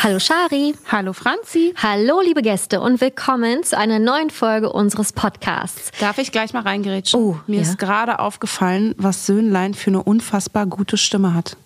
Hallo Shari. Hallo Franzi. Hallo liebe Gäste und willkommen zu einer neuen Folge unseres Podcasts. Darf ich gleich mal reingerätschen? Oh, Mir ja. ist gerade aufgefallen, was Söhnlein für eine unfassbar gute Stimme hat.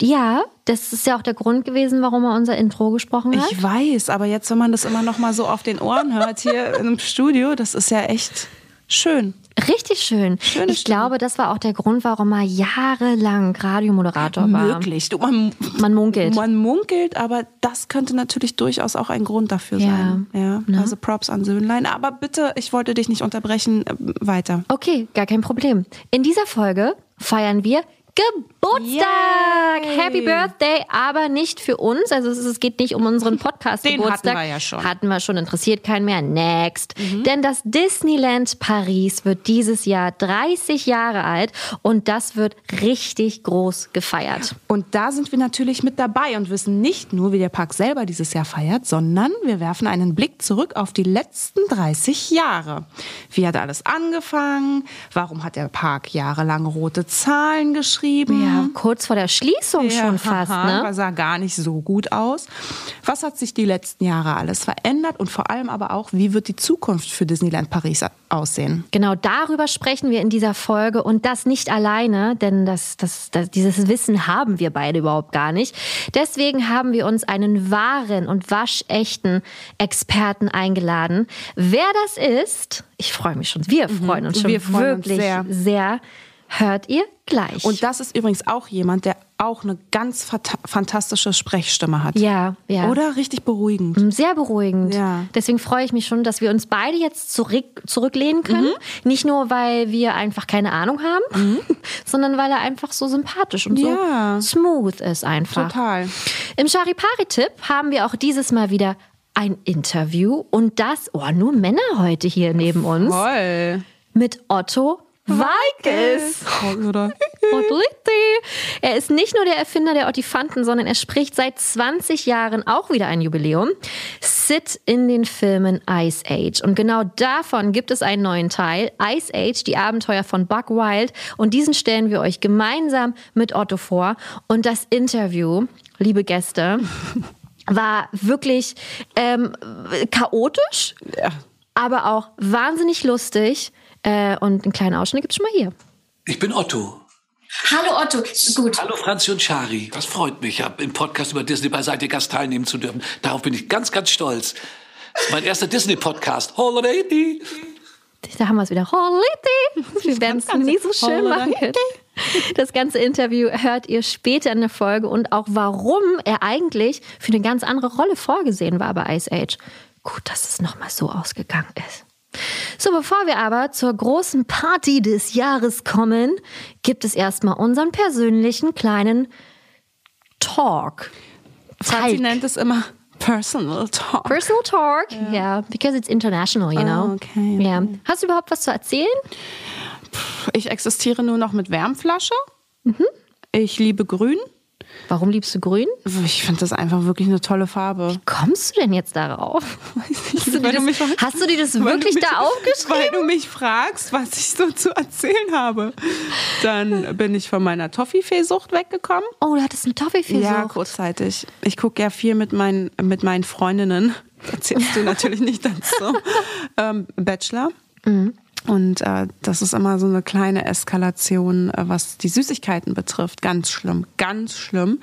Ja, das ist ja auch der Grund gewesen, warum er unser Intro gesprochen hat. Ich weiß, aber jetzt, wenn man das immer noch mal so auf den Ohren hört hier im Studio, das ist ja echt schön. Richtig schön. Schöne ich Stimme. glaube, das war auch der Grund, warum er jahrelang Radiomoderator war. Möglich. Du, man, Man munkelt. Man munkelt, aber das könnte natürlich durchaus auch ein Grund dafür Ja. sein. Ja. Ne? Also Props an Söhnlein. Aber bitte, ich wollte dich nicht unterbrechen. äh, Weiter. Okay, gar kein Problem. In dieser Folge feiern wir Geburtstag. Yay. Happy Birthday, aber nicht für uns. Also es, geht nicht um unseren Podcast Den Geburtstag. hatten wir ja schon. Mhm. Hatten wir schon, interessiert keinen mehr. Next. Denn das Disneyland Paris wird dieses Jahr 30 Jahre alt und das wird richtig groß gefeiert. Und da sind wir natürlich mit dabei und wissen nicht nur, wie der Park selber dieses Jahr feiert, sondern wir werfen einen Blick zurück auf die letzten 30 Jahre. Wie hat alles angefangen? Warum hat der Park jahrelang rote Zahlen geschrieben? Ja, kurz vor der Schließung schon fast, haha, ne? sah gar nicht so gut aus. Was hat sich die letzten Jahre alles verändert und vor allem aber auch, wie wird die Zukunft für Disneyland Paris aussehen? Genau darüber sprechen wir in dieser Folge und das nicht alleine, denn das, das, das, dieses Wissen haben wir beide überhaupt gar nicht. Deswegen haben wir uns einen wahren und waschechten Experten eingeladen. Wer das ist, ich freue mich schon, wir freuen uns schon Mhm. Wir freuen uns wirklich sehr. sehr, hört ihr gleich. Und das ist übrigens auch jemand, der auch eine ganz fantastische Sprechstimme hat. ja, ja. Oder richtig beruhigend. Sehr beruhigend. Ja. Deswegen freue ich mich schon, dass wir uns beide jetzt zurück, zurücklehnen können. Mhm. Nicht nur, weil wir einfach keine Ahnung haben, sondern weil er einfach so sympathisch und Ja. so smooth ist einfach. Total. Im Charipari-Tipp haben wir auch dieses Mal wieder ein Interview und das, oh, nur Männer heute hier neben uns, Toll. mit Otto Walkes. Oder? Er ist nicht nur der Erfinder der Ottifanten, sondern er spricht seit 20 Jahren auch wieder ein Jubiläum. Sid in den Filmen Ice Age. Und genau davon gibt es einen neuen Teil, Ice Age, die Abenteuer von Buck Wild. Und diesen stellen wir euch gemeinsam mit Otto vor. Und das Interview, liebe Gäste, war wirklich ähm, chaotisch, Ja. aber auch wahnsinnig lustig. Äh, und einen kleinen Ausschnitt gibt's schon mal hier. Ich bin Otto. Hallo Otto, gut. Hallo Franzi und Shari. Das freut mich, im Podcast über Disney bei Seite Gast teilnehmen zu dürfen. Darauf bin ich ganz, ganz stolz. Das ist mein erster Disney-Podcast. Holiday. Da haben wir es wieder. Holiday. Wir werden es nie so schön machen können. Das ganze Interview hört ihr später in der Folge und auch warum er eigentlich für eine ganz andere Rolle vorgesehen war bei Ice Age. Gut, dass es nochmal so ausgegangen ist. So, bevor wir aber zur großen Party des Jahres kommen, gibt es erstmal unseren persönlichen kleinen Talk. Talk. nennt es immer Personal Talk. Personal Talk, ja, because it's international, you know. Oh, okay, Ja. Hast du überhaupt was zu erzählen? Ich existiere nur noch mit Wärmflasche. Mhm. Ich liebe Grün. Warum liebst du grün? Ich finde das einfach wirklich eine tolle Farbe. kommst du denn jetzt darauf? Hast du, dir Weil du das, mich- hast du dir das Weil wirklich mich, da Weil aufgeschrieben? du mich fragst, was ich so zu erzählen habe. Dann bin ich von meiner Toffifee-Sucht weggekommen. Oh, du hattest eine Toffifee-Sucht. Ja, kurzzeitig. Ich gucke ja viel mit meinen, mit meinen Freundinnen. Erzählst du natürlich nicht dazu. ähm, Bachelor. Mhm. Und äh, das ist immer so eine kleine Eskalation, äh, was die Süßigkeiten betrifft. Ganz schlimm, ganz schlimm.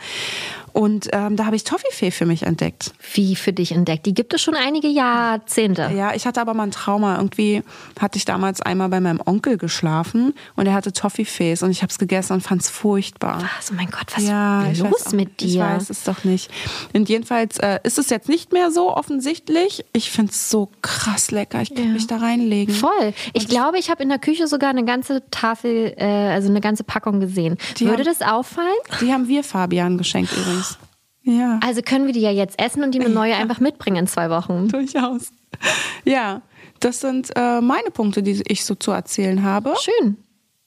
Und ähm, da habe ich Toffifee für mich entdeckt. Wie für dich entdeckt? Die gibt es schon einige Jahrzehnte. Ja, ich hatte aber mal ein Trauma. Irgendwie hatte ich damals einmal bei meinem Onkel geschlafen und er hatte Toffifees und ich habe es gegessen und fand es furchtbar. Was, oh mein Gott, was Ja, ist weiß los auch- mit dir? Ich weiß es doch nicht. Und jedenfalls äh, ist es jetzt nicht mehr so offensichtlich. Ich finde es so krass lecker. Ich kann Ja. mich da reinlegen. Voll. Ich glaube, ich habe in der Küche sogar eine ganze Tafel, äh, also eine ganze Packung gesehen. Würde haben- das auffallen? Die haben wir Fabian geschenkt übrigens. Ja, Also können wir die ja jetzt essen und die eine neue einfach mitbringen in zwei Wochen. durchaus. Ja, das sind äh, meine Punkte, die ich so zu erzählen habe. Schön.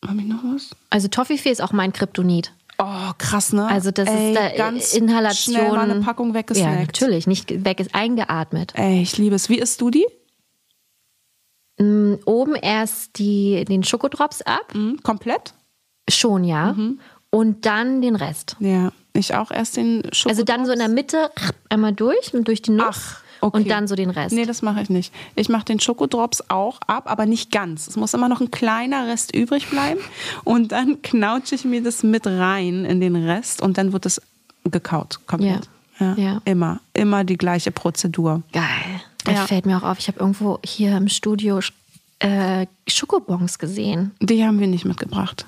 Habe ich noch was? Also Toffifee ist auch mein Kryptonit. Oh, krass, ne? Also das Ey, ist da ganz Inhalation. Schnell mal eine Packung weggesnackt. Ja, natürlich, nicht weg ist eingeatmet. Ey, ich liebe es. Wie isst du die? Oben erst die, den Schokodrops ab, Hm, komplett? schon ja, Mhm. Und dann den Rest. Ja, ich auch erst den Schoko. Also dann so in der Mitte einmal durch, durch die Nuss Ach, okay. und dann so den Rest. Nee, das mache ich nicht. Ich mache den Schokodrops auch ab, aber nicht ganz. Es muss immer noch ein kleiner Rest übrig bleiben. Und dann knautsche ich mir das mit rein in den Rest und dann wird es gekaut. Komplett. Ja. Ja. Immer. Immer die gleiche Prozedur. Geil. Das Ja. fällt mir auch auf. Ich habe irgendwo hier im Studio äh, Schokobons gesehen. Die haben wir nicht mitgebracht.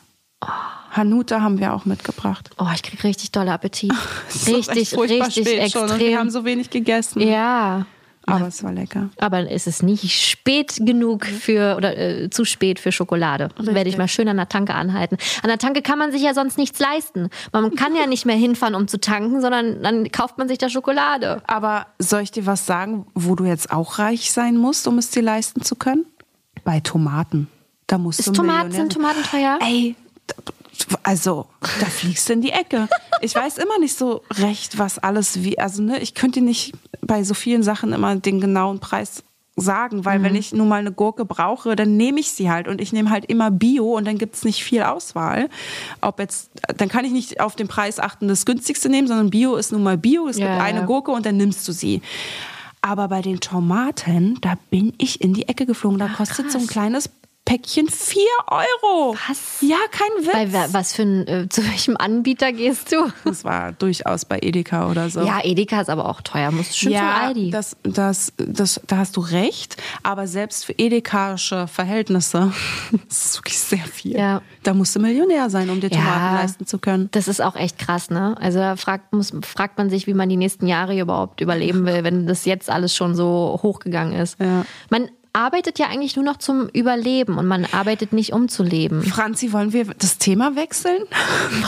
Hanuta haben wir auch mitgebracht. Oh, ich krieg richtig dolle Appetit. Es richtig, richtig spät schon und wir extrem. haben so wenig gegessen. ja. Aber es war lecker. Aber es ist nicht spät genug für oder äh, zu spät für Schokolade. Werde ich mal schön an der Tanke anhalten. An der Tanke kann man sich ja sonst nichts leisten. Man kann ja nicht mehr hinfahren, um zu tanken, sondern dann kauft man sich da Schokolade. Aber soll ich dir was sagen, wo du jetzt auch reich sein musst, um es dir leisten zu können? Bei Tomaten. Da musst Ist du Tomaten, sind Tomaten teuer? Ey, also, da fliegst du in die Ecke. Ich weiß immer nicht so recht, was alles wie, also ne, ich könnte nicht bei so vielen Sachen immer den genauen Preis sagen, weil Mhm. wenn ich nun mal eine Gurke brauche, dann nehme ich sie halt und ich nehme halt immer Bio und dann gibt es nicht viel Auswahl. Ob jetzt, dann kann ich nicht auf den Preis achten, das günstigste nehmen, sondern Bio ist nun mal Bio. Es Ja, gibt eine. Gurke und dann nimmst du sie. Aber bei den Tomaten, da bin ich in die Ecke geflogen. Da kostet so ein kleines Päckchen 4 Euro. Was? Ja, kein Witz. Bei was für ein, äh, zu welchem Anbieter gehst du? Das war durchaus bei Edeka oder so. Ja, Edeka ist aber auch teuer. Musst du schon zum ja Aldi. das, das, das, da hast du recht. Aber selbst für edekaische Verhältnisse ist es wirklich sehr viel. Ja. Da musst du Millionär sein, um dir Ja. Tomaten leisten zu können. Das ist auch echt krass, ne? Also da fragt, muss, fragt man sich, wie man die nächsten Jahre überhaupt überleben will, wenn das jetzt alles schon so hochgegangen ist. Ja. Man arbeitet ja eigentlich nur noch zum Überleben und man arbeitet nicht um zu leben. Franzi, wollen wir das Thema wechseln?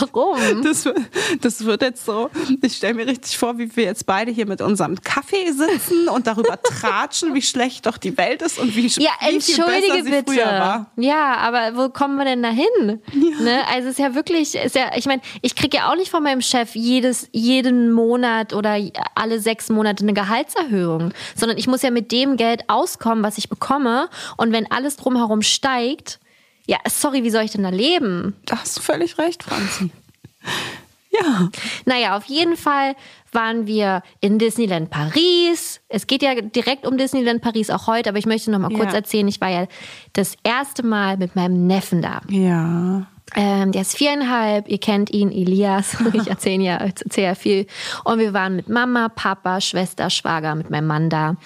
Warum? Das, wird- das wird jetzt so, ich stelle mir richtig vor, wie wir jetzt beide hier mit unserem Kaffee sitzen und darüber tratschen, wie schlecht doch die Welt ist und wie, Ja, wie viel besser entschuldige sie bitte. früher war. Ja, aber wo kommen wir denn da hin? Ne? Also es ist ja wirklich, ist ja, ich meine, ich kriege ja auch nicht von meinem Chef jedes, jeden Monat oder alle sechs Monate eine Gehaltserhöhung, sondern ich muss ja mit dem Geld auskommen, was ich bekomme. Und wenn alles drumherum steigt, ja, sorry, wie soll ich denn da leben? Da hast du völlig recht, Franzi. Ja. Naja, auf jeden Fall waren wir in Disneyland Paris. Es geht ja direkt um Disneyland Paris auch heute, aber ich möchte noch mal kurz Ja. erzählen, ich war ja das erste Mal mit meinem Neffen da. Ja. Ähm, der ist viereinhalb, ihr kennt ihn, Elias. Ich erzähle ja, erzähl ja viel. Und wir waren mit Mama, Papa, Schwester, Schwager, mit meinem Mann da.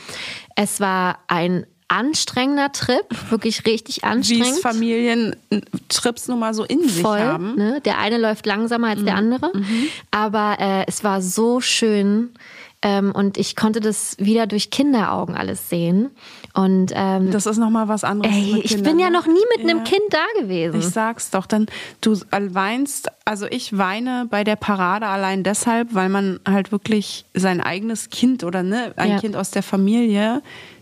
Es war ein anstrengender Trip, wirklich richtig Wie anstrengend. es Familien äh, Trips nun mal so in sich Voll, haben. ne? Der eine läuft langsamer als Mhm. der andere. Aber äh, es war so schön. Ähm, und ich konnte das wieder durch Kinderaugen alles sehen. Und ähm, Das ist noch mal was anderes. ey, ich bin ja ne? noch nie mit einem Ja. Kind da gewesen. Ich sag's doch, dann du weinst, also ich weine bei der Parade allein deshalb, weil man halt wirklich sein eigenes Kind oder ne, ein Ja. Kind aus der Familie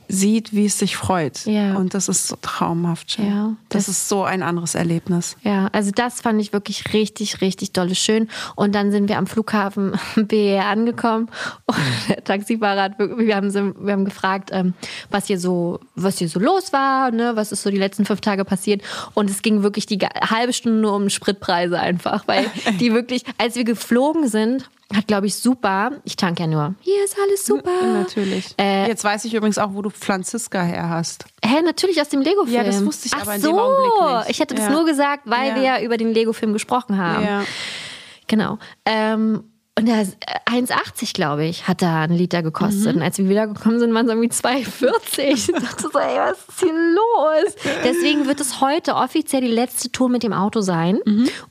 sieht, wie es sich freut. Ja. Und das ist so traumhaft schön. Ja, das, das- ist so ein anderes Erlebnis. Ja, also das fand ich wirklich richtig, richtig dolle schön. Und dann sind wir am Flughafen BR angekommen und der Taxifahrer hat, wirklich- wir haben, wir haben gefragt, ähm, was hier so, was hier so los war, ne, was ist so die letzten fünf Tage passiert. Und es ging wirklich die halbe Stunde nur um Spritpreise einfach, weil die wirklich, als wir geflogen sind, hat, glaube ich, super, ich tank ja nur, hier ist alles super. Natürlich. Äh, Jetzt weiß ich übrigens auch, wo du Franziska her hast. Hä, natürlich aus dem Lego-Film. Ja, das wusste ich Ach aber in so, dem Augenblick nicht. ich hätte das Ja. nur gesagt, weil Ja. wir ja über den Lego-Film gesprochen haben. Ja. Genau. Ähm, und der ist, äh, 1,80 glaube ich, hat da ein Liter gekostet. Mhm. Und als wir wiedergekommen sind, waren es irgendwie 2,40. Ich dachte so, ey, was ist hier los? Deswegen wird es heute offiziell die letzte Tour mit dem Auto sein.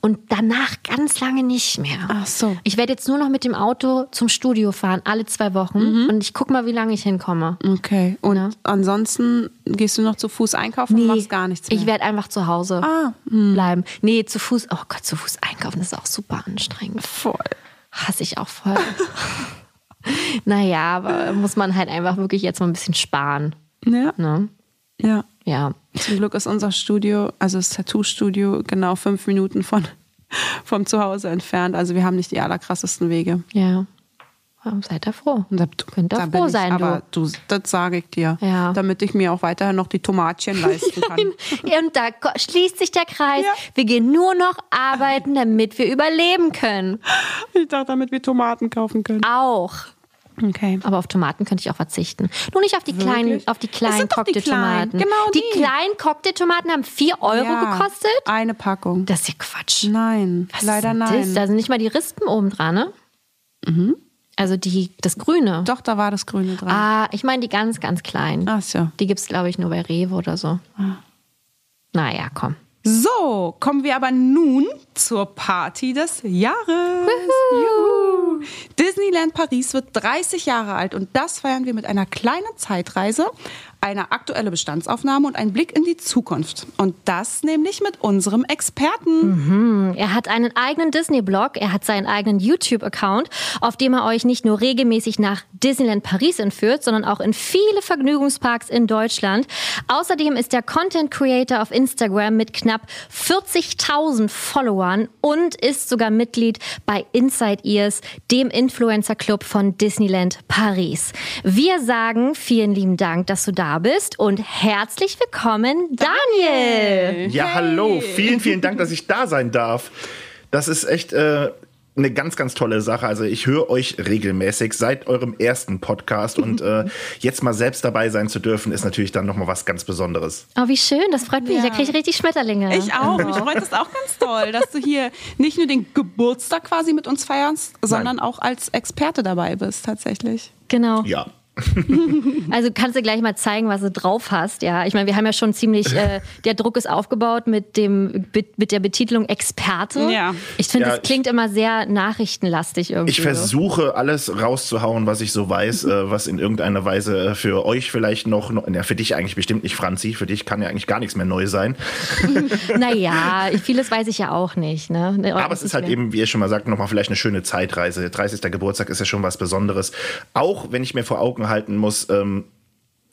Und danach ganz lange nicht mehr. Mhm. Ach so. Ich werde jetzt nur noch mit dem Auto zum Studio fahren, alle zwei Wochen. Mhm. Und ich guck mal, wie lange ich hinkomme. Okay. Und Ja. ansonsten gehst du noch zu Fuß einkaufen und machst gar nichts mehr. Ich werde einfach zu Hause Ah, bleiben. Nee, zu Fuß, oh Gott, zu Fuß einkaufen ist auch super anstrengend. voll. Hasse ich auch voll. naja, aber muss man halt einfach wirklich jetzt mal ein bisschen sparen. Ja. Ne? Ja. Ja. Zum Glück ist unser Studio, also das Tattoo-Studio, genau fünf Minuten von vom Zuhause entfernt. Also wir haben nicht die allerkrassesten Wege. Ja. Seid ihr froh. Da, Könnt ihr da froh ich, sein, aber du. du, das sage ich dir. Ja. Damit ich mir auch weiterhin noch die Tomatchen leisten kann. Und da schließt sich der Kreis. Ja. Wir gehen nur noch arbeiten, damit wir überleben können. Ich dachte, damit wir Tomaten kaufen können. Auch. Okay. Aber auf Tomaten könnte ich auch verzichten. Nur nicht auf die kleinen, Wirklich? auf die kleinen Cocktailtomaten. kleinen, genau die die. kleinen Cocktailtomaten haben 4 Euro Ja, gekostet. Eine Packung. Das ist ja Quatsch. Nein, Was leider nein. Das? Da sind nicht mal die Rispen oben dran, ne? Also die, das Grüne. Doch, da war das Grüne dran. Ah, ich meine die ganz, ganz kleinen. Ach so. Die gibt es, glaube ich, nur bei Rewe oder so. Naja, komm. So, kommen wir aber nun zur Party des Jahres. Juhu. Disneyland Paris wird 30 Jahre alt und das feiern wir mit einer kleinen Zeitreise, einer aktuelle Bestandsaufnahme und einem Blick in die Zukunft. Und das nämlich mit unserem Experten. Er hat einen eigenen Disney-Blog, er hat seinen eigenen YouTube-Account, auf dem er euch nicht nur regelmäßig nach Disneyland Paris entführt, sondern auch in viele Vergnügungsparks in Deutschland. Außerdem ist er Content Creator auf Instagram mit knapp 40.000 Followern und ist sogar Mitglied bei Inside Ears, dem Influencer-Club von Disneyland Paris. Wir sagen vielen lieben Dank, dass du da bist und herzlich willkommen, Daniel. Ja, hallo. Vielen, vielen Dank, dass ich da sein darf. Das ist echt äh, eine ganz, ganz tolle Sache. Also ich höre euch regelmäßig seit eurem ersten Podcast und äh, jetzt mal selbst dabei sein zu dürfen, ist natürlich dann nochmal was ganz Besonderes. Oh, wie schön, das freut mich. Ja. Da kriege ich richtig Schmetterlinge. Ich auch. Mich freut es auch ganz toll, dass du hier nicht nur den Geburtstag quasi mit uns feierst, sondern auch als Experte dabei bist, tatsächlich. Genau. Ja. Also kannst du gleich mal zeigen, was du drauf hast. Ja, ich meine, wir haben ja schon ziemlich, äh, der Druck ist aufgebaut mit dem mit der Betitelung Experte. Ja. Ich finde, Ja, das klingt immer sehr nachrichtenlastig irgendwie. Ich so. versuche alles rauszuhauen, was ich so weiß, äh, was in irgendeiner Weise äh, für euch vielleicht noch, noch, ja, für dich eigentlich bestimmt nicht, Franzi, für dich kann ja eigentlich gar nichts mehr neu sein. Naja, vieles weiß ich ja auch nicht. Ne? Aber es ist halt eben, wie ihr schon mal sagt, nochmal vielleicht eine schöne Zeitreise. 30. Geburtstag ist ja schon was Besonderes. Auch wenn ich mir vor Augen halten muss, ähm,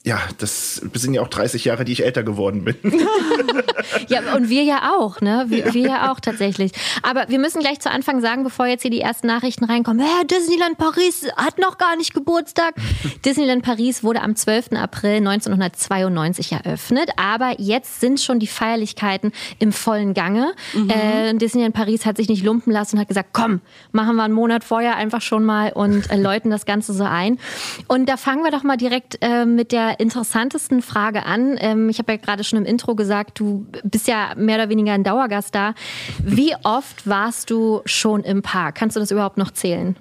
ja, das sind ja auch 30 Jahre, die ich älter geworden bin. Ja, und wir ja auch, ne? Wir, wir ja auch tatsächlich. Aber wir müssen gleich zu Anfang sagen, bevor jetzt hier die ersten Nachrichten reinkommen, Hä, Disneyland Paris hat noch gar nicht Geburtstag. Disneyland Paris wurde am 12. April 1992 eröffnet, aber jetzt sind schon die Feierlichkeiten im vollen Gange. Äh, Disneyland Paris hat sich nicht lumpen lassen und hat gesagt, komm, machen wir einen Monat vorher einfach schon mal und äh, läuten das Ganze so ein. Und da fangen wir doch mal direkt äh, mit der interessantesten Frage an. Ähm, ich habe ja gerade schon im Intro gesagt, du bist ja mehr oder weniger ein Dauergast da. Wie oft warst du schon im Park? Kannst du das überhaupt noch zählen?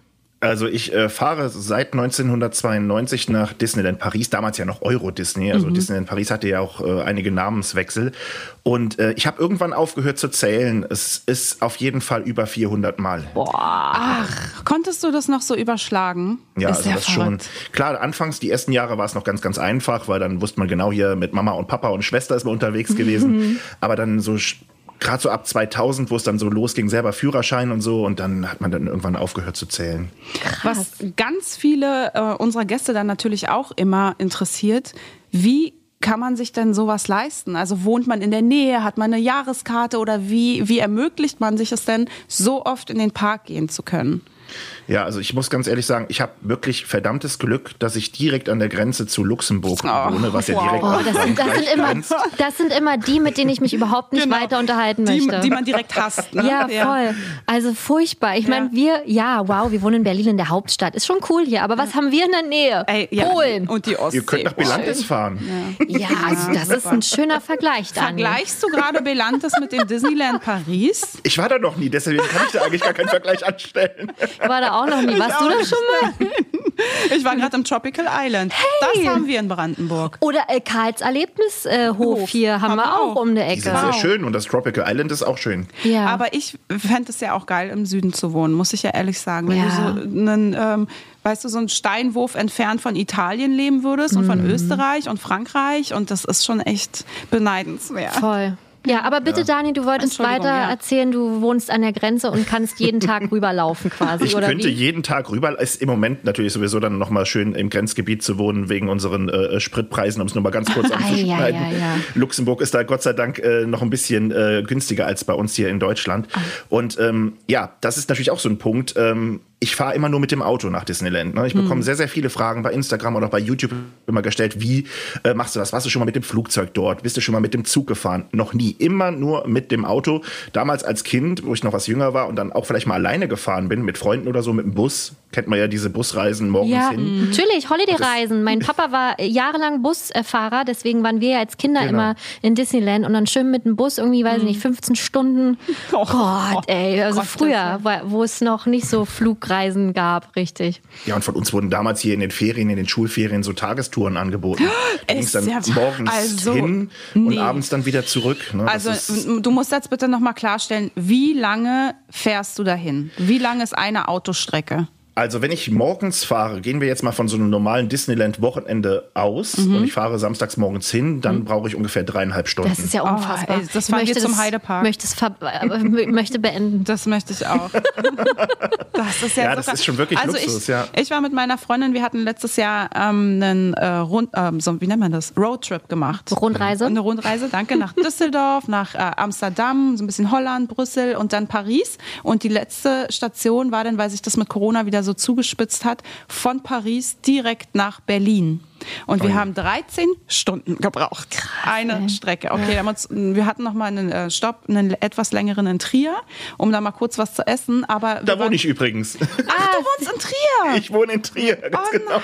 Also ich äh, fahre seit 1992 nach Disneyland Paris, damals ja noch Euro Disney. Also Disneyland Paris hatte ja auch äh, einige Namenswechsel. Und äh, ich habe irgendwann aufgehört zu zählen. Es ist auf jeden Fall über 400 Mal. Konntest du das noch so überschlagen? Ja, Ist also das schon. verrückt. Klar, anfangs, die ersten Jahre war es noch ganz, ganz einfach, weil dann wusste man genau hier mit Mama und Papa und Schwester ist man unterwegs gewesen. Aber dann so gerade so ab 2000, wo es dann so losging, selber Führerschein und so und dann hat man dann irgendwann aufgehört zu zählen. Was ganz viele äh, unserer Gäste dann natürlich auch immer interessiert, wie kann man sich denn sowas leisten? Also wohnt man in der Nähe, hat man eine Jahreskarte oder wie, wie ermöglicht man sich es denn, so oft in den Park gehen zu können? Ja, also ich muss ganz ehrlich sagen, ich habe wirklich verdammtes Glück, dass ich direkt an der Grenze zu Luxemburg Oh, wohne, was ja wow. direkt Oh, an das, sind, das, sind immer, das sind immer die, mit denen ich mich überhaupt nicht weiter unterhalten Genau. die, möchte. die man direkt hasst. Ne? Ja, voll. Also furchtbar. Ich meine, wir, ja, wow, wir wohnen in Berlin in der Hauptstadt. Ist schon cool hier, aber was haben wir in der Nähe? Ey, ja. Polen. Und die Ostsee. Ihr könnt nach Belantes fahren. Ja, also das ist ein schöner Vergleich, Daniel. Vergleichst du gerade Belantes mit dem Disneyland Paris? Ich war da noch nie, deswegen kann ich da eigentlich gar keinen Vergleich anstellen. Ich war da auch noch nie. Warst du da schon mal? Ich war gerade im Tropical Island. Das haben wir in Brandenburg. Oder äh, Karls Erlebnishof äh, Hof hier haben, wir auch um die Die sind Ecke. sehr schön und das Tropical Island ist auch schön. Ja. Aber ich fände es ja auch geil, im Süden zu wohnen, muss ich ja ehrlich sagen. Wenn Ja. du so einen, ähm, weißt du, so einen Steinwurf entfernt von Italien leben würdest und Mhm. von Österreich und Frankreich und das ist schon echt beneidenswert. Voll. Ja, aber bitte, Dani, du wolltest weiter ja. erzählen, du wohnst an der Grenze und kannst jeden Tag rüberlaufen quasi, Ich oder könnte wie? jeden Tag rüber, ist im Moment natürlich sowieso dann nochmal schön im Grenzgebiet zu wohnen, wegen unseren äh, Spritpreisen, um es nur mal ganz kurz Ei, anzuschneiden. ei, ei, ja. Luxemburg ist da Gott sei Dank äh, noch ein bisschen äh, günstiger als bei uns hier in Deutschland. Ah. Und ähm, ja, das ist natürlich auch so ein Punkt. Ähm, ich fahre immer nur mit dem Auto nach Disneyland. Ne? Ich Hm. bekomme sehr, sehr viele Fragen bei Instagram oder auch bei YouTube immer gestellt, wie äh, machst du das? Warst du schon mal mit dem Flugzeug dort? Bist du schon mal mit dem Zug gefahren? Noch nie. Immer nur mit dem Auto. Damals als Kind, wo ich noch was jünger war und dann auch vielleicht mal alleine gefahren bin, mit Freunden oder so, mit dem Bus. Kennt man ja diese Busreisen morgens Ja, hin. natürlich, Holiday-Reisen. Mein Papa war jahrelang Busfahrer, deswegen waren wir ja als Kinder Genau. immer in Disneyland und dann schön mit dem Bus irgendwie, weiß ich nicht, 15 Stunden. Oh, Gott, ey, also Gottes früher, wo- es noch nicht so Flugreisen gab, richtig. Ja, und von uns wurden damals hier in den Ferien, in den Schulferien so Tagestouren angeboten. Da ging's dann Ist ja- morgens also, hin und nee. abends dann wieder zurück. Ne? Also du musst jetzt bitte nochmal klarstellen, wie lange fährst du dahin? Wie lange ist eine Autostrecke? Also wenn ich morgens fahre, gehen wir jetzt mal von so einem normalen Disneyland-Wochenende aus Mhm. und ich fahre samstags morgens hin, dann brauche ich ungefähr dreieinhalb Stunden. Das ist ja unfassbar. ey, das Ich fahren wir möchte zum das- Heidepark. Möchte, es ver- äh, mö- möchte beenden. Das möchte ich auch. Das ist ja, Ja, das ist schon wirklich also Luxus, ich, ja. Ich war mit meiner Freundin, wir hatten letztes Jahr ähm, einen äh, Rund, ähm, so, wie nennt man das? Roadtrip gemacht. Rundreise? Eine Rundreise, danke, nach Düsseldorf, nach äh, Amsterdam, so ein bisschen Holland, Brüssel und dann Paris. Und die letzte Station war dann, weil sich das mit Corona wieder so zugespitzt hat, von Paris direkt nach Berlin. Und wir haben 13 Stunden gebraucht. Eine Strecke. Okay, wir haben uns, wir hatten noch mal einen äh, Stopp, einen etwas längeren in Trier, um da mal kurz was zu essen. Aber da wohne ich übrigens. Ach, du wohnst in Trier. Ich wohne in Trier, ganz Oh genau.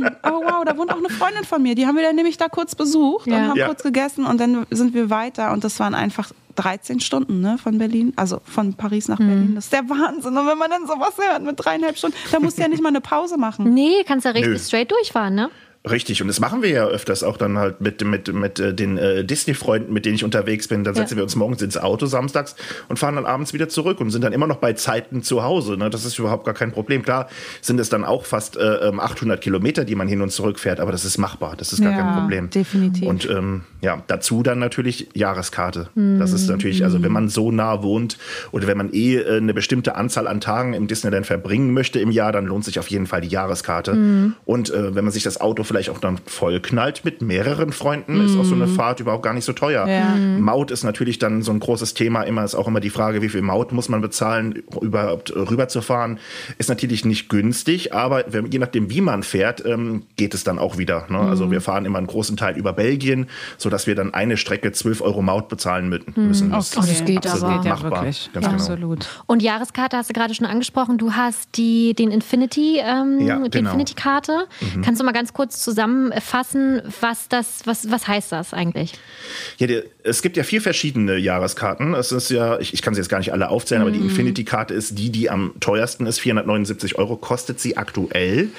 nein! Oh wow, da wohnt auch eine Freundin von mir. Die haben wir dann nämlich da kurz besucht Ja. und haben Ja. kurz gegessen und dann sind wir weiter und das waren einfach 13 Stunden ne, von Berlin, also von Paris nach Berlin. Das ist der Wahnsinn. Und wenn man dann sowas hört mit dreieinhalb Stunden, da musst du ja nicht mal eine Pause machen. Nee, kannst ja richtig Nö. straight durchfahren, ne? Richtig, und das machen wir ja öfters auch dann halt mit, mit, mit äh, den äh, Disney-Freunden, mit denen ich unterwegs bin. Dann setzen wir uns morgens ins Auto samstags und fahren dann abends wieder zurück und sind dann immer noch bei Zeiten zu Hause. Ne? Das ist überhaupt gar kein Problem. Klar sind es dann auch fast äh, ähm, 800 Kilometer, die man hin und zurück fährt, aber das ist machbar. Das ist gar Ja, kein Problem. definitiv. Und ähm, ja, dazu dann natürlich Jahreskarte. Das ist natürlich, also wenn man so nah wohnt oder wenn man eh äh, eine bestimmte Anzahl an Tagen im Disneyland verbringen möchte im Jahr, dann lohnt sich auf jeden Fall die Jahreskarte. Und äh, wenn man sich das Auto vielleicht auch dann vollknallt mit mehreren Freunden, ist auch so eine Fahrt überhaupt gar nicht so teuer. Ja. Maut ist natürlich dann so ein großes Thema. Immer ist auch immer die Frage, wie viel Maut muss man bezahlen, überhaupt äh, rüberzufahren. Ist natürlich nicht günstig, aber wenn, je nachdem, wie man fährt, ähm, geht es dann auch wieder. Ne? Also wir fahren immer einen großen Teil über Belgien, sodass wir dann eine Strecke 12 Euro Maut bezahlen mü- müssen. Das Oh, das geht absolut aber. geht ja machbar. wirklich. Ganz genau. Absolut. Und Jahreskarte hast du gerade schon angesprochen. Du hast die, den Infinity, ähm, Ja, die genau. Infinity-Karte. Kannst du mal ganz kurz zusammenfassen, was das, was, was heißt das eigentlich? Ja, der, es gibt ja vier verschiedene Jahreskarten. Es ist ja, ich, ich kann sie jetzt gar nicht alle aufzählen, aber die Infinity-Karte ist die, die am teuersten ist. 479 Euro kostet sie aktuell.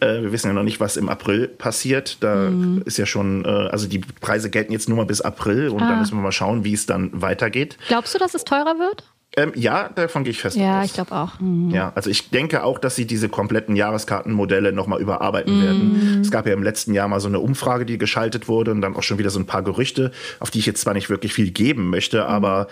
Äh, wir wissen ja noch nicht, was im April passiert. Da ist ja schon, äh, also die Preise gelten jetzt nur mal bis April und dann müssen wir mal schauen, wie es dann weitergeht. Glaubst du, dass es teurer wird? Ähm, ja, davon gehe ich fest Ja, aus. ich glaube auch. Ja, also ich denke auch, dass sie diese kompletten Jahreskartenmodelle nochmal überarbeiten werden. Es gab ja im letzten Jahr mal so eine Umfrage, die geschaltet wurde und dann auch schon wieder so ein paar Gerüchte, auf die ich jetzt zwar nicht wirklich viel geben möchte, aber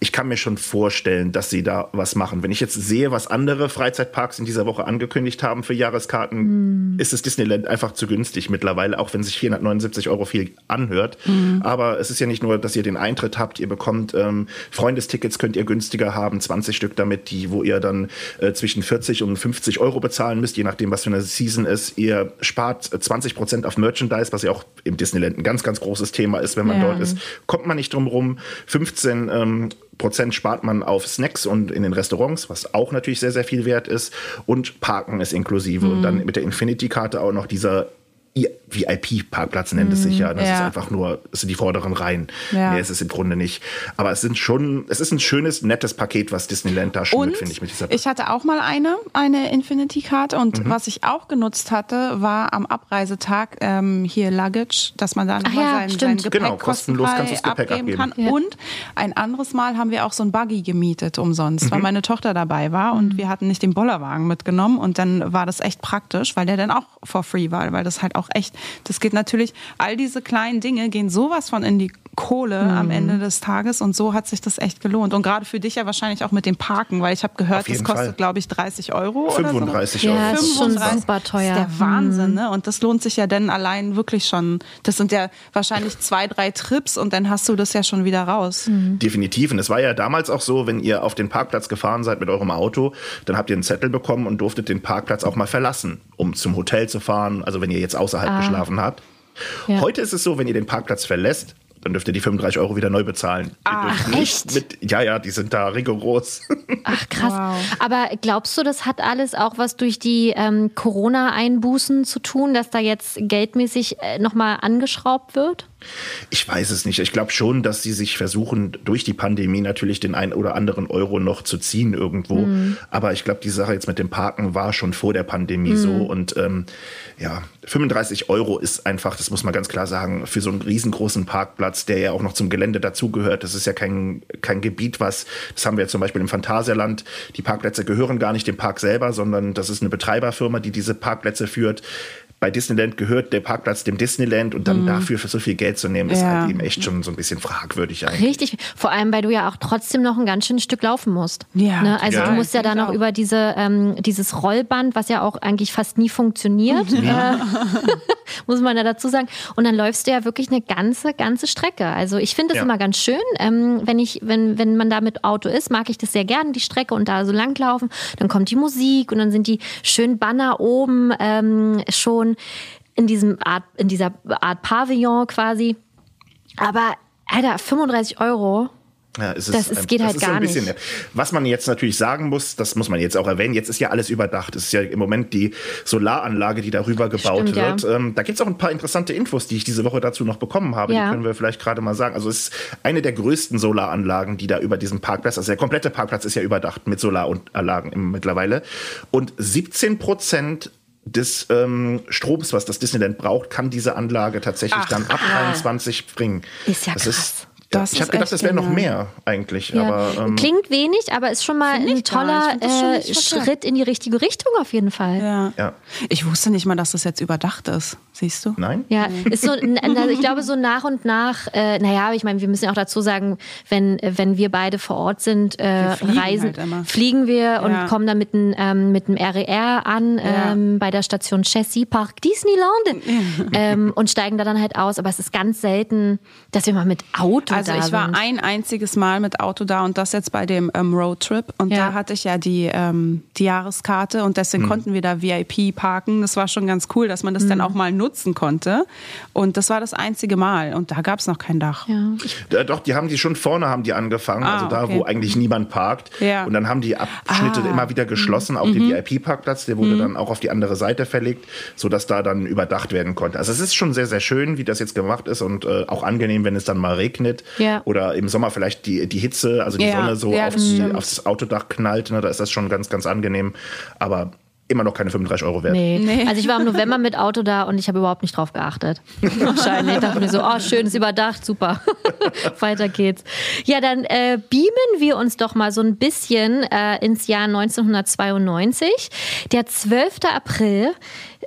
ich kann mir schon vorstellen, dass sie da was machen. Wenn ich jetzt sehe, was andere Freizeitparks in dieser Woche angekündigt haben für Jahreskarten, ist es Disneyland einfach zu günstig mittlerweile, auch wenn sich 479 Euro viel anhört. Aber es ist ja nicht nur, dass ihr den Eintritt habt, ihr bekommt ähm, Freundestickets, könnt ihr günstiger haben, 20 Stück damit, die, wo ihr dann äh, zwischen 40 und 50 Euro bezahlen müsst, je nachdem, was für eine Season ist. Ihr spart äh, 20 Prozent auf Merchandise, was ja auch im Disneyland ein ganz, ganz großes Thema ist, wenn man Ja. dort ist. Kommt man nicht drum rum. 15 ähm, Prozent spart man auf Snacks und in den Restaurants, was auch natürlich sehr, sehr viel wert ist. Und Parken ist inklusive. Und Mhm. dann mit der Infinity-Karte auch noch dieser VIP-Parkplatz nennt es sich ja. Das Ja. ist einfach nur, das sind die vorderen Reihen. Ja. Mehr ist es im Grunde nicht. Aber es sind schon, es ist ein schönes, nettes Paket, was Disneyland da schnürt, finde ich, mit dieser ich hatte auch mal eine, eine Infinity-Karte und Mhm. was ich auch genutzt hatte, war am Abreisetag ähm, hier Luggage, dass man da nochmal ja, sein, sein. Gepäck Genau, kostenlos kannst du das Gepäck abgeben kann. Ja. Und ein anderes Mal haben wir auch so ein Buggy gemietet umsonst, Mhm. weil meine Tochter dabei war Mhm. und wir hatten nicht den Bollerwagen mitgenommen und dann war das echt praktisch, weil der dann auch for free war, weil das halt auch echt, das geht natürlich, all diese kleinen Dinge gehen sowas von in die Kohle Mhm. am Ende des Tages und so hat sich das echt gelohnt. Und gerade für dich ja wahrscheinlich auch mit dem Parken, weil ich habe gehört, das kostet, Fall. glaube ich, 30 Euro. Oder 35 so. Ja, Euro. ist schon 35. super teuer. Das ist der Wahnsinn, ne? Und das lohnt sich ja dann allein wirklich schon. Das sind ja wahrscheinlich zwei, drei Trips und dann hast du das ja schon wieder raus. Definitiv. Und es war ja damals auch so, wenn ihr auf den Parkplatz gefahren seid mit eurem Auto, dann habt ihr einen Zettel bekommen und durftet den Parkplatz auch mal verlassen, um zum Hotel zu fahren. Also wenn ihr jetzt außerhalb geschlafen habt. Ja. Heute ist es so, wenn ihr den Parkplatz verlässt, dann dürft ihr die 35 Euro wieder neu bezahlen. Nicht echt? Mit, ja, ja, die sind da rigoros. Ach krass. Aber glaubst du, das hat alles auch was durch die ähm, Corona-Einbußen zu tun, dass da jetzt geldmäßig äh, nochmal angeschraubt wird? Ich weiß es nicht. Ich glaube schon, dass sie sich versuchen, durch die Pandemie natürlich den einen oder anderen Euro noch zu ziehen irgendwo. Aber ich glaube, die Sache jetzt mit dem Parken war schon vor der Pandemie so. Und ähm, ja, 35 Euro ist einfach, das muss man ganz klar sagen, für so einen riesengroßen Parkplatz, der ja auch noch zum Gelände dazugehört. Das ist ja kein, kein Gebiet, was, das haben wir zum Beispiel im Phantasialand. Die Parkplätze gehören gar nicht dem Park selber, sondern das ist eine Betreiberfirma, die diese Parkplätze führt. Bei Disneyland gehört der Parkplatz dem Disneyland und dann dafür für so viel Geld zu nehmen, ist Ja. halt eben echt schon so ein bisschen fragwürdig eigentlich. Richtig. Vor allem, weil du ja auch trotzdem noch ein ganz schönes Stück laufen musst. Ja, ne? Also Ja. du musst ja dann noch auch. über diese, ähm, dieses Rollband, was ja auch eigentlich fast nie funktioniert, äh, muss man ja dazu sagen. Und dann läufst du ja wirklich eine ganze, ganze Strecke. Also ich finde das Ja. immer ganz schön. Ähm, wenn ich, wenn, wenn man da mit Auto ist, mag ich das sehr gerne, die Strecke und da so langlaufen. Dann kommt die Musik und dann sind die schönen Banner oben ähm, schon in diesem Art, in dieser Art Pavillon quasi. Aber, Alter, 35 Euro. Ja, es Das ist- ein- geht halt ist so gar ein bisschen, nicht. Was man jetzt natürlich sagen muss, das muss man jetzt auch erwähnen, jetzt ist ja alles überdacht. Es ist ja im Moment die Solaranlage, die darüber gebaut Stimmt, ja. wird. Ähm, da gibt's auch ein paar interessante Infos, die ich diese Woche dazu noch bekommen habe. Ja. Die können wir vielleicht gerade mal sagen. Also es ist eine der größten Solaranlagen, die da über diesem Parkplatz, also der komplette Parkplatz ist ja überdacht mit Solaranlagen mittlerweile. Und 17 Prozent des ähm, Stroms, was das Disneyland braucht, kann diese Anlage tatsächlich Ach, dann ab 23 bringen. Ist ja das krass. Ist, Das ich habe gedacht, echt das wäre noch mehr eigentlich. Ja. Aber, ähm, Klingt wenig, aber ist schon mal ein toller äh. Schritt in die richtige Richtung auf jeden Fall. Ja. ja. Ich wusste nicht mal, dass das jetzt überdacht ist. Siehst du? Nein? Ja, ist so, also ich glaube, so nach und nach, äh, naja, ich meine, wir müssen ja auch dazu sagen, wenn, wenn wir beide vor Ort sind, äh, Wir fliegen reisen, halt immer. fliegen wir und Ja. kommen dann mit einem ähm, mit RER an Ja. ähm, bei der Station Chessy Park Disneyland ähm, und steigen da dann halt aus. Aber es ist ganz selten, dass wir mal mit Auto Also da ich war sind. ein einziges Mal mit Auto da und das jetzt bei dem ähm, Roadtrip und Ja. da hatte ich ja die, ähm, die Jahreskarte und deswegen konnten wir da VIP parken. Das war schon ganz cool, dass man das Mhm. dann auch mal nutzen konnte und das war das einzige Mal und da gab es noch kein Dach. ja. Äh, Doch, die haben die schon vorne haben die angefangen, Ah, also da, okay. wo eigentlich niemand parkt. Ja. Und dann haben die Abschnitte Ah. immer wieder geschlossen, auch den VIP-Parkplatz, der wurde dann auch auf die andere Seite verlegt, sodass da dann überdacht werden konnte. Also es ist schon sehr, sehr schön, wie das jetzt gemacht ist und äh, auch angenehm, wenn es dann mal regnet Ja. oder im Sommer vielleicht die, die Hitze, also die Ja, Sonne so ja, auf das die, aufs Autodach knallt, ne, da ist das schon ganz, ganz angenehm. Aber immer noch keine 35 Euro wert. Nee. Nee. Also ich war im November mit Auto da und ich habe überhaupt nicht drauf geachtet. Wahrscheinlich. Ich dachte mir so, oh, schön, ist überdacht, super. Weiter geht's. Ja, dann äh, beamen wir uns doch mal so ein bisschen äh, ins Jahr 1992. Der 12. April.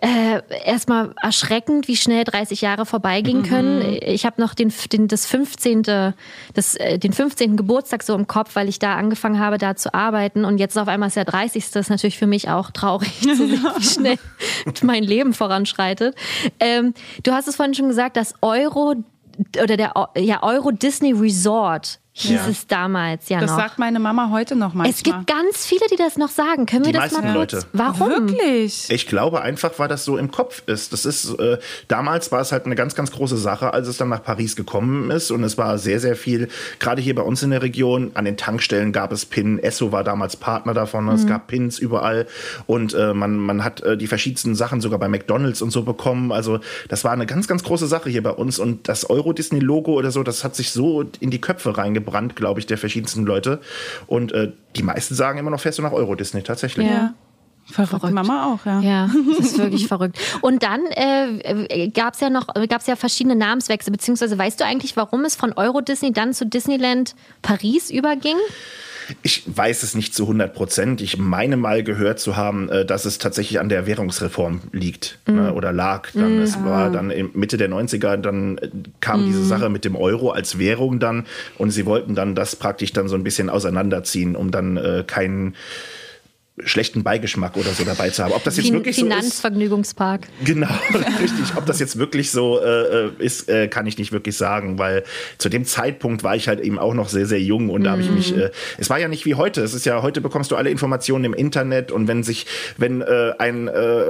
Äh, erstmal erschreckend, wie schnell 30 Jahre vorbeigehen können. Ich habe noch den, den, das 15. Das, äh, den 15. Geburtstag so im Kopf, weil ich da angefangen habe, da zu arbeiten. Und jetzt auf einmal ist der 30. Das ist natürlich für mich auch traurig zu sehen, wie schnell mein Leben voranschreitet. Ähm, du hast es vorhin schon gesagt, das Euro oder der ja, Euro Disney Resort hieß Ja. es damals ja Das noch. sagt meine Mama heute noch manchmal. es gibt ganz viele, die das noch sagen. Können wir Die das mal meisten kurz? Leute. Warum? Wirklich? Ich glaube einfach, weil das so im Kopf ist. Das ist äh, damals war es halt eine ganz, ganz große Sache, als es dann nach Paris gekommen ist und es war sehr, sehr viel. Gerade hier bei uns in der Region an den Tankstellen gab es PIN. Esso war damals Partner davon. Es gab Pins überall und äh, man man hat äh, die verschiedensten Sachen sogar bei McDonald's und so bekommen. Also das war eine ganz, ganz große Sache hier bei uns und das Euro Disney Logo oder so, das hat sich so in die Köpfe reingebrannt, glaube ich, der verschiedensten Leute. Und äh, die meisten sagen immer noch fährst du nach Euro Disney tatsächlich. Ja. Verrückt. Mama auch, ja. Ja, das ist wirklich verrückt. Und dann äh, gab es ja noch, gab's ja verschiedene Namenswechsel, beziehungsweise weißt du eigentlich, warum es von Euro Disney dann zu Disneyland Paris überging? Ich weiß es nicht zu 100 Prozent. Ich meine mal gehört zu haben, äh, dass es tatsächlich an der Währungsreform liegt Mhm. ne, oder lag. Dann, Es Ah. war dann in Mitte der 90er, dann äh, kam Mhm. diese Sache mit dem Euro als Währung dann und sie wollten dann das praktisch dann so ein bisschen auseinanderziehen, um dann äh, keinen schlechten Beigeschmack oder so dabei zu haben. Ob das jetzt fin wirklich so Finanzvergnügungspark. Genau, richtig. Ob das jetzt wirklich so äh, ist, äh, kann ich nicht wirklich sagen, weil zu dem Zeitpunkt war ich halt eben auch noch sehr, sehr jung und da habe ich mich. Äh, es war ja nicht wie heute. Es ist ja heute bekommst du alle Informationen im Internet und wenn sich, wenn äh, ein äh,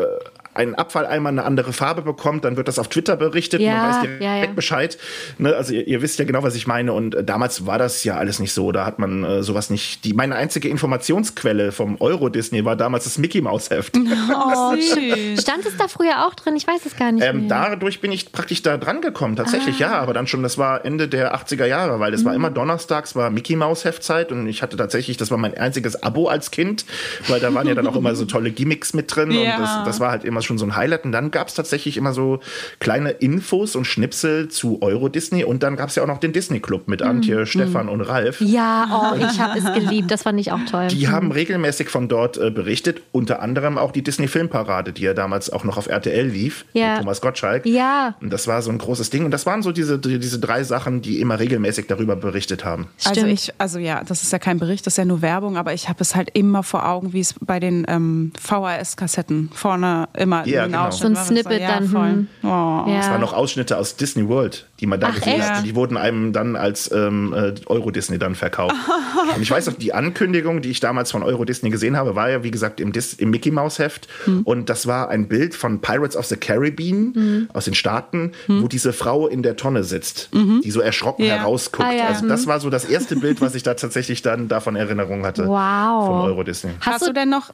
ein Abfalleimer eine andere Farbe bekommt, dann wird das auf Twitter berichtet. Ja, man weiß direkt ja, ja. Bescheid. Ne? Also ihr, ihr wisst ja genau, was ich meine. Und äh, damals war das ja alles nicht so. Da hat man äh, sowas nicht. Die meine einzige Informationsquelle vom Euro Disney war damals das Mickey Maus Heft. Oh, süß. Stand es da früher auch drin? Ich weiß es gar nicht Ähm, mehr. dadurch bin ich praktisch da dran gekommen, tatsächlich, Ah. ja, aber dann schon, das war Ende der 80er Jahre, weil es Mhm. war immer donnerstags, war Mickey Maus Heftzeit und ich hatte tatsächlich, das war mein einziges Abo als Kind, weil da waren ja dann auch immer so tolle Gimmicks mit drin und das, das war halt immer schon so ein Highlight und dann gab es tatsächlich immer so kleine Infos und Schnipsel zu Euro Disney und dann gab es ja auch noch den Disney Club mit Antje, Stefan und Ralf. Mhm. ja, oh, ich habe es geliebt. Das fand ich auch toll. Die haben regelmäßig von dort äh, berichtet, unter anderem auch die Disney Filmparade, die ja damals auch noch auf RTL lief, Ja. mit Thomas Gottschalk. Ja. Und das war so ein großes Ding. Und das waren so diese, die, diese drei Sachen, die immer regelmäßig darüber berichtet haben. Also Stimmt. ich, also ja, das ist ja kein Bericht, das ist ja nur Werbung, aber ich habe es halt immer vor Augen, wie es bei den ähm, VHS-Kassetten vorne immer Ja, ein genau. So ein. Snippet ja, dann, Voll. hm. Oh. Ja. Es waren noch Ausschnitte aus Disney World, die man da Ach, gesehen echt? hat. Und die wurden einem dann als ähm, äh, Euro Disney dann verkauft. und ich weiß auch, die Ankündigung, die ich damals von Euro Disney gesehen habe, war ja, wie gesagt, im, Dis im Mickey Mouse Heft. Hm. Und das war ein Bild von Pirates of the Caribbean aus den Staaten, Hm. wo diese Frau in der Tonne sitzt, die so erschrocken Ja. herausguckt. Ah, ja. Also das war so das erste Bild, was ich da tatsächlich dann davon Erinnerung hatte. Wow. Von Euro Disney. Hast, du denn noch,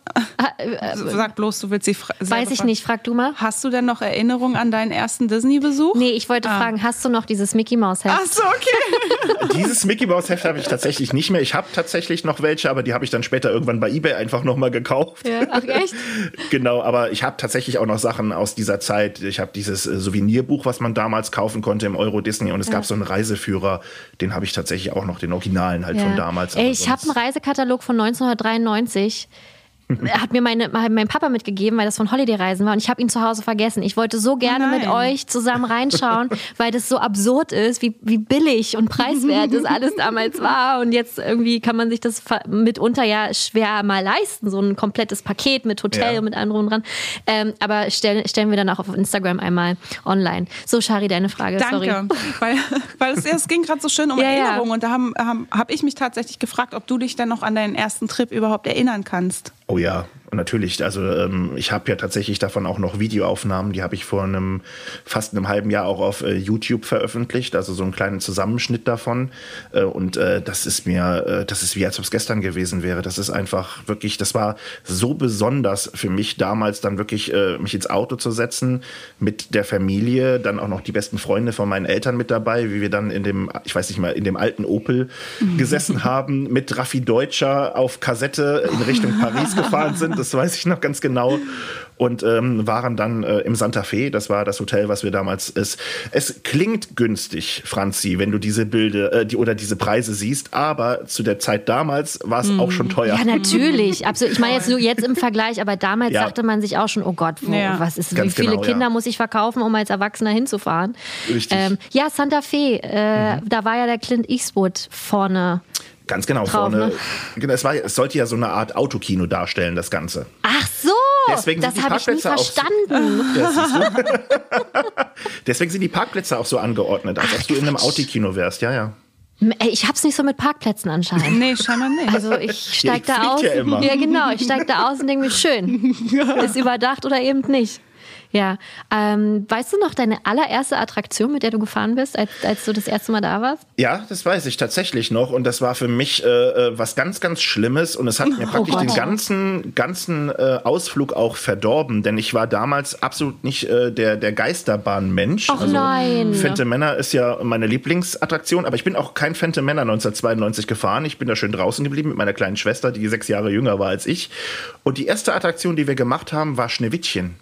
sag bloß, du willst sie äh, Weiß ich fragen. Nicht, frag du mal. Hast du denn noch Erinnerungen an deinen ersten Disney-Besuch? Nee, ich wollte fragen, hast du noch dieses Mickey Mouse Heft? Ach so, okay. Dieses Mickey Mouse Heft habe ich tatsächlich nicht mehr. Ich habe tatsächlich noch welche, aber die habe ich dann später irgendwann bei eBay einfach nochmal gekauft. Ja, ach echt? Genau, aber ich habe tatsächlich auch noch Sachen aus dieser Zeit. Ich habe dieses äh, Souvenirbuch, was man damals kaufen konnte im Euro Disney und es gab so einen Reiseführer, den habe ich tatsächlich auch noch, den Originalen halt von damals. Ey, ich habe einen Reisekatalog von 1993. Hat mir meine, mein Papa mitgegeben, weil das von Holiday-Reisen war und ich habe ihn zu Hause vergessen. Ich wollte so gerne nein. mit euch zusammen reinschauen, weil das so absurd ist, wie, wie billig und preiswert das alles damals war. Und jetzt irgendwie kann man sich das mitunter ja schwer mal leisten, so ein komplettes Paket mit Hotel Ja. und mit allem drum und dran. Ähm, aber stellen, stellen wir dann auch auf Instagram einmal online. So, Shari, deine Frage. Sorry. Danke. Weil, weil es, es ging gerade so schön um Ja, ja. Erinnerungen und da habe haben, hab ich mich tatsächlich gefragt, ob du dich dann noch an deinen ersten Trip überhaupt erinnern kannst. Oh ja, natürlich. Also ähm, ich habe ja tatsächlich davon auch noch Videoaufnahmen. Die habe ich vor einem fast einem halben Jahr auch auf äh, YouTube veröffentlicht. Also so einen kleinen Zusammenschnitt davon. Äh, und äh, das ist mir, äh, das ist wie als ob es gestern gewesen wäre. Das ist einfach wirklich, das war so besonders für mich damals dann wirklich äh, mich ins Auto zu setzen mit der Familie, dann auch noch die besten Freunde von meinen Eltern mit dabei, wie wir dann in dem, ich weiß nicht mal, in dem alten Opel gesessen haben, mit Raffi Deutscher auf Kassette in Richtung Paris gefahren sind, das weiß ich noch ganz genau. Und ähm, waren dann äh, im Santa Fe, das war das Hotel, was wir damals ist. Es klingt günstig, Franzi, wenn du diese Bilder äh, die, oder diese Preise siehst, aber zu der Zeit damals war es auch schon teuer. Ja, natürlich. Absolut. Ich meine jetzt nur jetzt im Vergleich, aber damals Ja. dachte man sich auch schon, oh Gott, wo, Ja. was ist, wie Ganz viele genau, Kinder ja. muss ich verkaufen, um als Erwachsener hinzufahren? Richtig. Ähm, ja, Santa Fe, äh, Mhm. da war ja der Clint Eastwood vorne. Ganz genau, Drauf, vorne. ne? Genau, es, war, es sollte ja so eine Art Autokino darstellen, das Ganze. Ach so, Deswegen sind das die habe ich nie auch verstanden. Ja, du? Deswegen sind die Parkplätze auch so angeordnet, als ob du in einem Autokino wärst. Ja, ja. Ich hab's nicht so mit Parkplätzen anscheinend. Nee, scheinbar nicht. Also ich steig ich da aus. ja immer. genau, ich steig da aus und denke mir, schön. Ist überdacht oder eben nicht. Ja, ähm, weißt du noch deine allererste Attraktion, mit der du gefahren bist, als, als du das erste Mal da warst? Ja, das weiß ich tatsächlich noch. Und das war für mich äh, äh, was ganz, ganz Schlimmes. Und es hat mir praktisch Gott. den ganzen, ganzen äh, Ausflug auch verdorben. Denn ich war damals absolut nicht äh, der, der Geisterbahn-Mensch. Ach nein. Phantom Männer ist ja meine Lieblingsattraktion. Aber ich bin auch kein Phantom Männer 1992 gefahren. Ich bin da schön draußen geblieben mit meiner kleinen Schwester, die sechs Jahre jünger war als ich. Und die erste Attraktion, die wir gemacht haben, war Schneewittchen.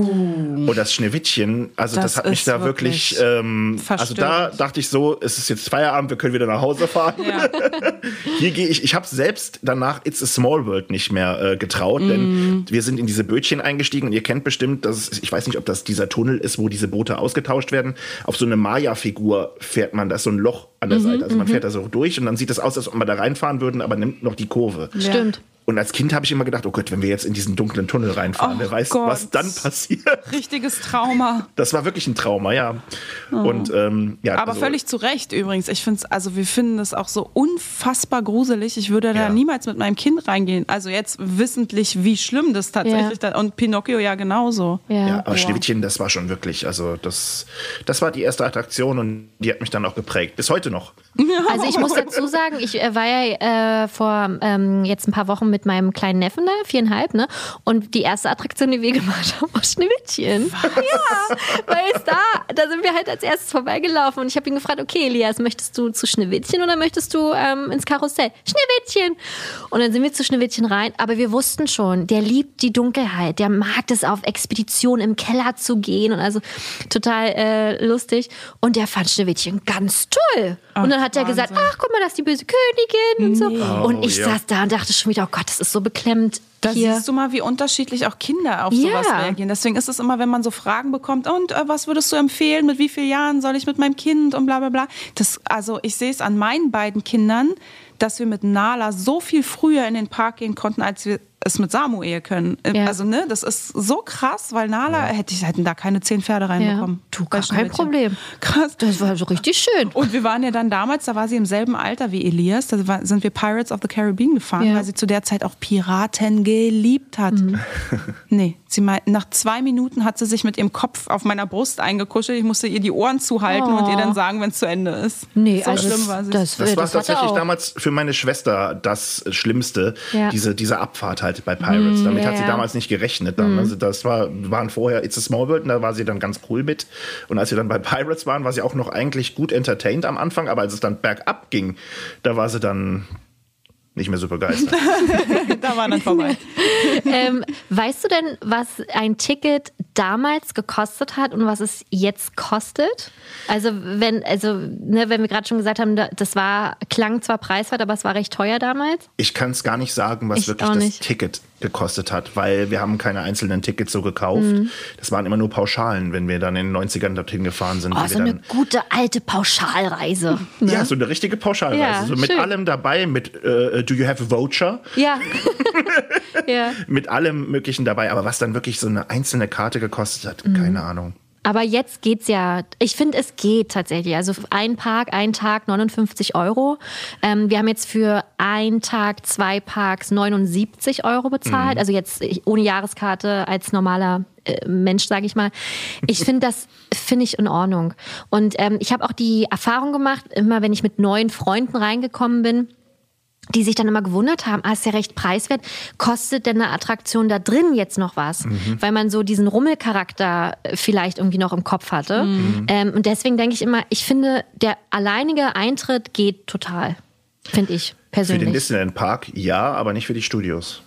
Und das Schneewittchen, also das, Das hat mich da wirklich, wirklich ähm, also da dachte ich so, es ist jetzt Feierabend, wir können wieder nach Hause fahren. Ja. Hier gehe ich, ich habe selbst danach It's a Small World nicht mehr äh, getraut, Mhm. denn wir sind in diese Bötchen eingestiegen und ihr kennt bestimmt, dass ich weiß nicht, ob das dieser Tunnel ist, wo diese Boote ausgetauscht werden. Auf so eine Maya-Figur fährt man, da ist so ein Loch an Mhm, der Seite. Also man fährt da so durch und dann sieht es aus, als ob wir da reinfahren würden, aber nimmt noch die Kurve. Stimmt. Und als Kind habe ich immer gedacht, oh Gott, wenn wir jetzt in diesen dunklen Tunnel reinfahren, Oh wer weiß, Gott. was dann passiert. Richtiges Trauma. Das war wirklich ein Trauma, ja. Und ähm, ja, Oh. Aber also, völlig zu Recht übrigens. Ich finde es, also wir finden das auch so unfassbar gruselig. Ich würde da Ja. niemals mit meinem Kind reingehen. Also jetzt wissentlich, wie schlimm das tatsächlich Ja. da Und Pinocchio ja genauso. Ja. Ja, aber Schneewittchen, das war schon wirklich, also das, das war die erste Attraktion und die hat mich dann auch geprägt. Bis heute noch. Also ich muss dazu sagen, ich äh, war ja äh, vor ähm, jetzt ein paar Wochen mit meinem kleinen Neffen da, viereinhalb, ne? Und die erste Attraktion, die wir gemacht haben, war Schneewittchen. Ja, weil es da, da sind wir halt als erstes vorbeigelaufen und ich habe ihn gefragt, okay, Elias, möchtest du zu Schneewittchen oder möchtest du ähm, ins Karussell? Schneewittchen! Und dann sind wir zu Schneewittchen rein, aber wir wussten schon, der liebt die Dunkelheit, der mag es auf Expedition im Keller zu gehen und also total äh, lustig. Und der fand Schneewittchen ganz toll. Und dann hat er gesagt, ach, guck mal, das ist die böse Königin und so. und ich Oh, ja. saß da und dachte schon wieder, oh Gott, das ist so beklemmend. Da hier. siehst du mal, wie unterschiedlich auch Kinder auf Ja. sowas reagieren. Deswegen ist es immer, wenn man so Fragen bekommt, und äh, was würdest du empfehlen, mit wie vielen Jahren soll ich mit meinem Kind und bla bla bla. Das, also ich sehe es an meinen beiden Kindern, dass wir mit Nala so viel früher in den Park gehen konnten, als wir es mit Samuel können. Äh, Ja. Also ne, das ist so krass, weil Nala hätte ich hätten da keine zehn Pferde reinbekommen. Du, Bei gar kein. Problem. Krass. Das war so richtig schön. Und wir waren ja dann damals, da war sie im selben Alter wie Elias, da sind wir Pirates of the Caribbean gefahren, Ja. weil sie zu der Zeit auch Piraten geliebt hat. Mhm. Nee, sie meint, nach zwei Minuten hat sie sich mit ihrem Kopf auf meiner Brust eingekuschelt. Ich musste ihr die Ohren zuhalten und ihr dann sagen, wenn es zu Ende ist. Nee, so also schlimm war sie. das, Das äh, war das hatte tatsächlich damals für meine Schwester das Schlimmste, Ja. diese, diese Abfahrt halt bei Pirates. Damit ja, hat sie ja. damals nicht gerechnet. Dann. Also das war, waren vorher It's a Small World und da war sie dann ganz cool mit. Und als wir dann bei Pirates waren, war sie auch noch eigentlich gut entertained am Anfang, aber als es dann bergab ging, da war sie dann nicht mehr so begeistert. da war dann vorbei. ähm, weißt du denn, was ein Ticket damals gekostet hat und was es jetzt kostet? Also wenn, also ne, wenn wir gerade schon gesagt haben, da- das war klang zwar preiswert, aber es war recht teuer damals. Ich kann es gar nicht sagen, was Ich wirklich das nicht. Ticket gekostet hat, weil wir haben keine einzelnen Tickets so gekauft. Mhm. Das waren immer nur Pauschalen, wenn wir dann in den 90ern dorthin gefahren sind. Oh, so eine gute alte Pauschalreise. Ne? ja, so eine richtige Pauschalreise. Ja, so mit schön. allem dabei, mit äh, Do you have a voucher? Ja. ja. Mit allem Möglichen dabei. Aber was dann wirklich so eine einzelne Karte gekostet hat, Mhm. keine Ahnung. Aber jetzt geht's ja. Ich finde, es geht tatsächlich. Also ein Park, ein Tag 59 Euro. Ähm, wir haben jetzt für ein Tag zwei Parks 79 Euro bezahlt. Also jetzt ohne Jahreskarte als normaler äh, Mensch, sage ich mal. Ich finde das finde ich in Ordnung. Und ähm, ich habe auch die Erfahrung gemacht, immer wenn ich mit neuen Freunden reingekommen bin die sich dann immer gewundert haben, ah, ist ja recht preiswert, kostet denn eine Attraktion da drin jetzt noch was? Weil man so diesen Rummelcharakter äh, vielleicht irgendwie noch im Kopf hatte. Ähm, und deswegen denke ich immer, ich finde, der alleinige Eintritt geht total. Finde ich Für den persönlich. Disneyland Park ja, aber nicht für die Studios.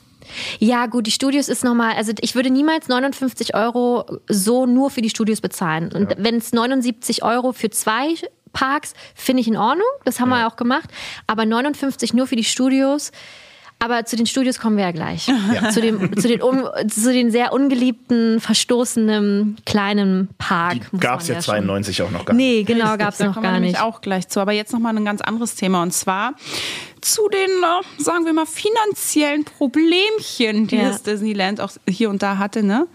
Ja, gut, die Studios ist nochmal, also ich würde niemals 59 Euro so nur für die Studios bezahlen. Und wenn es 79 Euro für zwei Parks, finde ich in Ordnung. Das haben wir auch gemacht. Aber 59 nur für die Studios. Aber zu den Studios kommen wir ja gleich. Zu, dem, zu, den um, zu den sehr ungeliebten, verstoßenen kleinen Park. Gab es ja schon- 92 auch noch gar nicht. Nee, genau, gab es noch kommen gar nicht. auch gleich zu. Aber jetzt nochmal ein ganz anderes Thema. Und zwar zu den, äh, sagen wir mal, finanziellen Problemchen, die Ja. das Disneyland auch hier und da hatte. Ne?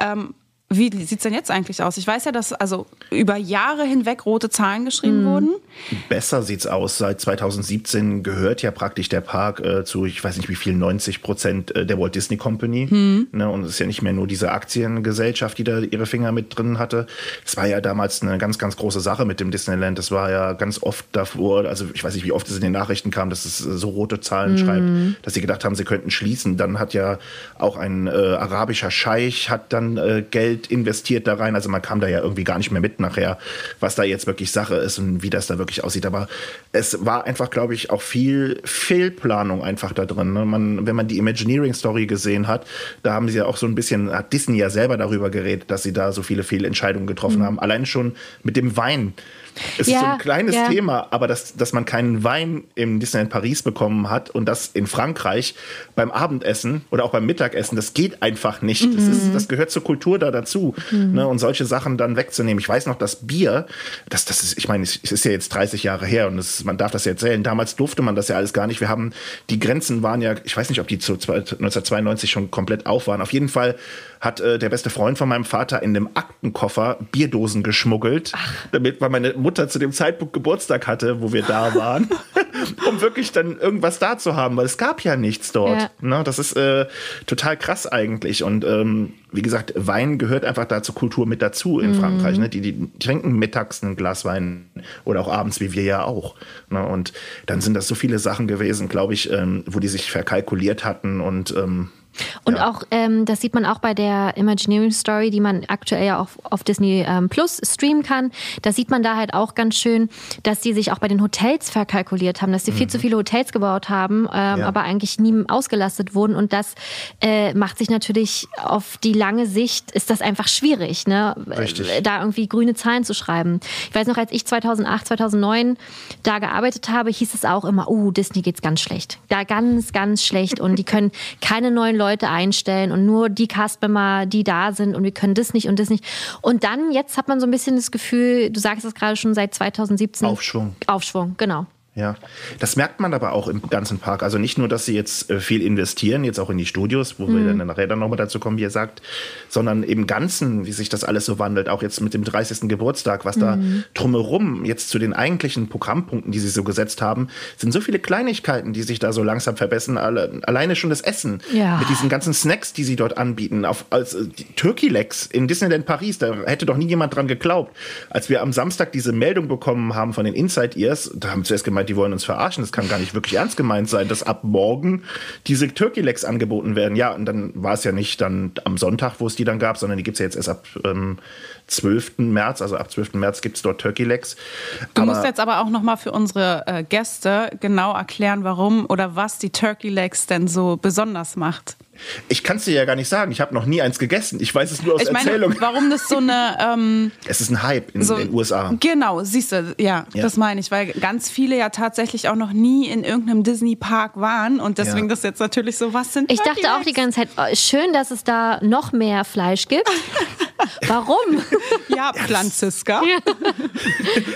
Ähm, wie sieht es denn jetzt eigentlich aus? Ich weiß ja, dass also über Jahre hinweg rote Zahlen geschrieben Mhm. wurden. Besser sieht's aus. Seit 2017 gehört ja praktisch der Park äh, zu, ich weiß nicht wie viel, 90 Prozent äh, der Walt Disney Company. Ne, und es ist ja nicht mehr nur diese Aktiengesellschaft, die da ihre Finger mit drin hatte. Es war ja damals eine ganz, ganz große Sache mit dem Disneyland. Das war ja ganz oft davor, also ich weiß nicht, wie oft es in den Nachrichten kam, dass es äh, so rote Zahlen schreibt, dass sie gedacht haben, sie könnten schließen. Dann hat ja auch ein äh, arabischer Scheich hat dann äh, Geld Geld investiert da rein. Also man kam da ja irgendwie gar nicht mehr mit nachher, was da jetzt wirklich Sache ist und wie das da wirklich aussieht. Aber es war einfach, glaube ich, auch viel Fehlplanung einfach da drin. Ne? Man, wenn man die Imagineering-Story gesehen hat, da haben sie ja auch so ein bisschen, hat Disney ja selber darüber geredet, dass sie da so viele Fehlentscheidungen getroffen Mhm. haben. Allein schon mit dem Wein. Es Ja, ist so ein kleines ja. Thema, aber dass, dass man keinen Wein im Disneyland Paris bekommen hat und das in Frankreich beim Abendessen oder auch beim Mittagessen, das geht einfach nicht. Das, Mhm. ist, das gehört zur Kultur da dazu. Ne? Und solche Sachen dann wegzunehmen. Ich weiß noch, das Bier, das, das ist, ich meine, es ist ja jetzt 30 Jahre her und das, man darf das ja erzählen. Damals durfte man das ja alles gar nicht. Wir haben, die Grenzen waren ja, ich weiß nicht, ob die zu 1992 schon komplett auf waren. Auf jeden Fall hat äh, der beste Freund von meinem Vater in dem Aktenkoffer Bierdosen geschmuggelt, damit, weil meine Mutter zu dem Zeitpunkt Geburtstag hatte, wo wir da waren, um wirklich dann irgendwas da zu haben, weil es gab ja nichts dort. Ja. Ne? Das ist äh, total krass eigentlich. Und ähm, wie gesagt, Wein gehört einfach da zur Kultur mit dazu in Frankreich. Ne? Die, die trinken mittags ein Glas Wein oder auch abends, wie wir ja auch. Ne? Und dann sind das so viele Sachen gewesen, glaube ich, ähm, wo die sich verkalkuliert hatten und ähm, Und Ja. auch, ähm, das sieht man auch bei der Imagineering Story, die man aktuell ja auch auf Disney ähm, Plus streamen kann. Da sieht man da halt auch ganz schön, dass die sich auch bei den Hotels verkalkuliert haben, dass sie viel zu viele Hotels gebaut haben, ähm, Mhm. Ja. aber eigentlich nie ausgelastet wurden. Und das äh, macht sich natürlich auf die lange Sicht, ist das einfach schwierig, ne? Richtig. Äh, da irgendwie grüne Zahlen zu schreiben. Ich weiß noch, als ich 2008, 2009 da gearbeitet habe, hieß es auch immer, uh, Disney geht's ganz schlecht. Da ganz, ganz schlecht. Und die können keine neuen Leute einstellen und nur die Castmember, die da sind und wir können das nicht und das nicht. Und dann, jetzt hat man so ein bisschen das Gefühl, du sagst es gerade schon seit 2017. Aufschwung. Aufschwung, genau. Ja, das merkt man aber auch im ganzen Park. Also nicht nur, dass sie jetzt äh, viel investieren, jetzt auch in die Studios, wo wir dann nachher dann nochmal dazu kommen, wie ihr sagt, sondern im Ganzen, wie sich das alles so wandelt, auch jetzt mit dem 30. Geburtstag, was da drumherum jetzt zu den eigentlichen Programmpunkten, die sie so gesetzt haben, sind so viele Kleinigkeiten, die sich da so langsam verbessern. Alle, alleine schon das Essen Ja. mit diesen ganzen Snacks, die sie dort anbieten, auf, als äh, Turkey Legs in Disneyland Paris, da hätte doch nie jemand dran geglaubt. Als wir am Samstag diese Meldung bekommen haben von den Inside Ears, da haben wir zuerst gemeint, die wollen uns verarschen. Das kann gar nicht wirklich ernst gemeint sein, dass ab morgen diese Turkey Legs angeboten werden. Ja, und dann war es ja nicht dann am Sonntag, wo es die dann gab, sondern die gibt's ja jetzt erst ab ähm, 12. März. Also ab 12. März gibt's dort Turkey Legs. Du Aber- musst jetzt aber auch nochmal für unsere äh, Gäste genau erklären, warum oder was die Turkey Legs denn so besonders macht. Ich kann es dir ja gar nicht sagen. Ich habe noch nie eins gegessen. Ich weiß es nur aus Ich meine, Erzählung. warum das so eine ähm, Es ist ein Hype in so den USA. Genau, siehst du, ja, Ja. das meine ich, weil ganz viele ja tatsächlich auch noch nie in irgendeinem Disney Park waren und deswegen Ja. das jetzt natürlich so was sind. Ich dachte auch die ganze Zeit, oh, schön, dass es da noch mehr Fleisch gibt. Warum? Ja, Franziska.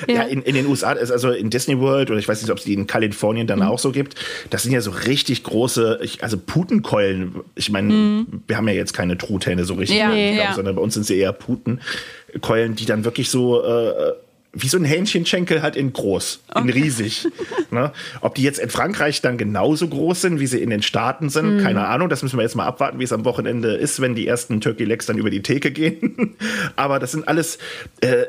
Ja, in, in den USA, ist also in Disney World oder ich weiß nicht, ob es die in Kalifornien dann auch so gibt, das sind ja so richtig große, ich, also Putenkeulen. Ich meine, wir haben ja jetzt keine Truthähne so richtig, Ja, glaub, ja. sondern bei uns sind sie eher Putenkeulen, die dann wirklich so äh, wie so ein Hähnchenschenkel halt in groß, in riesig. ne? Ob die jetzt in Frankreich dann genauso groß sind, wie sie in den Staaten sind, keine Ahnung. Das müssen wir jetzt mal abwarten, wie es am Wochenende ist, wenn die ersten Turkey Legs dann über die Theke gehen. Aber das sind alles äh,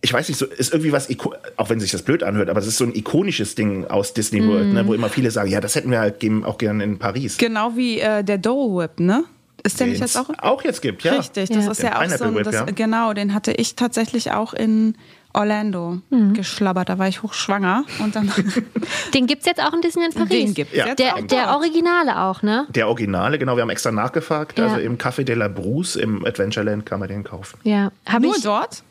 ich weiß nicht, so ist irgendwie was, auch wenn sich das blöd anhört, aber es ist so ein ikonisches Ding aus Disney World, ne, wo immer viele sagen, ja, das hätten wir halt auch gerne in Paris. Genau wie äh, der Dole Whip, ne? Ist der nicht jetzt auch? auch jetzt gibt, ja. Richtig, das Ja. ist Den ja auch so Pineapple ein, Whip, das, ja. genau, den hatte ich tatsächlich auch in Orlando Mhm. geschlabbert. Da war ich hochschwanger und dann Den gibt's jetzt auch in Disneyland Paris. den gibt's Ja. jetzt Der, auch der dort. Originale auch, ne? Der Originale, genau, wir haben extra nachgefragt. Ja. Also im Café de la Bruce im Adventureland kann man den kaufen. Ja. Hab Nur ich, dort?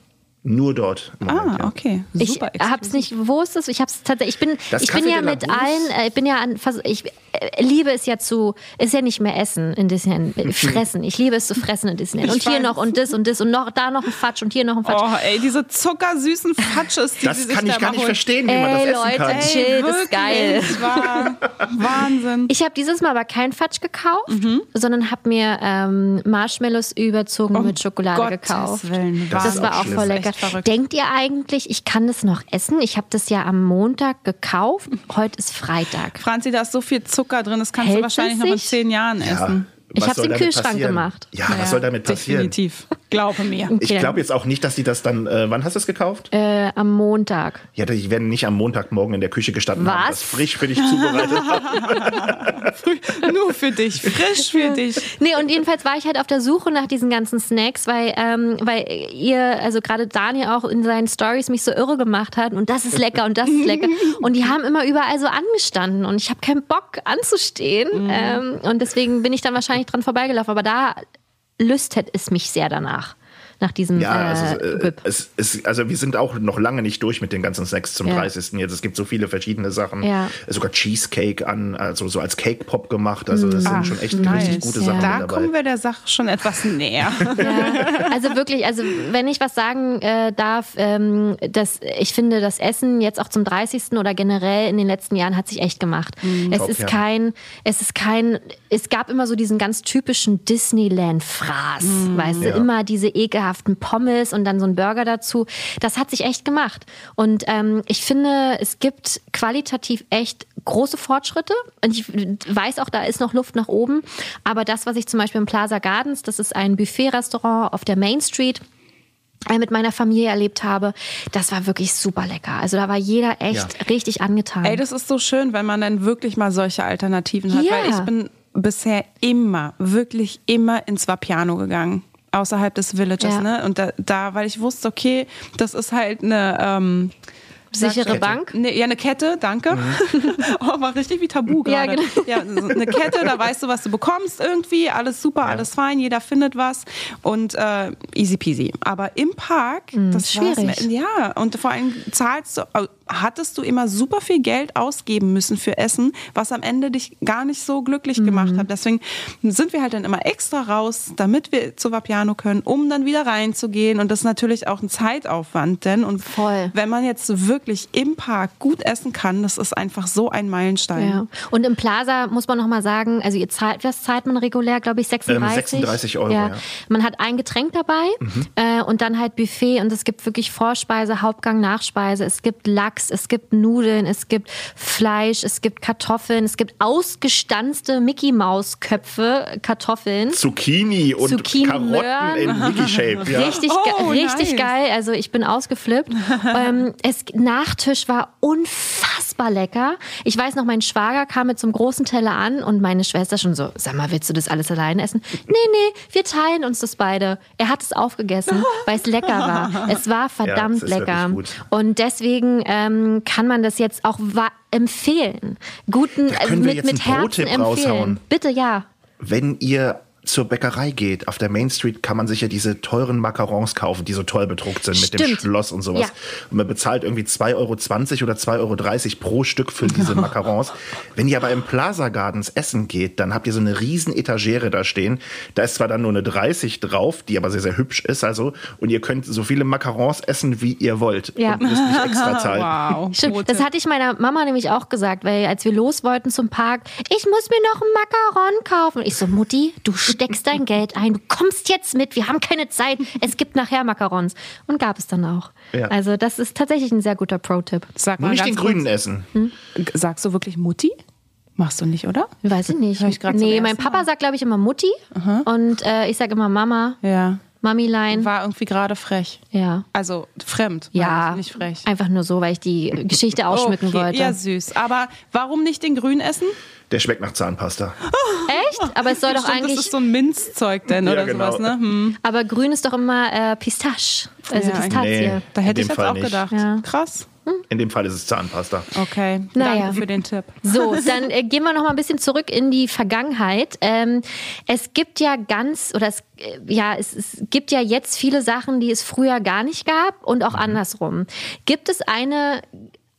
Nur dort. im Moment, Ah, ja. okay. Ich Super hab's nicht, wo ist es? Ich hab's tatsächlich, ich bin, Das ich bin ja mit Bruce? allen, äh, ich bin ja an, ich äh, liebe es ja zu, ist ja nicht mehr essen in Disneyland, äh, fressen. Ich liebe es zu fressen in Disneyland. Und Ich hier weiß. noch und das und das und noch, da noch ein Fatsch und hier noch ein Fatsch. Oh, ey, diese zuckersüßen Fatsches, die sie Das sich kann ich da gar nicht holen. verstehen, wie man das Ey, essen Leute, kann. ey. Chill, das ist geil. wirklich, War Wahnsinn. Ich habe dieses Mal aber kein Fatsch gekauft, Mhm. sondern habe mir ähm, Marshmallows überzogen mit Schokolade Um Gottes gekauft. Willen, Das Das war auch auch schlimm. voll Das lecker. Verrückt. Denkt ihr eigentlich, ich kann das noch essen? Ich habe das ja am Montag gekauft. Heute ist Freitag. Franzi, da ist so viel Zucker drin, das kannst Hält du wahrscheinlich es noch in zehn Jahren Ja, essen. Ich was hab's soll im damit Kühlschrank passieren? gemacht. Ja, was soll damit passieren? Definitiv. Glaube mir. Ich glaube jetzt auch nicht, dass die das dann. Äh, wann hast du es gekauft? Äh, am Montag. Ja, die werden nicht am Montagmorgen in der Küche gestanden haben, Was? das frisch für dich zubereitet haben. Nur für dich, frisch für dich. Nee, und jedenfalls war ich halt auf der Suche nach diesen ganzen Snacks, weil, ähm, weil ihr, also gerade Daniel auch in seinen Stories mich so irre gemacht hat und das ist lecker und das ist lecker. Und die haben immer überall so angestanden und ich habe keinen Bock anzustehen. Ähm, und deswegen bin ich dann wahrscheinlich dran vorbeigelaufen. Aber da lüstet es mich sehr danach. Nach diesem Ja, äh, also, äh, Whip. es, es, also wir sind auch noch lange nicht durch mit den ganzen Snacks zum Ja. 30. Jetzt. Es gibt so viele verschiedene Sachen. Ja. Sogar Cheesecake an, also so als Cake Pop gemacht. Also das sind schon echt richtig gute Ja. Sachen Da dabei. kommen wir der Sache schon etwas näher. Ja, also wirklich, also wenn ich was sagen äh, darf, ähm, dass ich finde, das Essen jetzt auch zum 30. oder generell in den letzten Jahren hat sich echt gemacht. es Top, ist ja. kein, es ist kein, es gab immer so diesen ganz typischen Disneyland-Fraß, weißt du, Ja. immer diese ekelhaften Pommes und dann so ein Burger dazu. Das hat sich echt gemacht. Und ähm, ich finde, es gibt qualitativ echt große Fortschritte. Und ich weiß auch, da ist noch Luft nach oben. Aber das, was ich zum Beispiel im Plaza Gardens, das ist ein Buffet-Restaurant auf der Main Street, äh, mit meiner Familie erlebt habe, das war wirklich super lecker. Also da war jeder echt richtig angetan. Ey, das ist so schön, wenn man dann wirklich mal solche Alternativen hat. Ja. Weil ich bin bisher immer, wirklich immer ins Vapiano gegangen. Außerhalb des Villages, Ja. ne? Und da, da, weil ich wusste, okay, das ist halt eine ähm, Sichere Kette. Bank? Ne, ja, eine Kette, danke. oh, war richtig wie Tabu Ja, gerade. genau. Ja, so eine Kette, da weißt du, was du bekommst irgendwie. Alles super, alles fein, jeder findet was. Und äh, easy peasy. Aber im Park, das war's Hm, schwierig. mir- ja, und vor allem zahlst du, hattest du immer super viel Geld ausgeben müssen für Essen, was am Ende dich gar nicht so glücklich gemacht Mhm. hat. Deswegen sind wir halt dann immer extra raus, damit wir zu Vapiano können, um dann wieder reinzugehen. Und das ist natürlich auch ein Zeitaufwand, denn und Voll. wenn man jetzt wirklich im Park gut essen kann, das ist einfach so ein Meilenstein. Ja. Und im Plaza muss man noch mal sagen, also ihr zahlt, was zahlt man regulär, glaube ich, 36? 36 Euro, ja. Man hat ein Getränk dabei äh, und dann halt Buffet und es gibt wirklich Vorspeise, Hauptgang, Nachspeise. Es gibt Lachs, es gibt Nudeln, es gibt Fleisch, es gibt Kartoffeln, es gibt ausgestanzte Mickey Maus Köpfe, Kartoffeln. Zucchini und Zucchini, Karotten Möhren. in Mickey-Shape. Ja. Richtig, Oh, ge richtig nice. geil. Also ich bin ausgeflippt. ähm, es, Nachtisch war unfassbar lecker. Ich weiß noch, mein Schwager kam mit zum großen Teller an und meine Schwester schon so, sag mal, willst du das alles alleine essen? Nee, nee, wir teilen uns das beide. Er hat es aufgegessen, weil es lecker war. Es war verdammt wirklich lecker. Und deswegen ähm, kann man das jetzt auch empfehlen. Guten, Da können wir mit, jetzt mit Herzen empfehlen. raushauen. Bitte, ja. Wenn ihr zur Bäckerei geht, auf der Main Street kann man sich ja diese teuren Macarons kaufen, die so toll bedruckt sind mit dem Stimmt. Schloss und sowas. Ja. Und man bezahlt irgendwie 2,20 Euro oder 2,30 Euro pro Stück für diese Macarons. Wenn ihr aber im Plaza Gardens essen geht, dann habt ihr so eine riesen Etagere da stehen. Da ist zwar dann nur eine 30 drauf, die aber sehr, sehr hübsch ist also. Und ihr könnt so viele Macarons essen, wie ihr wollt. Ja. Und müsst nicht extra zahlen. Wow. Stimmt, das hatte ich meiner Mama nämlich auch gesagt, weil als wir los wollten zum Park, ich muss mir noch einen Macaron kaufen. Ich so, Mutti, du steckst dein Geld ein, du kommst jetzt mit, wir haben keine Zeit, es gibt nachher Macarons. Und gab es dann auch. Ja. Also das ist tatsächlich ein sehr guter Pro-Tipp. Sag Nur mal nicht ganz den grünen kurz, essen. Sagst du wirklich Mutti? Machst du nicht, oder? Weiß ich nicht. Hör ich nee, mein Papa Mal. sagt, glaube ich, immer Mutti. Und äh, ich sage immer Mama, Ja. Mamilein. War irgendwie gerade frech. Ja. Also fremd. Ja, nicht frech. einfach nur so, weil ich die Geschichte ausschmücken Okay, wollte. Ja, süß. Aber warum nicht den grün essen? Der schmeckt nach Zahnpasta. Echt? Aber es soll doch Stimmt, eigentlich. das ist so ein Minzzeug denn Ja, oder genau. sowas, ne? Hm. aber grün ist doch immer äh, Pistache. Also Ja, Pistazie. Nee. Da hätte ich jetzt Fall auch nicht. gedacht. Ja. Krass. In dem Fall ist es Zahnpasta. Okay. Naja. Danke für den Tipp. So, dann äh, gehen wir noch mal ein bisschen zurück in die Vergangenheit. Ähm, es gibt ja ganz, oder es, äh, ja, es, es gibt ja jetzt viele Sachen, die es früher gar nicht gab und auch andersrum. Gibt es eine,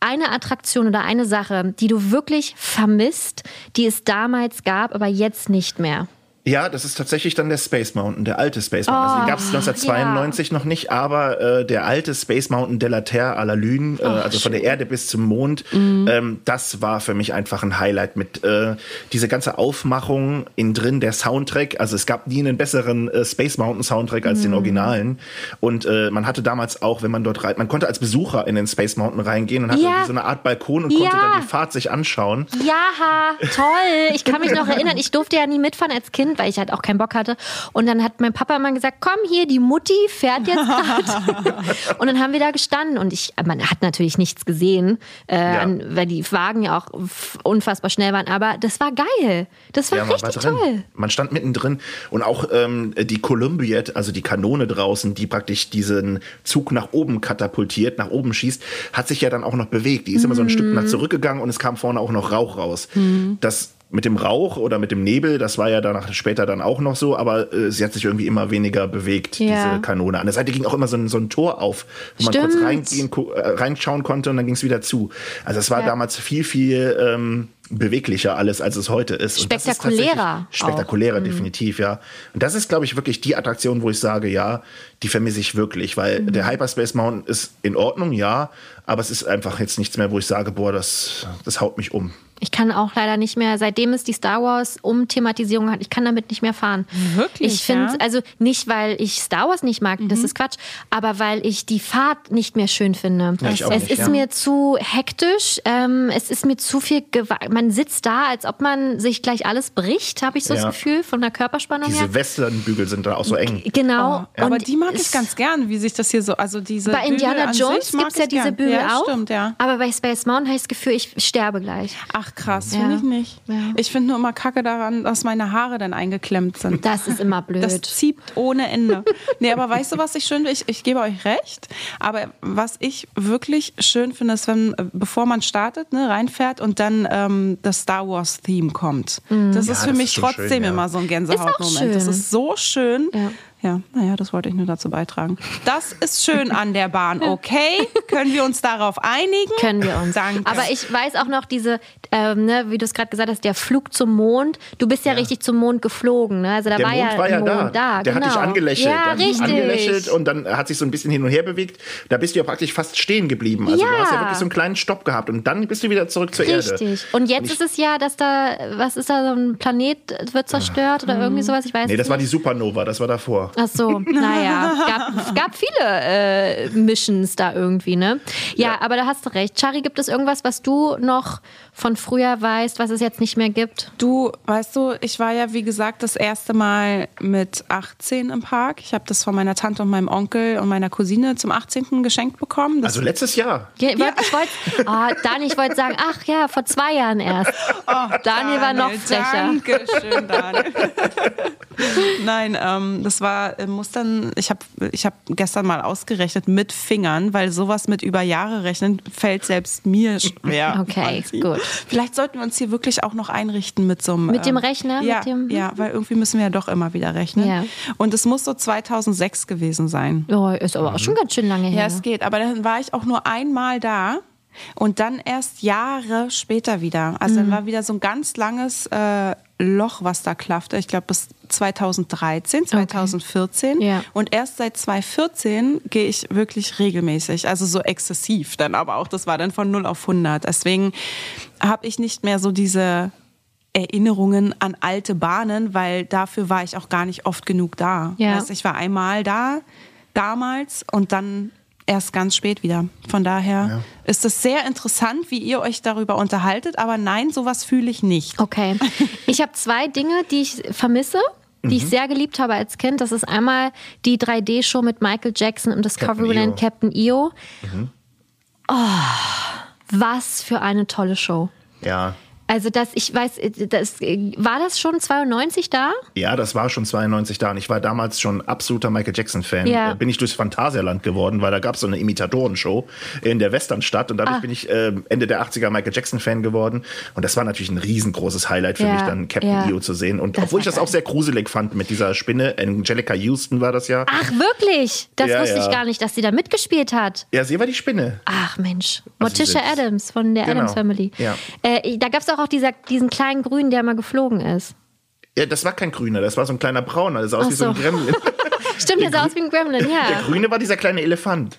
eine Attraktion oder eine Sache, die du wirklich vermisst, die es damals gab, aber jetzt nicht mehr? Ja, das ist tatsächlich dann der Space Mountain, der alte Space Mountain. also den gab es 1992 noch nicht, aber äh, der alte Space Mountain de la Terre à la Lune, äh, also von der Erde bis zum Mond, ähm, das war für mich einfach ein Highlight mit äh, diese ganze Aufmachung in drin, der Soundtrack. Also es gab nie einen besseren äh, Space Mountain Soundtrack als den Originalen. Und äh, man hatte damals auch, wenn man dort rein, man konnte als Besucher in den Space Mountain reingehen und hatte Ja. so eine Art Balkon und konnte Ja. dann die Fahrt sich anschauen. Ja, toll. Ich kann mich noch erinnern, ich durfte ja nie mitfahren als Kind, weil ich halt auch keinen Bock hatte. Und dann hat mein Papa immer gesagt, komm hier, die Mutti fährt jetzt gerade. und dann haben wir da gestanden und ich, man hat natürlich nichts gesehen, äh, Ja. weil die Wagen ja auch unfassbar schnell waren. Aber das war geil. Das war Ja, man richtig drin. toll. Man stand mittendrin und auch ähm, die Columbiad, also die Kanone draußen, die praktisch diesen Zug nach oben katapultiert, nach oben schießt, hat sich ja dann auch noch bewegt. Die ist immer so ein Stück Mhm. nach zurückgegangen und es kam vorne auch noch Rauch raus. Das mit dem Rauch oder mit dem Nebel, das war ja danach später dann auch noch so, aber äh, sie hat sich irgendwie immer weniger bewegt, Ja. diese Kanone. An der Seite ging auch immer so ein, so ein Tor auf, wo man kurz Stimmt. reingehen, äh, reinschauen konnte und dann ging es wieder zu. Also es war Ja. damals viel, viel ähm, beweglicher alles, als es heute ist. Das ist Spektakulärer auch. Spektakulärer, definitiv, ja. Und das ist, glaube ich, wirklich die Attraktion, wo ich sage, ja, die vermisse ich wirklich, weil Mhm. der Hyperspace Mountain ist in Ordnung, ja, aber es ist einfach jetzt nichts mehr, wo ich sage, boah, das, das haut mich um. Ich kann auch leider nicht mehr, seitdem es die Star Wars Umthematisierung hat, ich kann damit nicht mehr fahren. Wirklich, Ich finde, ja? also nicht, weil ich Star Wars nicht mag, Mhm. das ist Quatsch, aber weil ich die Fahrt nicht mehr schön finde. Ja, ich auch es nicht, ist ja. mir zu hektisch, ähm, es ist mir zu viel, Gewa man sitzt da, als ob man sich gleich alles bricht, habe ich so Ja. das Gefühl, von der Körperspannung her. Diese Westernbügel sind da auch so eng. Genau. Aber Und die mag ich ganz gern, wie sich das hier so, also diese Bei Bügel Indiana an Jones sich mag gibt es ja diese gern. Bügel ja, auch. stimmt, ja. Aber bei Space Mountain habe ich das Gefühl, ich sterbe gleich. Ach krass, Ja. finde ich nicht. Ja. Ich finde nur immer kacke daran, dass meine Haare dann eingeklemmt sind. Das ist immer blöd. Das zieht ohne Ende. Nee, aber weißt du, was ich schön finde? Ich, ich gebe euch recht. Aber was ich wirklich schön finde, ist, wenn, äh, bevor man startet, ne, reinfährt und dann ähm, das Star Wars-Theme kommt. Mhm. Das Ja, ist für das mich trotzdem schön, ja. immer so ein Gänsehautmoment. Das ist so schön. Ja. Ja, naja, das wollte ich nur dazu beitragen. Das ist schön an der Bahn, okay? Können wir uns darauf einigen? Können wir uns. Danke. Aber ich weiß auch noch diese, ähm, ne, wie du es gerade gesagt hast, der Flug zum Mond. Du bist ja, richtig zum Mond geflogen. Ne? Also da Der war Mond ja, war ja ein da. Mond da. Der genau. hat dich angelächelt. Ja, der hat dich richtig. angelächelt und dann hat sich so ein bisschen hin und her bewegt. Da bist du ja praktisch fast stehen geblieben. Also du Ja. hast ja wirklich so einen kleinen Stopp gehabt und dann bist du wieder zurück zur Erde. Richtig. Und jetzt ich- ist es ja, dass da, was ist da, so ein Planet wird zerstört oder irgendwie sowas, ich weiß Nee, es das war die nicht. Supernova, das war davor. Ach so, naja, gab, gab viele äh, Missions da irgendwie, ne? Ja, Ja. aber da hast du recht. Chari, gibt es irgendwas, was du noch von früher weißt, was es jetzt nicht mehr gibt? Du, weißt du, ich war ja, wie gesagt, das erste Mal mit 18 im Park. Ich habe das von meiner Tante und meinem Onkel und meiner Cousine zum 18. geschenkt bekommen. Das Also letztes Jahr. Ja, ich wollte, ich wollte, oh, Daniel, ich wollte sagen, ach ja, vor zwei Jahren erst. Daniel war noch frecher. Danke schön, Daniel. Nein, ähm, das war, äh, muss dann, ich habe ich hab gestern mal ausgerechnet mit Fingern, weil sowas mit über Jahre rechnen fällt selbst mir schwer. Okay, gut. Vielleicht sollten wir uns hier wirklich auch noch einrichten mit so einem. Mit dem ähm, Rechner? Ja, Mit dem- ja, weil irgendwie müssen wir ja doch immer wieder rechnen. Ja. Und es muss so 2006 gewesen sein. Oh, ist aber auch schon ganz schön lange Ja, her. es geht. Aber dann war ich auch nur einmal da und dann erst Jahre später wieder. Also Mhm. dann war wieder so ein ganz langes äh, Loch, was da klaffte. Ich glaube bis 2013, 2014. Ja. Und erst seit 2014 gehe ich wirklich regelmäßig. Also so exzessiv dann aber auch. Das war dann von 0 auf 100. Deswegen habe ich nicht mehr so diese Erinnerungen an alte Bahnen, weil dafür war ich auch gar nicht oft genug da. Ja. Weißt, ich war einmal da, damals und dann erst ganz spät wieder. Von daher ist es sehr interessant, wie ihr euch darüber unterhaltet, aber nein, sowas fühle ich nicht. Okay. Ich habe zwei Dinge, die ich vermisse. Die Mhm. ich sehr geliebt habe als Kind. Das ist einmal die 3D-Show mit Michael Jackson im Discoveryland Captain Captain EO. Mhm. Oh, was für eine tolle Show. Ja. Also das, ich weiß, das, war das schon 92 da? Ja, das war schon 92 da und ich war damals schon absoluter Michael Jackson-Fan. Ja. Äh, Bin ich durchs Phantasialand geworden, weil da gab es so eine Imitatoren-Show in der Westernstadt und dadurch Ah. bin ich äh, Ende der 80er Michael Jackson-Fan geworden und das war natürlich ein riesengroßes Highlight für Ja, mich, dann Captain ja. EO zu sehen. Und Das obwohl ich das auch sehr gruselig fand mit dieser Spinne, Angelica Houston war das ja. Ach, wirklich? Das Ja, wusste ich gar nicht, dass sie da mitgespielt hat. Ja, sie war die Spinne. Ach Mensch, Also Morticia Adams von der Genau, Adams Family. ja. Äh, da gab es auch, auch dieser, diesen kleinen Grünen, der mal geflogen ist. Ja, das war kein Grüner, das war so ein kleiner Brauner, das sah aus Ach wie so ein so. Gremlin. Stimmt, der sah aus wie ein Gremlin, Der ja. Grüne war dieser kleine Elefant.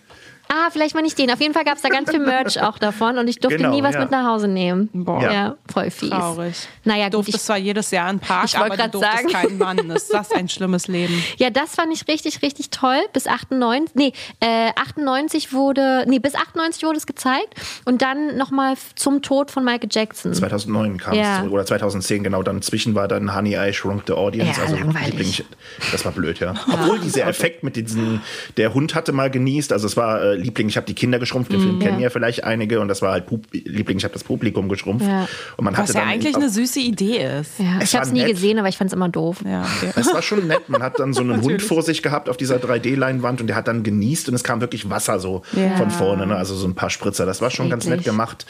Ah, vielleicht mal nicht den. Auf jeden Fall gab es da ganz viel Merch auch davon und ich durfte Genau, nie was ja. mit nach Hause nehmen. Boah. Ja, Ja. voll fies. Traurig. Naja, Du gut. durftest Ich, zwar jedes Jahr in den Park, Ich aber du durftest sagen. keinen Mann. Ist das ein schlimmes Leben? ja, das fand ich richtig, richtig toll. Bis 98, nee, äh, 98 wurde, nee, bis 98 wurde es gezeigt und dann nochmal zum Tod von Michael Jackson. 2009 kam Ja. es zurück, oder 2010 genau. Dann zwischen war dann Honey I Shrunk the Audience. Ja, also langweilig. Das war blöd, ja. Obwohl dieser Effekt mit diesen, der Hund hatte mal genießt. Also es war äh, Liebling, ich habe die Kinder geschrumpft. Den Film kennen ja vielleicht einige und das war halt Pub Liebling, ich habe das Publikum geschrumpft. Ja. Und man Was hatte ja dann eigentlich auch- eine süße Idee ist. ja, Es ich habe es nie nett. gesehen, aber ich fand es immer doof. Ja, okay. Es war schon nett. Man hat dann so einen Hund vor sich gehabt auf dieser 3D-Leinwand und der hat dann genießt und es kam wirklich Wasser so Ja. von vorne, ne? also so ein paar Spritzer. Das war schon ganz nett Eklig. gemacht,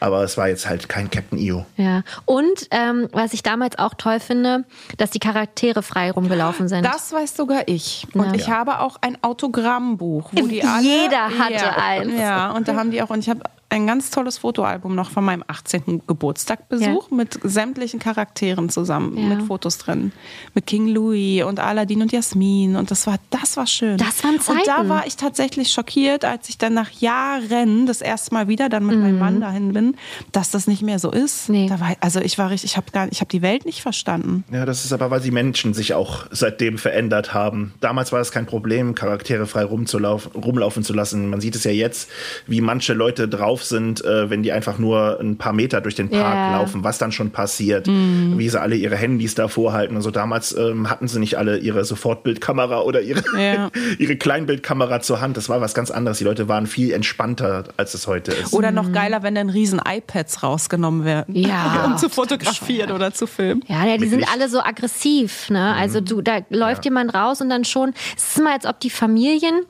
aber es war jetzt halt kein Captain EO. Ja. Und ähm, was ich damals auch toll finde, dass die Charaktere frei rumgelaufen sind. Das weiß sogar ich. Und Ja. ich habe auch ein Autogrammbuch, wo die alle. Jeder hatte ja, eins. Ja, und da haben die auch. Und ich habe ein ganz tolles Fotoalbum noch von meinem 18. Geburtstag Besuch mit sämtlichen Charakteren zusammen, Ja. mit Fotos drin. Mit King Louis und Aladdin und Jasmin. Und das war, das war schön. Das waren Und da Zeiten. war ich tatsächlich schockiert, als ich dann nach Jahren das erste Mal wieder dann mit meinem Mann dahin bin, dass das nicht mehr so ist. Mhm. Nee. Da war, also ich war richtig, ich habe gar, ich habe die Welt nicht verstanden. Ja, das ist aber, weil die Menschen sich auch seitdem verändert haben. Damals war es kein Problem, Charaktere frei rumzulaufen, rumlaufen zu lassen. Man sieht es ja jetzt, wie manche Leute drauf sind, äh, wenn die einfach nur ein paar Meter durch den Park Ja. laufen, was dann schon passiert, wie sie alle ihre Handys da vorhalten. Also damals ähm, hatten sie nicht alle ihre Sofortbildkamera oder ihre, Ja. ihre Kleinbildkamera zur Hand. Das war was ganz anderes. Die Leute waren viel entspannter, als es heute ist. Oder noch geiler, wenn dann riesen iPads rausgenommen werden. Ja. um zu fotografieren oder zu filmen. Ja, ja, die sind Wirklich? alle so aggressiv, ne? Also du, da läuft jemand raus und dann schon, es ist mal, als ob die Familien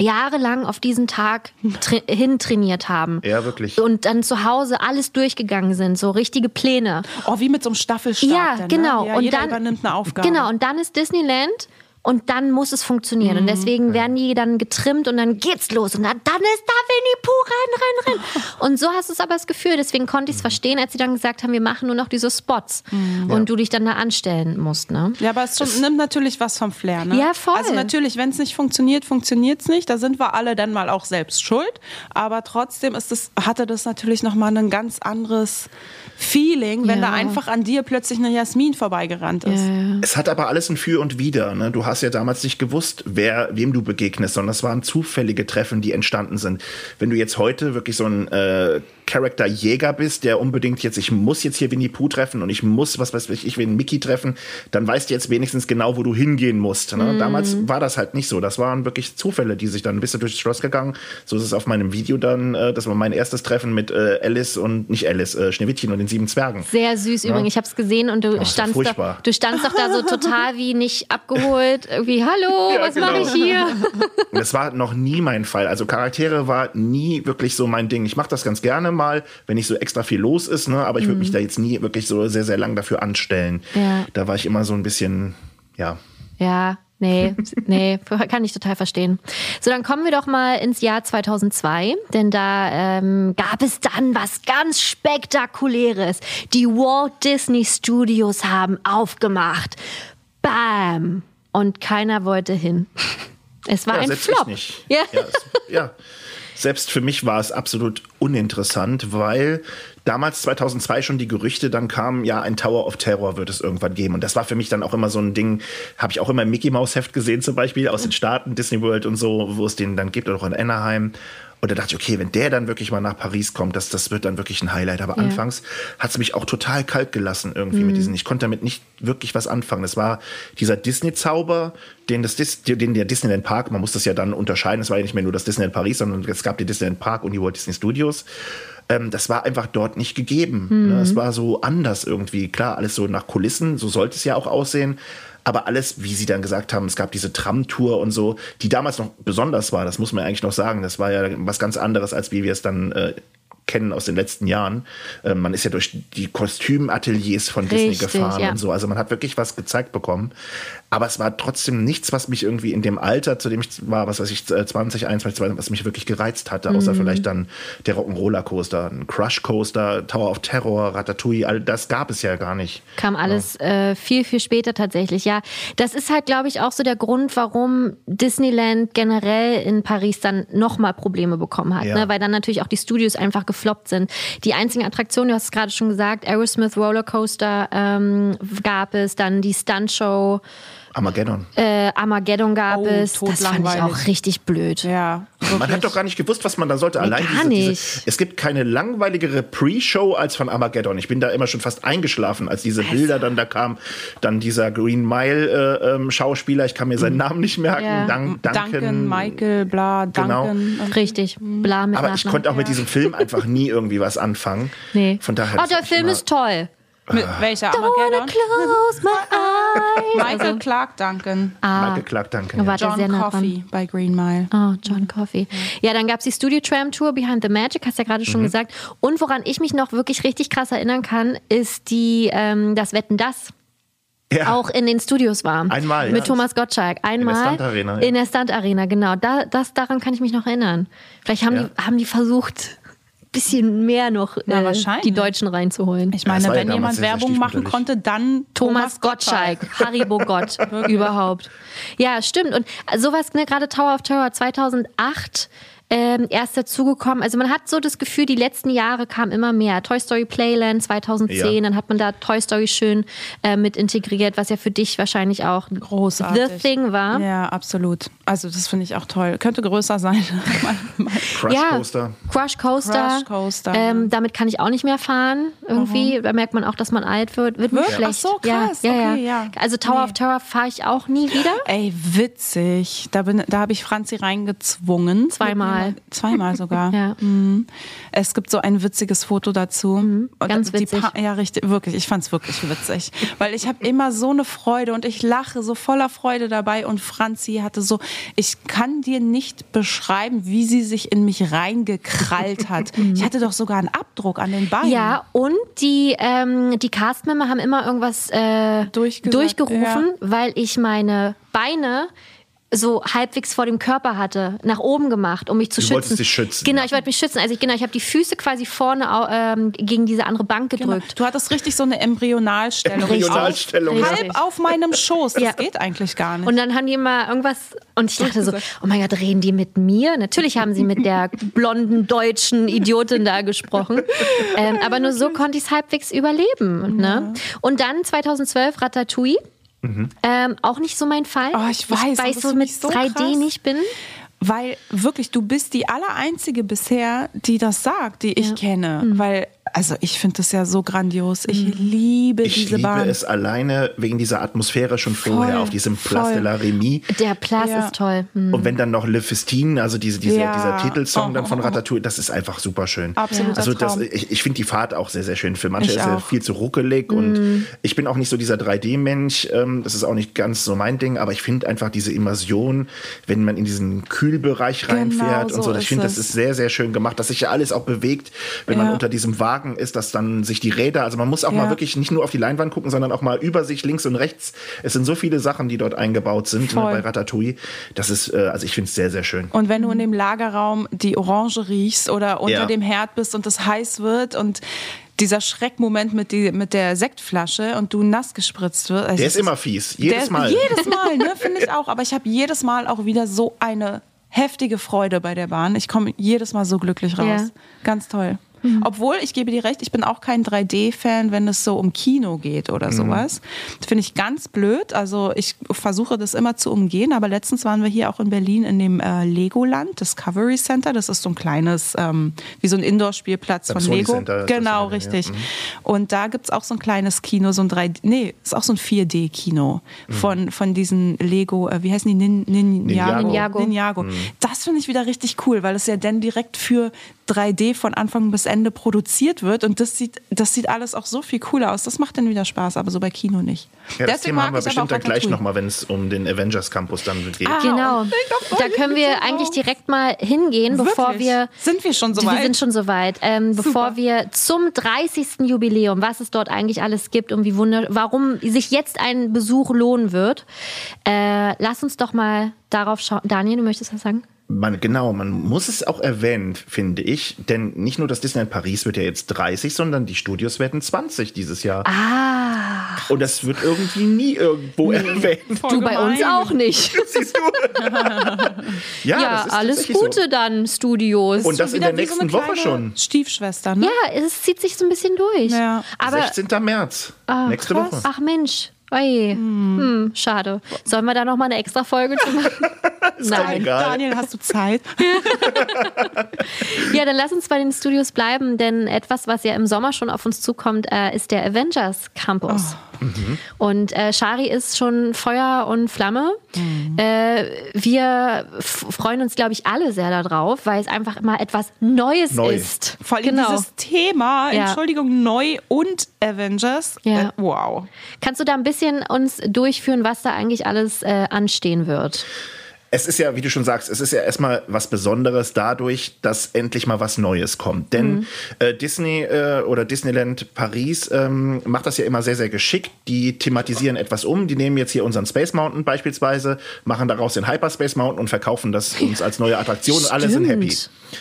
jahrelang auf diesen Tag tra hintrainiert haben. Ja, wirklich. Und dann zu Hause alles durchgegangen sind, so richtige Pläne. Oh, wie mit so einem Staffelstab. Ja, dann, genau. Ne? Ja, und jeder dann übernimmt eine Aufgabe. Genau, und dann ist Disneyland und dann muss es funktionieren. Mhm. Und deswegen werden die dann getrimmt und dann geht's los. Und dann, dann ist da Winnie Pooh, renn, renn, renn. Und so hast du es aber das Gefühl, deswegen konnte ich Mhm. es verstehen, als sie dann gesagt haben, wir machen nur noch diese Spots. Und du dich dann da anstellen musst, ne? Ja, aber es schon, nimmt natürlich was vom Flair, ne? Ja, voll. Also natürlich, wenn es nicht funktioniert, funktioniert es nicht. Da sind wir alle dann mal auch selbst schuld. Aber trotzdem ist es, hatte das natürlich nochmal ein ganz anderes Feeling, wenn Ja. da einfach an dir plötzlich eine Jasmin vorbeigerannt ist. Es hat aber alles ein Für und Wider. Ne? Du hast ja damals nicht gewusst, wer, wem du begegnest, sondern es waren zufällige Treffen, die entstanden sind. Wenn du jetzt heute wirklich so ein äh, Charakter-Jäger bist, der unbedingt jetzt, ich muss jetzt hier Winnie Pooh treffen und ich muss, was weiß ich, ich will einen Mickey treffen, dann weißt du jetzt wenigstens genau, wo du hingehen musst. Ne? Damals war das halt nicht so. Das waren wirklich Zufälle, die sich dann, bist du durchs Schloss gegangen. So ist es auf meinem Video dann, äh, das war mein erstes Treffen mit äh, Alice und, nicht Alice, äh, Schneewittchen und den sieben Zwergen. Sehr süß übrigens. Ich habe es gesehen und du ja standst doch, du standst doch da so total wie nicht abgeholt. Irgendwie, hallo, Ja, was mache genau. ich hier? Das war noch nie mein Fall. Also Charaktere war nie wirklich so mein Ding. Ich mache das ganz gerne mal, wenn nicht so extra viel los ist, ne? aber ich würde mich da jetzt nie wirklich so sehr, sehr lang dafür anstellen. Ja. Da war ich immer so ein bisschen, ja. Ja, nee, nee, kann ich total verstehen. So, dann kommen wir doch mal ins Jahr 2002, denn da ähm, gab es dann was ganz Spektakuläres. Die Walt Disney Studios haben aufgemacht. Bam! Und keiner wollte hin. Es war ja, ein selbst Flop. ich nicht. Ja. Ja, es, ja. Selbst für mich war es absolut uninteressant, weil damals 2002 schon die Gerüchte dann kamen, ja, ein Tower of Terror wird es irgendwann geben. Und das war für mich dann auch immer so ein Ding, habe ich auch immer im Mickey Mouse Heft gesehen zum Beispiel aus den Staaten, Disney World und so, wo es den dann gibt oder auch in Anaheim. Und da dachte ich, okay, wenn der dann wirklich mal nach Paris kommt, das, das wird dann wirklich ein Highlight. Aber anfangs hat es mich auch total kalt gelassen irgendwie mit diesen. Ich konnte damit nicht wirklich was anfangen. Es war dieser Disney-Zauber, den, das Dis, den der Disneyland Park, man muss das ja dann unterscheiden, es war ja nicht mehr nur das Disneyland Paris, sondern es gab den Disneyland Park und die Walt Disney Studios. Ähm, das war einfach dort nicht gegeben. Ne? Es war so anders irgendwie. Klar, alles so nach Kulissen, so sollte es ja auch aussehen. Aber alles, wie Sie dann gesagt haben, es gab diese Tram-Tour und so, die damals noch besonders war, das muss man eigentlich noch sagen. Das war ja was ganz anderes, als wie wir es dann äh, kennen aus den letzten Jahren. Äh, man ist ja durch die Kostümateliers von Disney Richtig, gefahren ja. und so. Also man hat wirklich was gezeigt bekommen. Aber es war trotzdem nichts, was mich irgendwie in dem Alter, zu dem ich war, was weiß ich, äh, 20, 21, 22, was mich wirklich gereizt hatte, Mhm. außer vielleicht dann der Rock'n'Roller Coaster, ein Crush Coaster, Tower of Terror, Ratatouille, all das gab es ja gar nicht. Kam alles äh, viel, viel später tatsächlich. Ja, das ist halt, glaube ich, auch so der Grund, warum Disneyland generell in Paris dann nochmal Probleme bekommen hat. Ja. Ne? Weil dann natürlich auch die Studios einfach gefloppt sind. Die einzigen Attraktionen, du hast es gerade schon gesagt, Aerosmith Rollercoaster ähm, gab es, dann die Stuntshow, Armageddon. äh, Armageddon gab Oh, es. Das fand ich auch richtig blöd. Ja, Man hat doch gar nicht gewusst, was man da sollte. Allein gar diese, diese, nicht. es gibt keine langweiligere Pre-Show als von Armageddon. Ich bin da immer schon fast eingeschlafen, als diese Bilder dann da kamen. Dann dieser Green Mile äh, ähm, Schauspieler, ich kann mir seinen Namen nicht merken. Ja. Dun Duncan, Duncan, Michael, bla, Genau. Duncan. und- Richtig. Bla mit Aber ich Nachnamen. konnte auch mit diesem Film einfach nie irgendwie was anfangen. Nee. Von daher. oh, der ich Film ist toll. Mit welcher Don't wanna Armageddon? close my eyes. Michael Clark Duncan. Michael Clark Duncan. War Ja. der sehr John nah dran. Coffey bei Green Mile. Oh, John Coffey. Ja, dann gab es die Studio Tram Tour Behind the Magic, hast du ja gerade Mhm. schon gesagt. Und woran ich mich noch wirklich richtig krass erinnern kann, ist die, ähm, das Wetten das Ja. auch in den Studios war. Einmal, ja. Mit Thomas Gottschalk. Einmal. Stunt Arena, ja. In der Stunt Arena, genau. Da, das, daran kann ich mich noch erinnern. Vielleicht haben, Ja. die, haben die versucht, bisschen mehr noch Na, äh, wahrscheinlich. die Deutschen reinzuholen. Ich meine, ja wenn damals jemand Werbung machen konnte, dann Thomas Gottschalk, Haribo Gott, überhaupt. Ja, stimmt. Und sowas, ne, gerade Tower of Terror 2008 ähm, erst dazugekommen. Also man hat so das Gefühl, die letzten Jahre kam immer mehr. Toy Story Playland 2010, Ja. dann hat man da Toy Story schön äh, mit integriert, was ja für dich wahrscheinlich auch Großartig. The Thing war. Ja, absolut. Also das finde ich auch toll. Könnte größer sein. Crush ja, Coaster. Crush Coaster. Crush Coaster. Ähm, damit kann ich auch nicht mehr fahren. Irgendwie, da merkt man auch, dass man alt wird. Wird mir schlecht. Ach so, krass. Ja, ja, Okay, ja. ja. Also Tower Nee. of Terror fahre ich auch nie wieder. Ey, witzig. Da, bin, da habe ich Franzi reingezwungen. Zweimal. Zweimal sogar. Ja. Mhm. Es gibt so ein witziges Foto dazu. Und ganz witzig. Ja, richtig, wirklich. Ich fand es wirklich witzig. Weil ich habe immer so eine Freude und ich lache so voller Freude dabei. Und Franzi hatte so, ich kann dir nicht beschreiben, wie sie sich in mich reingekrallt hat. ich hatte doch sogar einen Abdruck an den Beinen. Ja, und die, ähm, die Castmember haben immer irgendwas äh, durchgerufen, weil ich meine Beine so halbwegs vor dem Körper hatte, nach oben gemacht, um mich zu Du schützen. wolltest dich schützen, Genau, ich wollte mich schützen. Also ich, genau, ich habe die Füße quasi vorne ähm, gegen diese andere Bank Genau. gedrückt. Du hattest richtig so eine Embryonalstellung. Embryonalstellung, Auf, ja. halb auf meinem Schoß. Das Ja. geht eigentlich gar nicht. Und dann haben die immer irgendwas und ich dachte so, oh mein Gott, reden die mit mir? Natürlich haben sie mit der blonden deutschen Idiotin da gesprochen. Ähm, aber nur so konnte ich es halbwegs überleben. Ne? Und dann 2012 Ratatouille. Ähm, auch nicht so mein Fall. Oh, ich weiß, ich ist so mit so 3D krass. nicht bin. Weil wirklich, du bist die allereinzige bisher, die das sagt, die ich kenne. Weil, also ich finde das ja so grandios. Ich liebe Ich diese liebe Bahn. es alleine wegen dieser Atmosphäre schon vorher auf diesem Place voll. de la Remy. Der Platz Ja. ist toll. Hm. Und wenn dann noch Le Festin, also diese, diese, Ja. dieser Titelsong dann von Oh. Ratatouille, das ist einfach super schön. Absoluter Also das, Traum. ich, ich finde die Fahrt auch sehr, sehr schön. Für manche Ich ist er viel zu ruckelig und ich bin auch nicht so dieser 3D-Mensch. Ähm, das ist auch nicht ganz so mein Ding, aber ich finde einfach diese Immersion, wenn man in diesen Kühlbereich reinfährt und so so. Ich finde, das ist sehr, sehr schön gemacht, dass sich ja alles auch bewegt, wenn man Ja. unter diesem Wagen ist, dass dann sich die Räder, also man muss auch Ja. mal wirklich nicht nur auf die Leinwand gucken, sondern auch mal über sich links und rechts. Es sind so viele Sachen, die dort eingebaut sind ne, bei Ratatouille. Das ist, äh, also ich finde es sehr, sehr schön. Und wenn du in dem Lagerraum die Orange riechst oder unter Ja. dem Herd bist und es heiß wird und dieser Schreckmoment mit, die, mit der Sektflasche und du nass gespritzt wirst. also Der es ist immer fies. Jedes der, Mal. Jedes Mal, ne, finde ich auch. Aber ich habe jedes Mal auch wieder so eine heftige Freude bei der Bahn. Ich komme jedes Mal so glücklich raus. Ja. Ganz toll. Obwohl, ich gebe dir recht, ich bin auch kein 3D-Fan, wenn es so um Kino geht Mhm. oder sowas. Das finde ich ganz blöd. Also ich versuche das immer zu umgehen. Aber letztens waren wir hier auch in Berlin in dem äh, Legoland Discovery Center. Das ist so ein kleines, ähm, wie so ein Indoor-Spielplatz von Sony Lego. Center ist das Genau, eine, ja. richtig. Mhm. Und da gibt's auch so ein kleines Kino, so ein 3D, nee, ist auch so ein 4D-Kino Mhm. von, von diesen Lego, äh, wie heißen die, Nin, Ninjago. Ninjago. Ninjago. Ninjago. Das finde ich wieder richtig cool, weil es ja dann direkt für 3D von Anfang bis Ende produziert wird. Und das sieht, das sieht alles auch so viel cooler aus. Das macht dann wieder Spaß, aber so bei Kino nicht. Ja, das Deswegen Thema haben mag wir bestimmt auch dann gleich nochmal, wenn es um den Avengers Campus dann geht. Ah, Genau. Da können wir so eigentlich direkt mal hingehen, bevor Wirklich? wir. Sind wir schon so Wir weit? sind schon soweit. Ähm, bevor wir zum 30. Jubiläum, was es dort eigentlich alles gibt und wie wunder warum sich jetzt ein Besuch lohnen wird, äh, lass uns doch mal darauf schauen. Daniel, du möchtest was sagen? Man, genau, man muss es auch erwähnen, finde ich. Denn nicht nur das Disneyland Paris wird ja jetzt 30, sondern die Studios werden 20 dieses Jahr. Ah, Und das wird irgendwie nie irgendwo erwähnt. Voll du bei uns gemein. auch nicht. Siehst du? ja, Ja, das ist alles Gute So. dann, Studios. Und das in der so nächsten eine Woche schon. Stiefschwester, ne? ja, es zieht sich so ein bisschen durch. Ja. Aber 16. März. Ah, nächste krass. Woche. Ach Mensch. Oje. Hm, schade. Sollen wir da noch mal eine extra Folge zu machen? Nein. Egal. Daniel, hast du Zeit? Ja, dann lass uns bei den Studios bleiben, denn etwas, was ja im Sommer schon auf uns zukommt, äh, ist der Avengers Campus. Und äh, Shari ist schon Feuer und Flamme. Äh, wir freuen uns, glaube ich, alle sehr darauf, weil es einfach immer etwas Neues Neu. ist. Vor allem genau. dieses Thema, Ja. Entschuldigung, neu und Avengers. Ja. Äh, wow. Kannst du da ein bisschen uns durchführen, was da eigentlich alles äh, anstehen wird? Es ist ja, wie du schon sagst, es ist ja erstmal was Besonderes dadurch, dass endlich mal was Neues kommt. Denn Mhm. äh, Disney äh, oder Disneyland Paris ähm, macht das ja immer sehr, sehr geschickt. Die thematisieren etwas um. Die nehmen jetzt hier unseren Space Mountain beispielsweise, machen daraus den Hyperspace Mountain und verkaufen das uns als neue Attraktion. und Alle sind happy.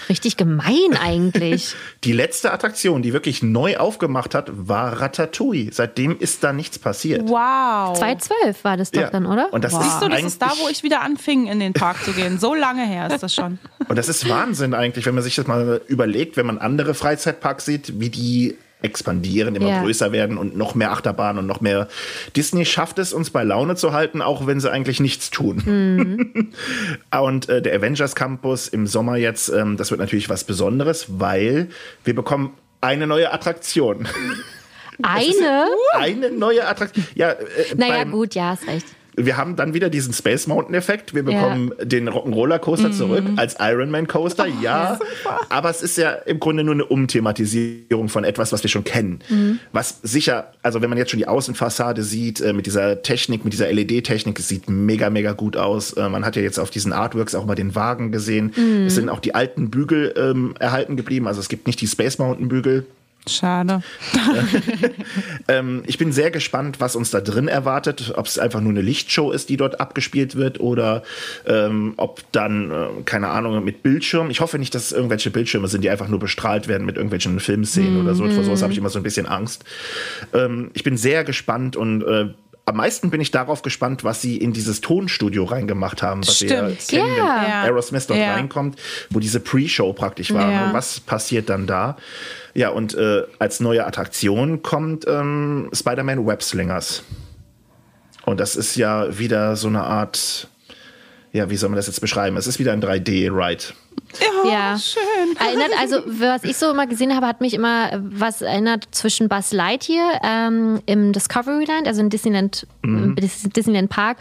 Richtig gemein eigentlich. Die letzte Attraktion, die wirklich neu aufgemacht hat, war Ratatouille. Seitdem ist da nichts passiert. Wow. 2012 war das doch Ja. dann, oder? Und das Siehst ist du, das ist da, wo ich wieder anfing, in den Park zu gehen. So lange her ist das schon. Und das ist Wahnsinn eigentlich, wenn man sich das mal überlegt, wenn man andere Freizeitparks sieht, wie die expandieren, immer Ja. größer werden und noch mehr Achterbahnen und noch mehr. Disney schafft es, uns bei Laune zu halten, auch wenn sie eigentlich nichts tun. Mhm. und äh, der Avengers Campus im Sommer jetzt, ähm, das wird natürlich was Besonderes, weil wir bekommen eine neue Attraktion. Eine? eine neue Attraktion. Ja, äh, Naja, beim- gut, ja, hast recht. Wir haben dann wieder diesen Space Mountain Effekt. Wir bekommen den Rock'n'Roller Coaster zurück als Ironman Coaster. ja, aber es ist ja im Grunde nur eine Umthematisierung von etwas, was wir schon kennen. Was sicher, also wenn man jetzt schon die Außenfassade sieht, äh, mit dieser Technik, mit dieser LED-Technik, es sieht mega, mega gut aus. Äh, man hat ja jetzt auf diesen Artworks auch mal den Wagen gesehen. Es sind auch die alten Bügel ähm, erhalten geblieben. Also es gibt nicht die Space Mountain Bügel. Schade. Ähm, ich bin sehr gespannt, was uns da drin erwartet. Ob es einfach nur eine Lichtshow ist, die dort abgespielt wird, oder ähm, ob dann, äh, keine Ahnung, mit Bildschirm. Ich hoffe nicht, dass es irgendwelche Bildschirme sind, die einfach nur bestrahlt werden mit irgendwelchen Filmszenen oder so. Vor sowas habe ich immer so ein bisschen Angst. Ähm, ich bin sehr gespannt und äh, am meisten bin ich darauf gespannt, was sie in dieses Tonstudio reingemacht haben, was wir Stimmt. kennen, Ja. wenn. Aerosmith dort Ja. reinkommt, wo diese Pre-Show praktisch war. Ja. Und was passiert dann da? Ja, und äh, als neue Attraktion kommt ähm, Spider-Man Webslingers. Und das ist ja wieder so eine Art, ja, wie soll man das jetzt beschreiben? Es ist wieder ein 3D-Ride. Ja. schön. Erinnert, also was ich so immer gesehen habe, hat mich immer was erinnert zwischen Buzz Lightyear ähm, im Discoveryland, also in Disneyland, Mhm. Dis- Disneyland Park,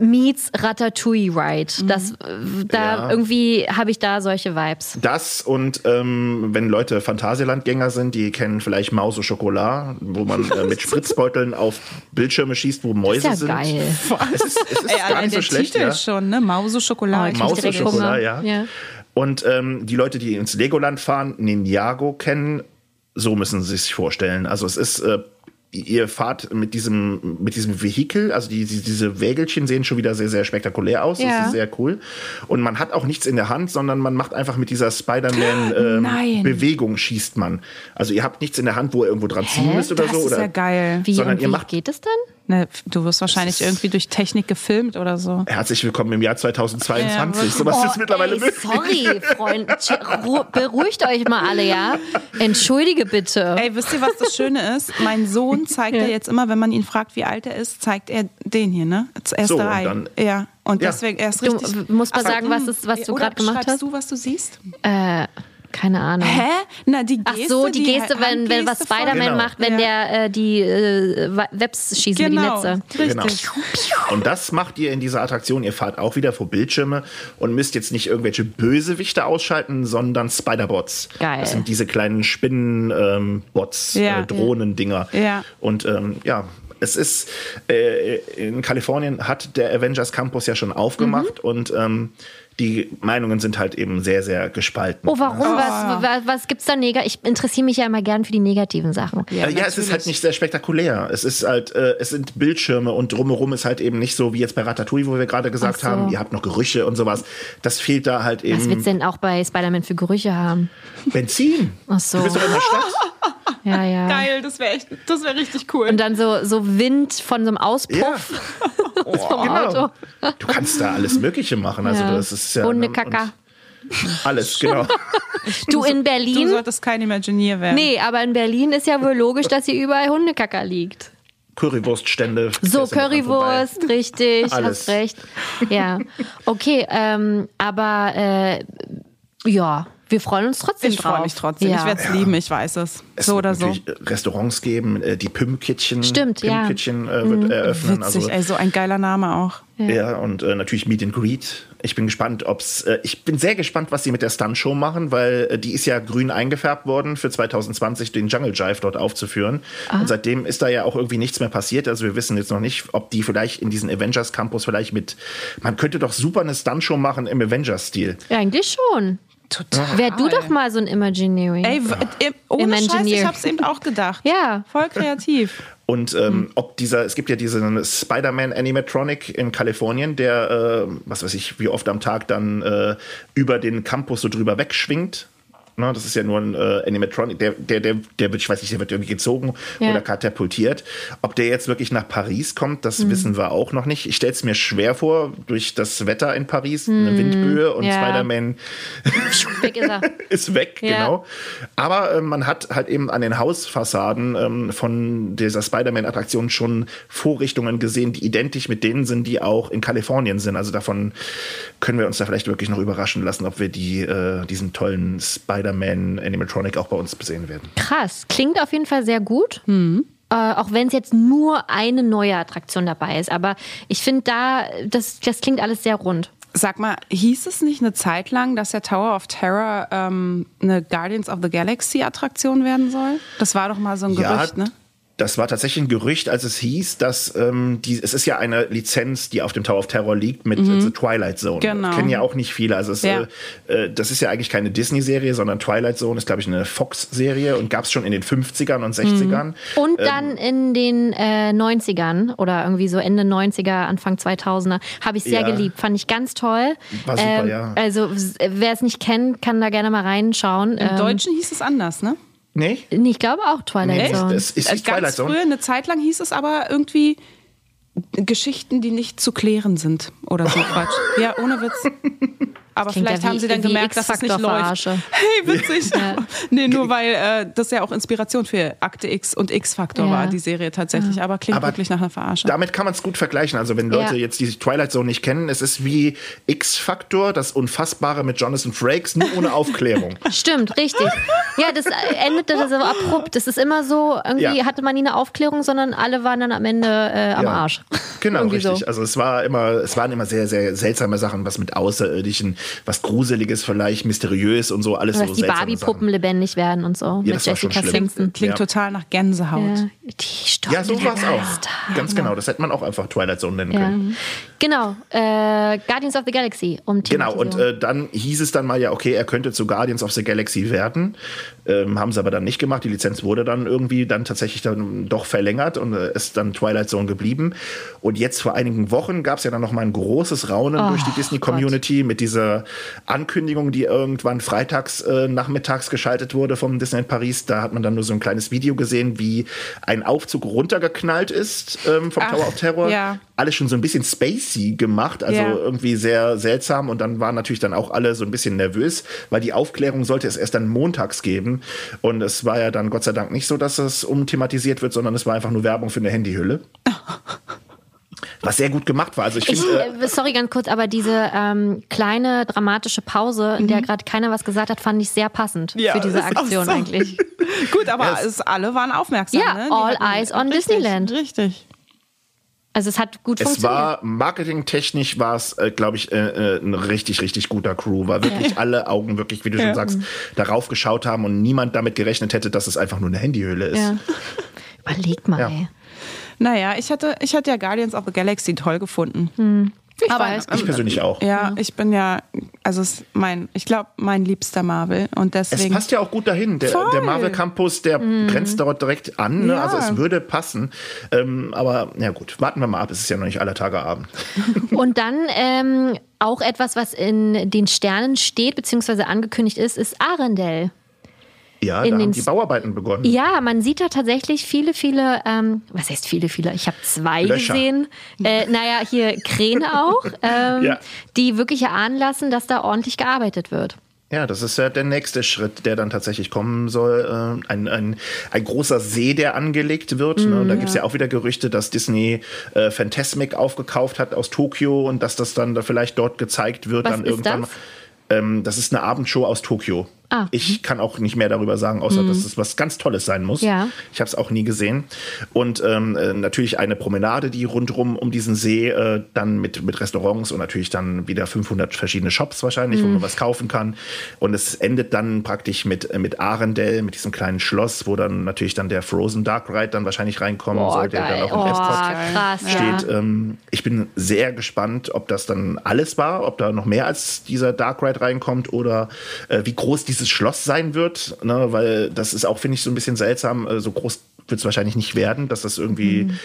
meets Ratatouille Ride. Das, äh, da Ja. irgendwie habe ich da solche Vibes. Das und ähm, wenn Leute Phantasialandgänger sind, die kennen vielleicht Maus au Chocolat, wo man äh, mit Spritzbeuteln auf Bildschirme schießt, wo Mäuse Ist ja sind. geil. Es ist, es ist Ey, gar nicht so der schlecht. Titel Ja. schon, ne? Mause Schokolade. Oh, ich Maus au Chocolat, Hunger. ja. Ja. Und ähm, die Leute, die ins Legoland fahren, Ninjago kennen, so müssen sie sich vorstellen. Also es ist, äh, ihr fahrt mit diesem, mit diesem Vehikel, also die, die, diese Wägelchen sehen schon wieder sehr, sehr spektakulär aus. Ja. Das ist sehr cool. Und man hat auch nichts in der Hand, sondern man macht einfach mit dieser Spider-Man Nein. ähm, Bewegung schießt man. Also ihr habt nichts in der Hand, wo ihr irgendwo dran ziehen Hä? müsst oder das so. ist Oder ja geil. Wie, Sondern und ihr wie macht- geht es dann? Ne, du wirst wahrscheinlich irgendwie durch Technik gefilmt oder so. Herzlich willkommen im Jahr 2022. Ja, Sowas ist mittlerweile Oh, ey, möglich. sorry, Freunde. Beruhigt euch mal alle, ja? Entschuldige bitte. Ey, wisst ihr, was das Schöne ist? Mein Sohn zeigt Ja. jetzt immer, wenn man ihn fragt, wie alt er ist, zeigt er den hier, ne? Als erste So, und Reihe. dann- ja. Und Ja. deswegen, er ist Du richtig. musst mal Ach, sagen, was es- was du gerade gemacht schreibst hast. du, was du siehst? Äh, Keine Ahnung. Hä? Na, die Ach Geste. so, die Geste, wenn, wenn was Spider-Man Genau. macht, wenn Ja. der äh, die äh, Webs schießt mit die Genau, Netze. richtig. Und das macht ihr in dieser Attraktion. Ihr fahrt auch wieder vor Bildschirme und müsst jetzt nicht irgendwelche Bösewichte ausschalten, sondern Spider-Bots. Geil. Das sind diese kleinen Spinnen-Bots, Ja. äh, Drohnendinger. Ja. Und ähm, ja, es ist äh, in Kalifornien hat der Avengers Campus ja schon aufgemacht Mhm. und ähm, die Meinungen sind halt eben sehr, sehr gespalten. Oh, warum? Was, was, was gibt's da negativ? Ich interessiere mich ja immer gern für die negativen Sachen. Ja, ja es ist halt nicht sehr spektakulär. Es ist halt, äh, es sind Bildschirme und drumherum ist halt eben nicht so wie jetzt bei Ratatouille, wo wir gerade gesagt so. haben, ihr habt noch Gerüche und sowas. Das fehlt da halt Was eben. willst du denn auch bei Spider-Man für Gerüche haben? Benzin. Ach so. Du bist doch in der Stadt. Ja, ja. Geil, das wäre echt, das wäre richtig cool. Und dann so, so Wind von so einem Ja, Auspuff vom genau. Auto. Du kannst da alles Mögliche machen. Also Ja. das ist ja Hundekacker. und Alles, genau. Du in du Berlin? solltest kein Imagineer werden. Nee, aber in Berlin ist ja wohl logisch, dass hier überall Hundekacker liegt. Currywurststände. So, du. Currywurst, richtig, Alles. hast recht. Ja, okay, ähm, aber äh, ja, wir freuen uns trotzdem Ich drauf. freue mich trotzdem. Ja. Ich werde es lieben, ich weiß es. Es so wird oder so. natürlich Restaurants geben, äh, die Pym-Kitchen. Stimmt, ja. Mhm. Pym-Kitchen äh, wird eröffnen. Witzig, Also, ey, so ein geiler Name auch. Ja, und äh, natürlich Meet and Greet. Ich bin gespannt, ob's. Äh, ich bin sehr gespannt, was sie mit der Stunt-Show machen, weil äh, die ist ja grün eingefärbt worden für 2020 den Jungle Jive dort aufzuführen. Ah. Und seitdem ist da ja auch irgendwie nichts mehr passiert. Also wir wissen jetzt noch nicht, ob die vielleicht in diesen Avengers Campus vielleicht mit. Man könnte doch super eine Stunt-Show machen im Avengers-Stil. Ja, eigentlich schon. Total. Wär du doch mal so ein Imagineering. Ey, äh, ohne Scheiß, Imagineer. ich hab's eben auch gedacht. Ja. Voll kreativ. Und ähm, ob dieser, es gibt ja diesen Spider-Man Animatronic in Kalifornien, der, äh, was weiß ich, wie oft am Tag dann äh, über den Campus so drüber wegschwingt. Ne, das ist ja nur ein äh, Animatronic, der, der, der, der wird, ich weiß nicht, der wird irgendwie gezogen Ja. oder katapultiert. Ob der jetzt wirklich nach Paris kommt, das wissen wir auch noch nicht. Ich stelle es mir schwer vor, durch das Wetter in Paris, eine Windböe und Ja. Spider-Man Weg ist er. ist weg, Ja. genau. Aber äh, man hat halt eben an den Hausfassaden ähm, von dieser Spider-Man-Attraktion schon Vorrichtungen gesehen, die identisch mit denen sind, die auch in Kalifornien sind. Also davon können wir uns da vielleicht wirklich noch überraschen lassen, ob wir die, äh, diesen tollen Spider-Man-Animatronic auch bei uns besehen werden. Krass. Klingt auf jeden Fall sehr gut. Äh, auch wenn es jetzt nur eine neue Attraktion dabei ist. Aber ich finde da, das, das klingt alles sehr rund. Sag mal, hieß es nicht eine Zeit lang, dass der Tower of Terror ähm, eine Guardians of the Galaxy Attraktion werden soll? Das war doch mal so ein Gerücht, ne? Das war tatsächlich ein Gerücht, als es hieß, dass ähm, die, es ist ja eine Lizenz, die auf dem Tower of Terror liegt mit äh, The Twilight Zone. Mhm. Genau. Kennen ja auch nicht viele. Also es, Ja. äh, äh, das ist ja eigentlich keine Disney-Serie, sondern Twilight Zone ist, glaube ich, eine Fox-Serie und gab es schon in den 50ern und 60ern. Und Ähm. dann in den äh, 90ern oder irgendwie so Ende 90er, Anfang 2000er habe ich sehr Ja. geliebt. Fand ich ganz toll. War super, ja. Also wer es nicht kennt, kann da gerne mal reinschauen. Im Ähm, Deutschen hieß es anders, ne? Nee? nee, ich glaube auch Twilight Nee, Zone. das ist nicht Twilight Ganz Zone. früher, eine Zeit lang hieß es aber irgendwie Geschichten, die nicht zu klären sind oder so Quatsch. Ja, ohne Witz. Aber Klingt vielleicht ja haben sie dann gemerkt, dass es nicht läuft. Hey, witzig. Nee, nur weil äh, das ja auch Inspiration für Akte X und X-Factor Ja. war, die Serie tatsächlich. Aber klingt Aber wirklich nach einer Verarsche. Damit kann man es gut vergleichen. Also wenn Leute Ja. jetzt die Twilight Zone nicht kennen, es ist wie X-Factor, das Unfassbare mit Jonathan Frakes, nur ohne Aufklärung. Stimmt, richtig. Ja, das endete das aber abrupt. Das ist immer so, irgendwie Ja. hatte man nie eine Aufklärung, sondern alle waren dann am Ende äh, am Ja. Arsch. Genau, richtig. So. Also es war immer, es waren immer sehr, sehr seltsame Sachen, was mit Außerirdischen, was Gruseliges vielleicht, mysteriös und so, alles Dass so die seltsame Barbie-Puppen lebendig werden und so. mit das war schon Jessica schlimm. Simpson. Klingt Ja. total nach Gänsehaut. Ja, die Stunde Ja, so war es auch. Ganz genau. Das hätte man auch einfach Twilight Zone nennen Ja. können. Genau, äh, Guardians of the Galaxy. Um Genau, und äh, dann hieß es dann mal ja, okay, er könnte zu Guardians of the Galaxy werden. Ähm, haben sie aber dann nicht gemacht. Die Lizenz wurde dann irgendwie dann tatsächlich dann doch verlängert und äh, ist dann Twilight Zone geblieben. Und jetzt vor einigen Wochen gab es ja dann noch mal ein großes Raunen durch die Disney-Community mit dieser Ankündigung, die irgendwann freitags äh, nachmittags geschaltet wurde vom Disneyland Paris. Da hat man dann nur so ein kleines Video gesehen, wie ein Aufzug runtergeknallt ist ähm, vom Ach, Tower of Terror. ja. Alles schon so ein bisschen spacey gemacht, also Ja. irgendwie sehr seltsam und dann waren natürlich dann auch alle so ein bisschen nervös, weil die Aufklärung sollte es erst dann montags geben und es war ja dann Gott sei Dank nicht so, dass es umthematisiert wird, sondern es war einfach nur Werbung für eine Handyhülle. was sehr gut gemacht war. Also ich, Ich, finde, äh, äh, sorry, ganz kurz, aber diese ähm, kleine dramatische Pause, in der gerade keiner was gesagt hat, fand ich sehr passend für diese Aktion so. eigentlich. Gut, aber Ja, es- es, alle waren aufmerksam. Ja, ne? All hatten- eyes on richtig, Disneyland. Richtig. Also es hat gut es funktioniert. war marketingtechnisch war es, äh, glaube ich, äh, äh, ein richtig, richtig guter Crew. War wirklich alle Augen wirklich, wie du schon sagst, darauf geschaut haben und niemand damit gerechnet hätte, dass es einfach nur eine Handyhülle ist. ja. Überleg mal, Ja. ey. Naja, ich hatte, ich hatte ja Guardians of the Galaxy toll gefunden. Ich Aber, weiß. Ich persönlich auch. Ja, ich bin ja, also es ist mein, ich glaube, mein liebster Marvel. Und Es deswegen. passt ja auch gut dahin. Der, der Marvel Campus, der grenzt dort direkt an. Ne? Ja. Also es würde passen. Ähm, aber ja gut, warten wir mal ab. Es ist ja noch nicht aller Tage Abend. Und dann ähm, auch etwas, was in den Sternen steht, beziehungsweise angekündigt ist, ist Arendelle. Ja, In da den haben die Bauarbeiten begonnen. Ja, man sieht da tatsächlich viele, viele, ähm, was heißt viele, viele? Ich habe zwei Löcher. gesehen. Äh, naja, hier Kräne auch, ähm, Ja. die wirklich erahnen lassen, dass da ordentlich gearbeitet wird. Ja, das ist ja der nächste Schritt, der dann tatsächlich kommen soll. Äh, ein, ein, ein großer See, der angelegt wird. ne? Und Mhm. da gibt's ja auch wieder Gerüchte, dass Disney äh, Fantasmic aufgekauft hat aus Tokio und dass das dann da vielleicht dort gezeigt wird. Was dann irgendwann. das? Ähm, das ist eine Abendshow aus Tokio. Ah. Ich kann auch nicht mehr darüber sagen, außer dass es was ganz Tolles sein muss. Ja. Ich habe es auch nie gesehen. Und ähm, äh, natürlich eine Promenade, die rundrum um diesen See äh, dann mit, mit Restaurants und natürlich dann wieder 500 verschiedene Shops wahrscheinlich, wo Mhm. man was kaufen kann. Und es endet dann praktisch mit, äh, mit Arendelle, mit diesem kleinen Schloss, wo dann natürlich dann der Frozen Dark Ride dann wahrscheinlich reinkommen Boah, soll, der geil. dann auch Oh, im Epcot krass, steht. ja. Ähm, ich bin sehr gespannt, ob das dann alles war, ob da noch mehr als dieser Dark Ride reinkommt oder äh, wie groß dieses Schloss sein wird. Ne? Weil das ist auch, finde ich, so ein bisschen seltsam. Äh, so groß wird es wahrscheinlich nicht werden, dass das irgendwie Mhm.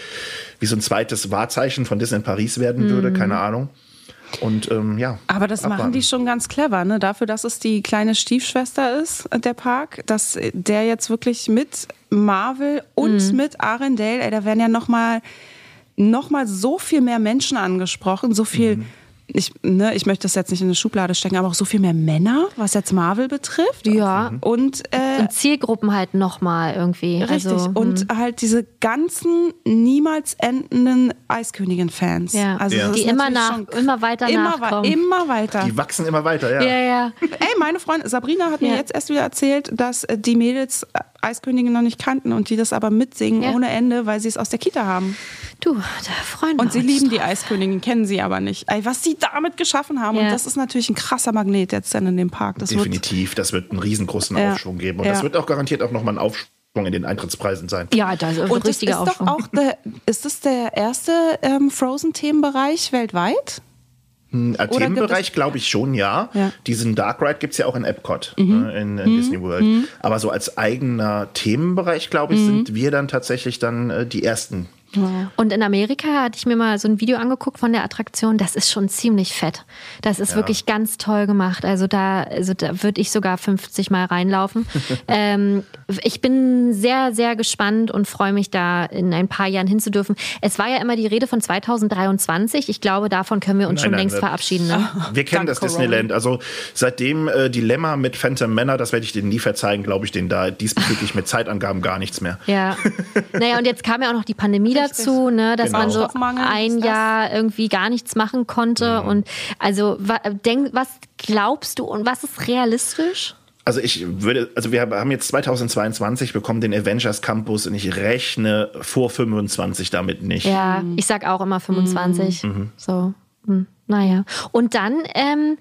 wie so ein zweites Wahrzeichen von Disney in Paris werden würde. Keine Ahnung. Und ähm, ja. Aber das machen abwarten. die schon ganz clever, ne? Dafür, dass es die kleine Stiefschwester ist, äh, der Park, dass der jetzt wirklich mit Marvel und Mhm. mit Arendelle, ey, da werden ja noch mal, noch mal so viel mehr Menschen angesprochen, so viel. Mhm. Ich, ne, ich möchte das jetzt nicht in eine Schublade stecken, aber auch so viel mehr Männer, was jetzt Marvel betrifft. Ja. Und äh, Und Zielgruppen halt nochmal irgendwie. Richtig. Also, und halt diese ganzen niemals endenden Eiskönigin-Fans. Ja. Also Ja. Die immer nach- immer weiter immer, nachkommen. immer weiter. Die wachsen immer weiter, ja. ja, ja. Ey, meine Freundin Sabrina hat mir Ja. jetzt erst wieder erzählt, dass äh, die Mädels äh, Eiskönigin noch nicht kannten und die das aber mitsingen Ja. ohne Ende, weil sie es aus der Kita haben. Du, da freuen wir Und sie uns lieben die drauf. Eiskönigin, kennen sie aber nicht. Ey, was sie damit geschaffen haben. Ja. Und das ist natürlich ein krasser Magnet jetzt dann in dem Park. Das wird, Definitiv. Das wird einen riesengroßen Ja. Aufschwung geben. Und Ja. das wird auch garantiert auch nochmal ein Aufschwung in den Eintrittspreisen sein. Ja, da ist ein und das ist richtiger doch Aufschwung. auch der, ist das der erste ähm, Frozen-Themenbereich weltweit? Im gibt Themenbereich glaube ich schon, ja. Ja. Diesen Dark Ride gibt es ja auch in Epcot, Mhm. äh, in, in Disney World. Aber so als eigener Themenbereich, glaube Mhm. ich, sind wir dann tatsächlich dann äh, die Ersten. Und in Amerika hatte ich mir mal so ein Video angeguckt von der Attraktion. Das ist schon ziemlich fett. Das ist wirklich ganz toll gemacht. Also da, also da würde ich sogar 50 Mal reinlaufen. ähm, ich bin sehr, sehr gespannt und freue mich da in ein paar Jahren hinzudürfen. Es war ja immer die Rede von 2023. Ich glaube, davon können wir uns Nein, schon nein, längst wir- verabschieden. Ne? Wir kennen Dank das Corona. Disneyland. Also seitdem äh, Dilemma mit Phantom Männer, das werde ich denen nie verzeihen, glaube ich denen da diesbezüglich mit Zeitangaben gar nichts mehr. Ja. Naja, und jetzt kam ja auch noch die Pandemie dazu, ne, dass Genau. man so ein? Jahr irgendwie gar nichts machen konnte. Mhm. Und also, wa, denk, was glaubst du und was ist realistisch? Also ich würde, also wir haben jetzt 2022 bekommen den Avengers Campus und ich rechne vor 25 damit nicht. Ja, ich sag auch immer 25. Mhm. So, hm, naja. Und dann ähm,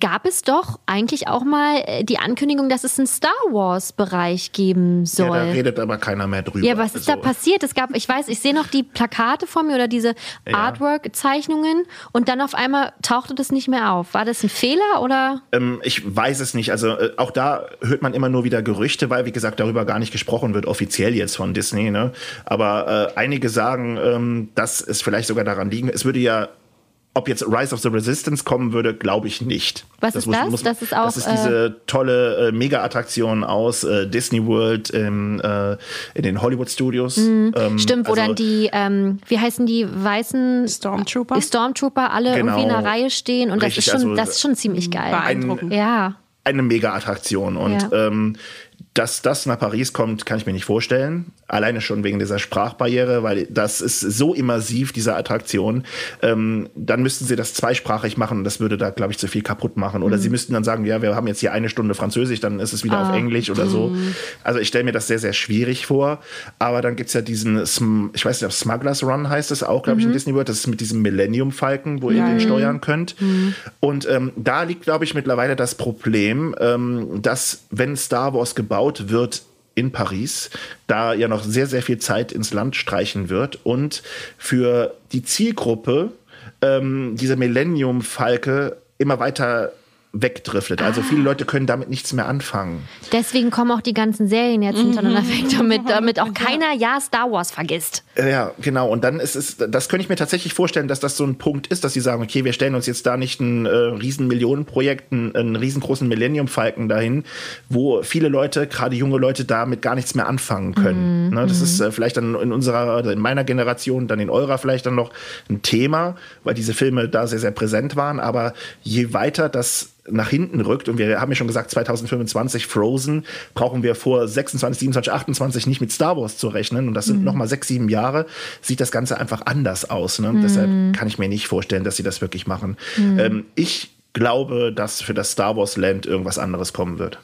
gab es doch eigentlich auch mal äh, die Ankündigung, dass es einen Star Wars-Bereich geben Ja, soll. da redet aber keiner mehr drüber. Ja, was ist da Also, passiert? Es gab, ich weiß, ich sehe noch die Plakate vor mir oder diese Artwork-Zeichnungen und dann auf einmal tauchte das nicht mehr auf. War das ein Fehler oder? Ähm, ich weiß es nicht. Also äh, auch da hört man immer nur wieder Gerüchte, weil wie gesagt darüber gar nicht gesprochen wird, offiziell jetzt von Disney. Ne? Aber äh, einige sagen, ähm, dass es vielleicht sogar daran liegen. Es würde ja ob jetzt Rise of the Resistance kommen würde, glaube ich nicht. Was ist das? Das ist auch, Das ist diese tolle äh, Mega-Attraktion aus äh, Disney World im, äh, in den Hollywood Studios. Ähm, Stimmt, wo also- dann die, ähm, wie heißen die weißen Stormtrooper? Die Stormtrooper alle Genau. irgendwie in einer Reihe stehen und Richtig, das ist schon, also das ist schon ziemlich geil. Beeindruckend. Ja. eine Mega-Attraktion. Und Ja. ähm, dass das nach Paris kommt, kann ich mir nicht vorstellen. Alleine schon wegen dieser Sprachbarriere, weil das ist so immersiv, diese Attraktion. Ähm, dann müssten sie das zweisprachig machen und das würde da, glaube ich, zu viel kaputt machen. Oder sie müssten dann sagen, ja, wir haben jetzt hier eine Stunde Französisch, dann ist es wieder auf Englisch oder so. Also ich stelle mir das sehr, sehr schwierig vor. Aber dann gibt's ja diesen, Sm- ich weiß nicht, ob Smugglers Run heißt es auch, glaube ich, in Disney World. Das ist mit diesem Millennium Falken, wo ihr den steuern könnt. Und ähm, da liegt, glaube ich, mittlerweile das Problem, ähm, dass wenn Star Wars gebaut wird, in Paris, da ja noch sehr, sehr viel Zeit ins Land streichen wird. Und für die Zielgruppe ähm, diese Millennium-Falke immer weiter wegdriftet. Also viele Leute können damit nichts mehr anfangen. Deswegen kommen auch die ganzen Serien jetzt hintereinander weg, damit, damit auch keiner ja Star Wars vergisst. Äh, Ja, genau. Und dann ist es, das könnte ich mir tatsächlich vorstellen, dass das so ein Punkt ist, dass sie sagen, okay, wir stellen uns jetzt da nicht ein äh, riesen Millionenprojekt, einen, einen riesengroßen Millennium Falken dahin, wo viele Leute, gerade junge Leute, damit gar nichts mehr anfangen können. Ne, das ist äh, vielleicht dann in unserer, oder in meiner Generation, dann in eurer vielleicht dann noch ein Thema, weil diese Filme da sehr, sehr präsent waren. Aber je weiter das nach hinten rückt, und wir haben ja schon gesagt, 2025 Frozen, brauchen wir vor 26, 27, 28 nicht mit Star Wars zu rechnen. Und das sind noch mal sechs, sieben Jahre, sieht das Ganze einfach anders aus. Ne? Deshalb kann ich mir nicht vorstellen, dass sie das wirklich machen. Ähm, ich glaube, dass für das Star Wars Land irgendwas anderes kommen wird.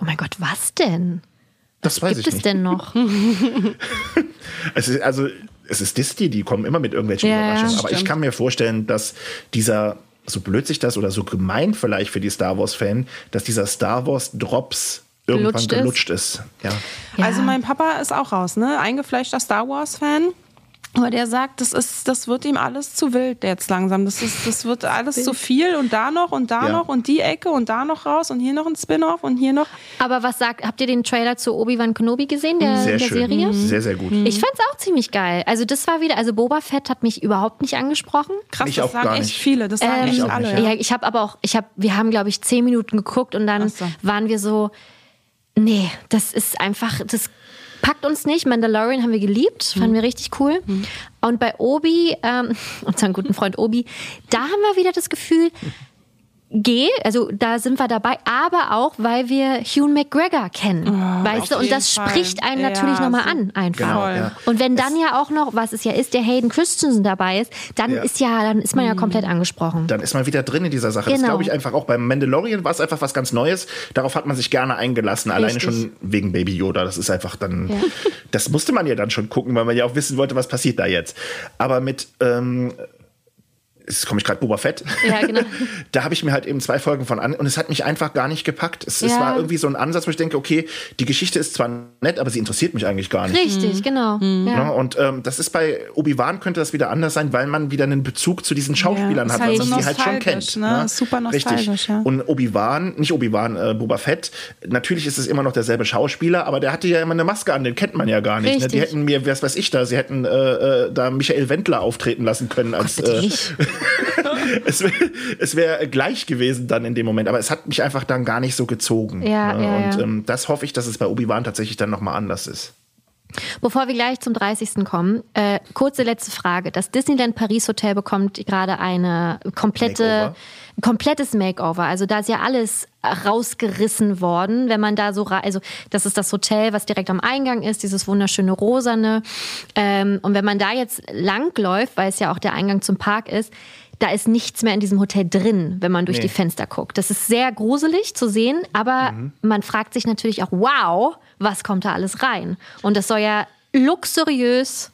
Oh mein Gott, was denn? Das weiß Gibt ich es nicht. denn noch? Es ist, also, es ist Disney, die kommen immer mit irgendwelchen Ja, Überraschungen. Aber ich stimmt. kann mir vorstellen, dass dieser, so blöd sich das oder so gemein vielleicht für die Star Wars-Fan, dass dieser Star Wars-Drops irgendwann Gelutscht ist? gelutscht ist. Ja. Ja. Also mein Papa ist auch raus, ne? Eingefleischter Star Wars-Fan. Aber der sagt, das ist, das wird ihm alles zu wild jetzt langsam. Das ist, das wird alles zu viel und da noch und da Ja. noch und die Ecke und da noch raus und hier noch ein Spin-off und hier noch. Aber was sagt, habt ihr den Trailer zu Obi-Wan Kenobi gesehen, der, Sehr der schön. Serie? Sehr, sehr gut. Ich fand's auch ziemlich geil. Also das war wieder, also Boba Fett hat mich überhaupt nicht angesprochen. Krass, Mich das auch sagen gar echt nicht. viele. Das sagen Ähm, echt alle. nicht, Ja, ich habe aber auch, ich habe, wir haben glaube ich zehn Minuten geguckt und dann so. waren wir so, nee, das ist einfach, das packt uns nicht. Mandalorian haben wir geliebt, fanden wir richtig cool. Und bei Obi, ähm, unseren guten Freund Obi, da haben wir wieder das Gefühl, geh, also da sind wir dabei, aber auch, weil wir Hugh McGregor kennen, weißt du, und das Fall. spricht einen Ja, natürlich nochmal so- an, einfach. Genau, Voll. ja. Und wenn dann ja auch noch, was es ja ist, der Hayden Christensen dabei ist, dann Ja. ist ja, dann ist man ja komplett angesprochen. Dann ist man wieder drin in dieser Sache. Das Genau. glaube ich einfach auch beim Mandalorian war es einfach was ganz Neues. Darauf hat man sich gerne eingelassen, alleine Richtig. schon wegen Baby Yoda. Das ist einfach dann, Ja. das musste man ja dann schon gucken, weil man ja auch wissen wollte, was passiert da jetzt. Aber mit, ähm, jetzt komme ich gerade Boba Fett. Ja, genau. da habe ich mir halt eben zwei Folgen von an und es hat mich einfach gar nicht gepackt. Es, es Ja. war irgendwie so ein Ansatz, wo ich denke, okay, die Geschichte ist zwar nett, aber sie interessiert mich eigentlich gar nicht. Richtig, genau. Ja. Ne? Und ähm, das ist bei Obi-Wan könnte das wieder anders sein, weil man wieder einen Bezug zu diesen Schauspielern ist hat, halt weil man die halt schon kennt. ne? Super nostalgisch, Richtig. ja. Und Obi-Wan, nicht Obi-Wan, äh, Boba Fett, natürlich ist es immer noch derselbe Schauspieler, aber der hatte ja immer eine Maske an, den kennt man ja gar nicht. Ne? Die hätten mir, was weiß ich da, sie hätten äh, äh, da Michael Wendler auftreten lassen können als Bitte äh. es wäre wär gleich gewesen dann in dem Moment, aber es hat mich einfach dann gar nicht so gezogen. Ja, ne? ja, Und ja. Ähm, das hoffe ich, dass es bei Obi-Wan tatsächlich dann nochmal anders ist. Bevor wir gleich zum 30. kommen, äh, kurze letzte Frage. Das Disneyland Paris Hotel bekommt gerade eine komplette, Makeover. Komplettes Makeover. Also da ist ja alles rausgerissen worden, wenn man da so, also das ist das Hotel, was direkt am Eingang ist, dieses wunderschöne Rosane. Ähm, und wenn man da jetzt langläuft, weil es ja auch der Eingang zum Park ist, da ist nichts mehr in diesem Hotel drin, wenn man durch Nee. die Fenster guckt. Das ist sehr gruselig zu sehen, aber man fragt sich natürlich auch, wow, was kommt da alles rein? Und das soll ja luxuriös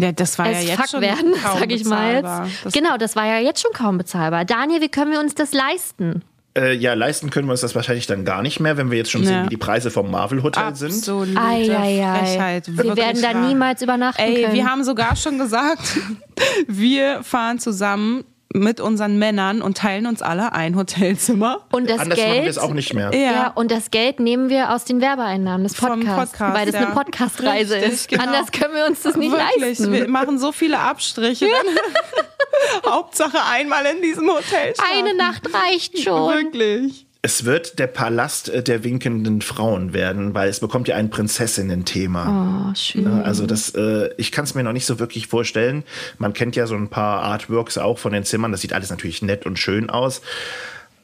Ja, das war ja als jetzt Fuck schon werden, kaum sag ich mal bezahlbar. jetzt. Das genau, das war ja jetzt schon kaum bezahlbar. Daniel, wie können wir uns das leisten? Äh, ja, leisten können wir uns das wahrscheinlich dann gar nicht mehr, wenn wir jetzt schon Ja. sehen, wie die Preise vom Marvel Hotel sind. Absolute ei, ei. Frechheit. Wir werden da niemals übernachten Ey, können. wir haben sogar schon gesagt, wir fahren zusammen mit unseren Männern und teilen uns alle ein Hotelzimmer. und das Anders machen wir Geld, es auch nicht mehr. ja. und das Geld nehmen wir aus den Werbeeinnahmen des Podcasts, Podcast, weil das ja. eine Podcast-Reise ist. genau. Anders können wir uns das nicht Wirklich, leisten. wir machen so viele Abstriche. Hauptsache einmal in diesem Hotel. Eine schlafen. Nacht reicht schon. Wirklich. Es wird der Palast äh, der winkenden Frauen werden, weil es bekommt ja ein Prinzessinnen-Thema. Oh, schön. Also das, äh, ich kann es mir noch nicht so wirklich vorstellen. Man kennt ja so ein paar Artworks auch von den Zimmern. Das sieht alles natürlich nett und schön aus.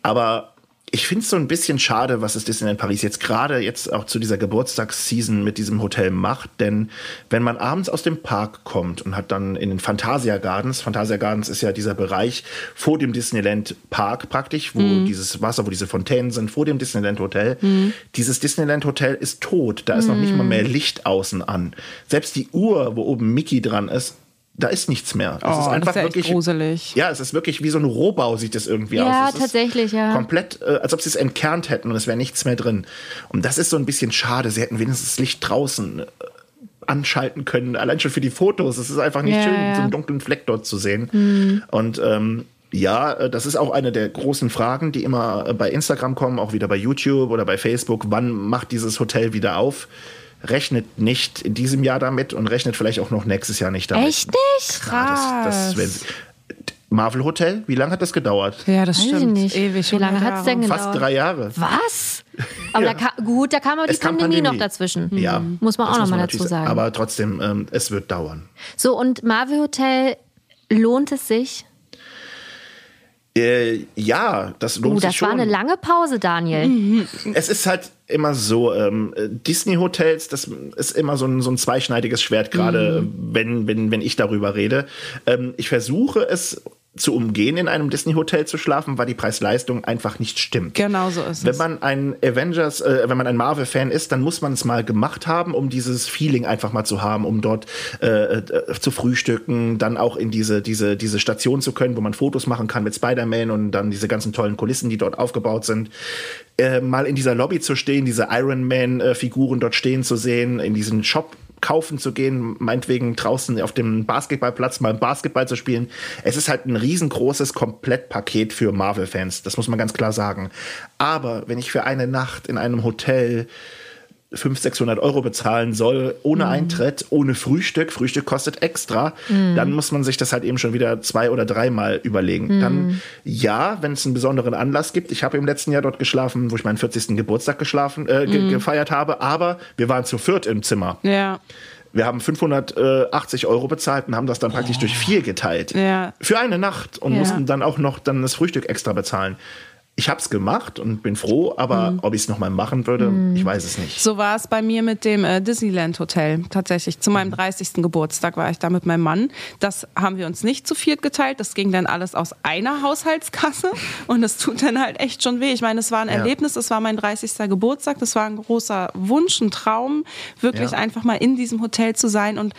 Aber ich finde es so ein bisschen schade, was es Disneyland Paris jetzt gerade jetzt auch zu dieser Geburtstagsseason mit diesem Hotel macht. Denn wenn man abends aus dem Park kommt und hat dann in den Fantasia Gardens, Fantasia Gardens ist ja dieser Bereich vor dem Disneyland Park praktisch, wo mhm. dieses Wasser, wo diese Fontänen sind, vor dem Disneyland Hotel. Mhm. Dieses Disneyland Hotel ist tot. Da ist mhm. noch nicht mal mehr Licht außen an. Selbst die Uhr, wo oben Mickey dran ist, da ist nichts mehr. Es oh, ist einfach das ist ja wirklich gruselig. Ja, es ist wirklich wie so ein Rohbau sieht das irgendwie ja, aus. Ja, tatsächlich, ja. Komplett, äh, als ob sie es entkernt hätten und es wäre nichts mehr drin. Und das ist so ein bisschen schade. Sie hätten wenigstens das Licht draußen äh, anschalten können, allein schon für die Fotos. Es ist einfach nicht ja, schön, ja. so einen dunklen Fleck dort zu sehen. Mhm. Und ähm, ja, äh, das ist auch eine der großen Fragen, die immer äh, bei Instagram kommen, auch wieder bei YouTube oder bei Facebook. Wann macht dieses Hotel wieder auf? Rechnet nicht in diesem Jahr damit und rechnet vielleicht auch noch nächstes Jahr nicht damit. Echt nicht? Krass. Ja, das, das Marvel Hotel, wie lange hat das gedauert? Ja, das Weiß stimmt. Nicht. Ewig. Wie lange hat es denn gedauert? Fast drei Jahre. Was? Aber ja. da kam, gut, da kam aber die Pandemie, Pandemie, noch dazwischen. Ja. Muss man auch nochmal dazu sagen. Aber trotzdem, ähm, es wird dauern. So, und Marvel Hotel, lohnt es sich? Äh, ja, das lohnt uh, das sich schon. Das war eine lange Pause, Daniel. Es ist halt immer so, ähm, Disney-Hotels, das ist immer so ein, so ein zweischneidiges Schwert, gerade mhm. wenn, wenn, wenn ich darüber rede. Ähm, ich versuche es zu umgehen, in einem Disney-Hotel zu schlafen, weil die Preis-Leistung einfach nicht stimmt. Genau so ist es. Wenn man ein Avengers, äh, wenn man ein Marvel-Fan ist, dann muss man es mal gemacht haben, um dieses Feeling einfach mal zu haben, um dort äh, äh, zu frühstücken, dann auch in diese, diese, diese Station zu können, wo man Fotos machen kann mit Spider-Man und dann diese ganzen tollen Kulissen, die dort aufgebaut sind. Äh, mal in dieser Lobby zu stehen, diese Iron Man-Figuren dort stehen zu sehen, in diesen Shop kaufen zu gehen, meinetwegen draußen auf dem Basketballplatz mal Basketball zu spielen. Es ist halt ein riesengroßes Komplettpaket für Marvel-Fans. Das muss man ganz klar sagen. Aber wenn ich für eine Nacht in einem Hotel 500, 600 Euro bezahlen soll, ohne mhm. Eintritt, ohne Frühstück, Frühstück kostet extra, mhm. dann muss man sich das halt eben schon wieder zwei oder dreimal überlegen. Mhm. Dann, ja, wenn es einen besonderen Anlass gibt, ich habe im letzten Jahr dort geschlafen, wo ich meinen 40. Geburtstag geschlafen, äh, ge mhm. gefeiert habe, aber wir waren zu viert im Zimmer. Ja. Wir haben 580 Euro bezahlt und haben das dann praktisch oh. durch vier geteilt. Ja. Für eine Nacht und ja. mussten dann auch noch dann das Frühstück extra bezahlen ich habe es gemacht und bin froh, aber mhm. ob ich es nochmal machen würde, mhm. ich weiß es nicht. So war es bei mir mit dem äh, Disneyland Hotel. Tatsächlich, zu meinem 30. Geburtstag war ich da mit meinem Mann. Das haben wir uns nicht zu viert geteilt. Das ging dann alles aus einer Haushaltskasse und das tut dann halt echt schon weh. Ich meine, es war ein ja. Erlebnis, es war mein 30. Geburtstag, das war ein großer Wunsch, ein Traum, wirklich ja. einfach mal in diesem Hotel zu sein und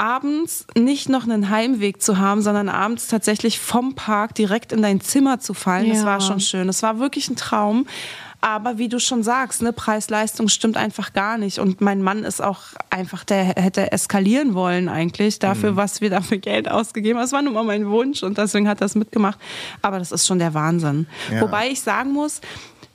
abends nicht noch einen Heimweg zu haben, sondern abends tatsächlich vom Park direkt in dein Zimmer zu fallen. Ja. Das war schon schön. Das war wirklich ein Traum. Aber wie du schon sagst, ne, Preis-Leistung stimmt einfach gar nicht. Und mein Mann ist auch einfach, der hätte eskalieren wollen eigentlich dafür, mhm. was wir dafür Geld ausgegeben haben. Das war nun mal mein Wunsch und deswegen hat er das mitgemacht. Aber das ist schon der Wahnsinn. Ja. Wobei ich sagen muss,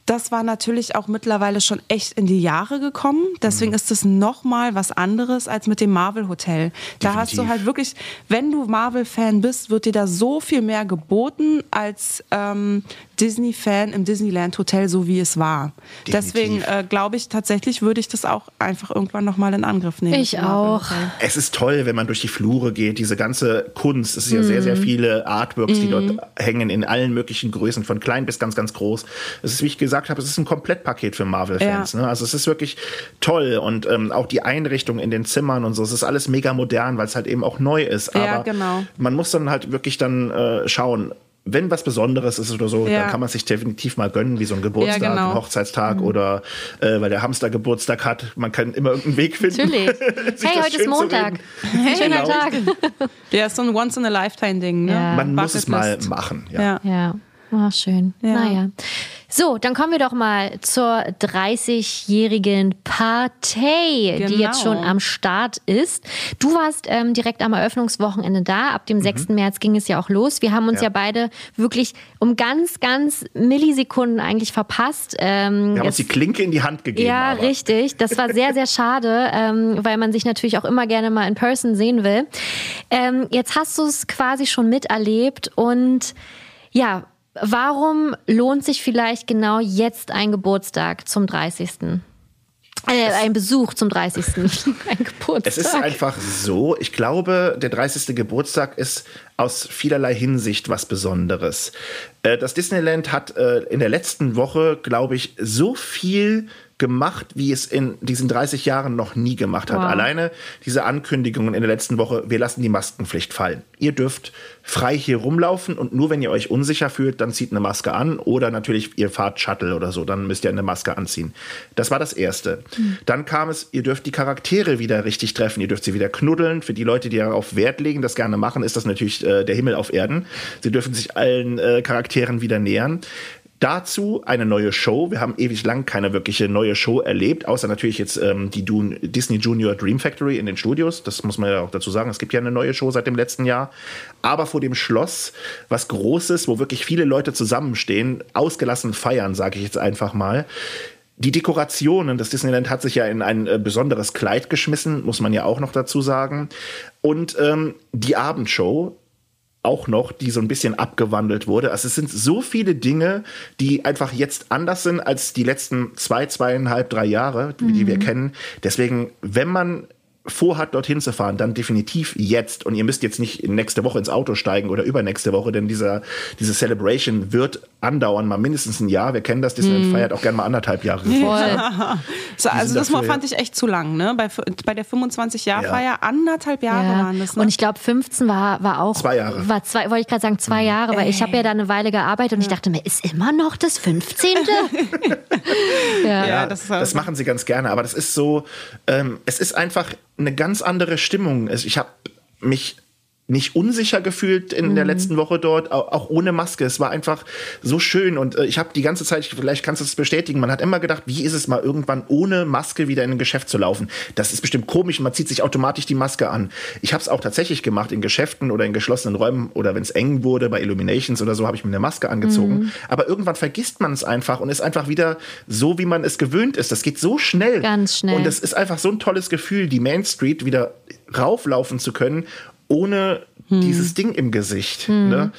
das war natürlich auch mittlerweile schon echt in die Jahre gekommen. Deswegen mhm. ist es noch mal was anderes als mit dem Marvel Hotel. Da Definitiv. hast du halt wirklich, wenn du Marvel-Fan bist, wird dir da so viel mehr geboten als ähm, Disney-Fan im Disneyland Hotel, so wie es war. Definitiv. Deswegen äh, glaube ich tatsächlich, würde ich das auch einfach irgendwann noch mal in Angriff nehmen. Ich auch. Es ist toll, wenn man durch die Flure geht. Diese ganze Kunst, es sind ja mm. sehr, sehr mhm. viele Artworks, mm. die dort mhm. hängen in allen möglichen Größen, von klein bis ganz, ganz groß. Es ist, wie ich gesagt habe, es ist ein Komplettpaket für Marvel-Fans. Ja. Ne? Also es ist wirklich toll und ähm, auch die Einrichtung in den Zimmern und so, es ist alles mega modern, weil es halt eben auch neu ist. Aber ja, genau. man muss dann halt wirklich dann äh, schauen, wenn was Besonderes ist oder so, ja. dann kann man sich definitiv mal gönnen, wie so ein Geburtstag, ja, genau. ein Hochzeitstag mhm. oder äh, weil der Hamster Geburtstag hat. Man kann immer irgendeinen Weg finden. Natürlich. hey, heute ist Montag. Hey, Schöner genau. Tag. ja, ist so ein Once-in-a-Lifetime-Ding. Ne? Ja. Man muss es mal machen. Ja. ja. Oh, schön. Naja. So, dann kommen wir doch mal zur 30-jährigen Partei, genau. die jetzt schon am Start ist. Du warst ähm, direkt am Eröffnungswochenende da. Ab dem mhm. 6. März ging es ja auch los. Wir haben uns ja, ja beide wirklich um ganz, ganz Millisekunden eigentlich verpasst. Ähm, wir haben uns die Klinke in die Hand gegeben. Ja, aber. richtig. Das war sehr, sehr schade, ähm, weil man sich natürlich auch immer gerne mal in Person sehen will. Ähm, jetzt hast du es quasi schon miterlebt und ja, Warum lohnt sich vielleicht genau jetzt ein Geburtstag zum 30.? Äh, ein Besuch zum 30. ein Geburtstag. Es ist einfach so, ich glaube, der 30. Geburtstag ist aus vielerlei Hinsicht was Besonderes. Äh, das Disneyland hat äh, in der letzten Woche, glaube ich, so viel gemacht, wie es in diesen 30 Jahren noch nie gemacht hat. Wow. Alleine diese Ankündigungen in der letzten Woche, wir lassen die Maskenpflicht fallen. Ihr dürft frei hier rumlaufen und nur wenn ihr euch unsicher fühlt, dann zieht eine Maske an oder natürlich ihr fahrt Shuttle oder so, dann müsst ihr eine Maske anziehen. Das war das Erste. Dann kam es, ihr dürft die Charaktere wieder richtig treffen, ihr dürft sie wieder knuddeln. Für die Leute, die darauf Wert legen, das gerne machen, ist das natürlich äh, der Himmel auf Erden. Sie dürfen sich allen äh, Charakteren wieder nähern. Dazu eine neue Show. Wir haben ewig lang keine wirkliche neue Show erlebt, außer natürlich jetzt ähm, die Dun Disney Junior Dream Factory in den Studios. Das muss man ja auch dazu sagen. Es gibt ja eine neue Show seit dem letzten Jahr. Aber vor dem Schloss was Großes, wo wirklich viele Leute zusammenstehen, ausgelassen feiern, sage ich jetzt einfach mal. Die Dekorationen, das Disneyland hat sich ja in ein äh, besonderes Kleid geschmissen, muss man ja auch noch dazu sagen. Und ähm, die Abendshow, auch noch, die so ein bisschen abgewandelt wurde. Also es sind so viele Dinge, die einfach jetzt anders sind als die letzten zwei, zweieinhalb, drei Jahre, die, die wir kennen. Deswegen, wenn man vorhat, dorthin zu fahren, dann definitiv jetzt. Und ihr müsst jetzt nicht nächste Woche ins Auto steigen oder übernächste Woche, denn dieser, diese Celebration wird andauern, mal mindestens ein Jahr. Wir kennen das, Disneyland feiert auch gerne mal anderthalb Jahre. Voll. So, also das mal dafür- fand ich echt zu lang, ne? Bei, bei der 25-Jahr-Feier anderthalb Jahre Ja. waren das, ne? Und ich glaube, 15 war, war auch. Zwei Jahre. Mhm. War zwei, wollte ich gerade sagen, zwei Jahre, weil ich habe ja da eine Weile gearbeitet und ich dachte mir, ist immer noch das 15. ja. ja, das halt Das machen sie ganz gerne, aber das ist so, ähm, es ist einfach eine ganz andere Stimmung. Es- Ich habe mich nicht unsicher gefühlt in Mhm. der letzten Woche dort, au- auch ohne Maske. Es war einfach so schön und äh, ich habe die ganze Zeit, vielleicht kannst du es bestätigen, man hat immer gedacht, wie ist es mal irgendwann ohne Maske wieder in ein Geschäft zu laufen? Das ist bestimmt komisch, man zieht sich automatisch die Maske an. Ich habe es auch tatsächlich gemacht in Geschäften oder in geschlossenen Räumen oder wenn es eng wurde bei Illuminations oder so, habe ich mir eine Maske angezogen. Mhm. Aber irgendwann vergisst man es einfach und ist einfach wieder so, wie man es gewöhnt ist. Das geht so schnell. Ganz schnell. Und es ist einfach so ein tolles Gefühl, die Main Street wieder rauflaufen zu können, ohne Hm. dieses Ding im Gesicht. Ne?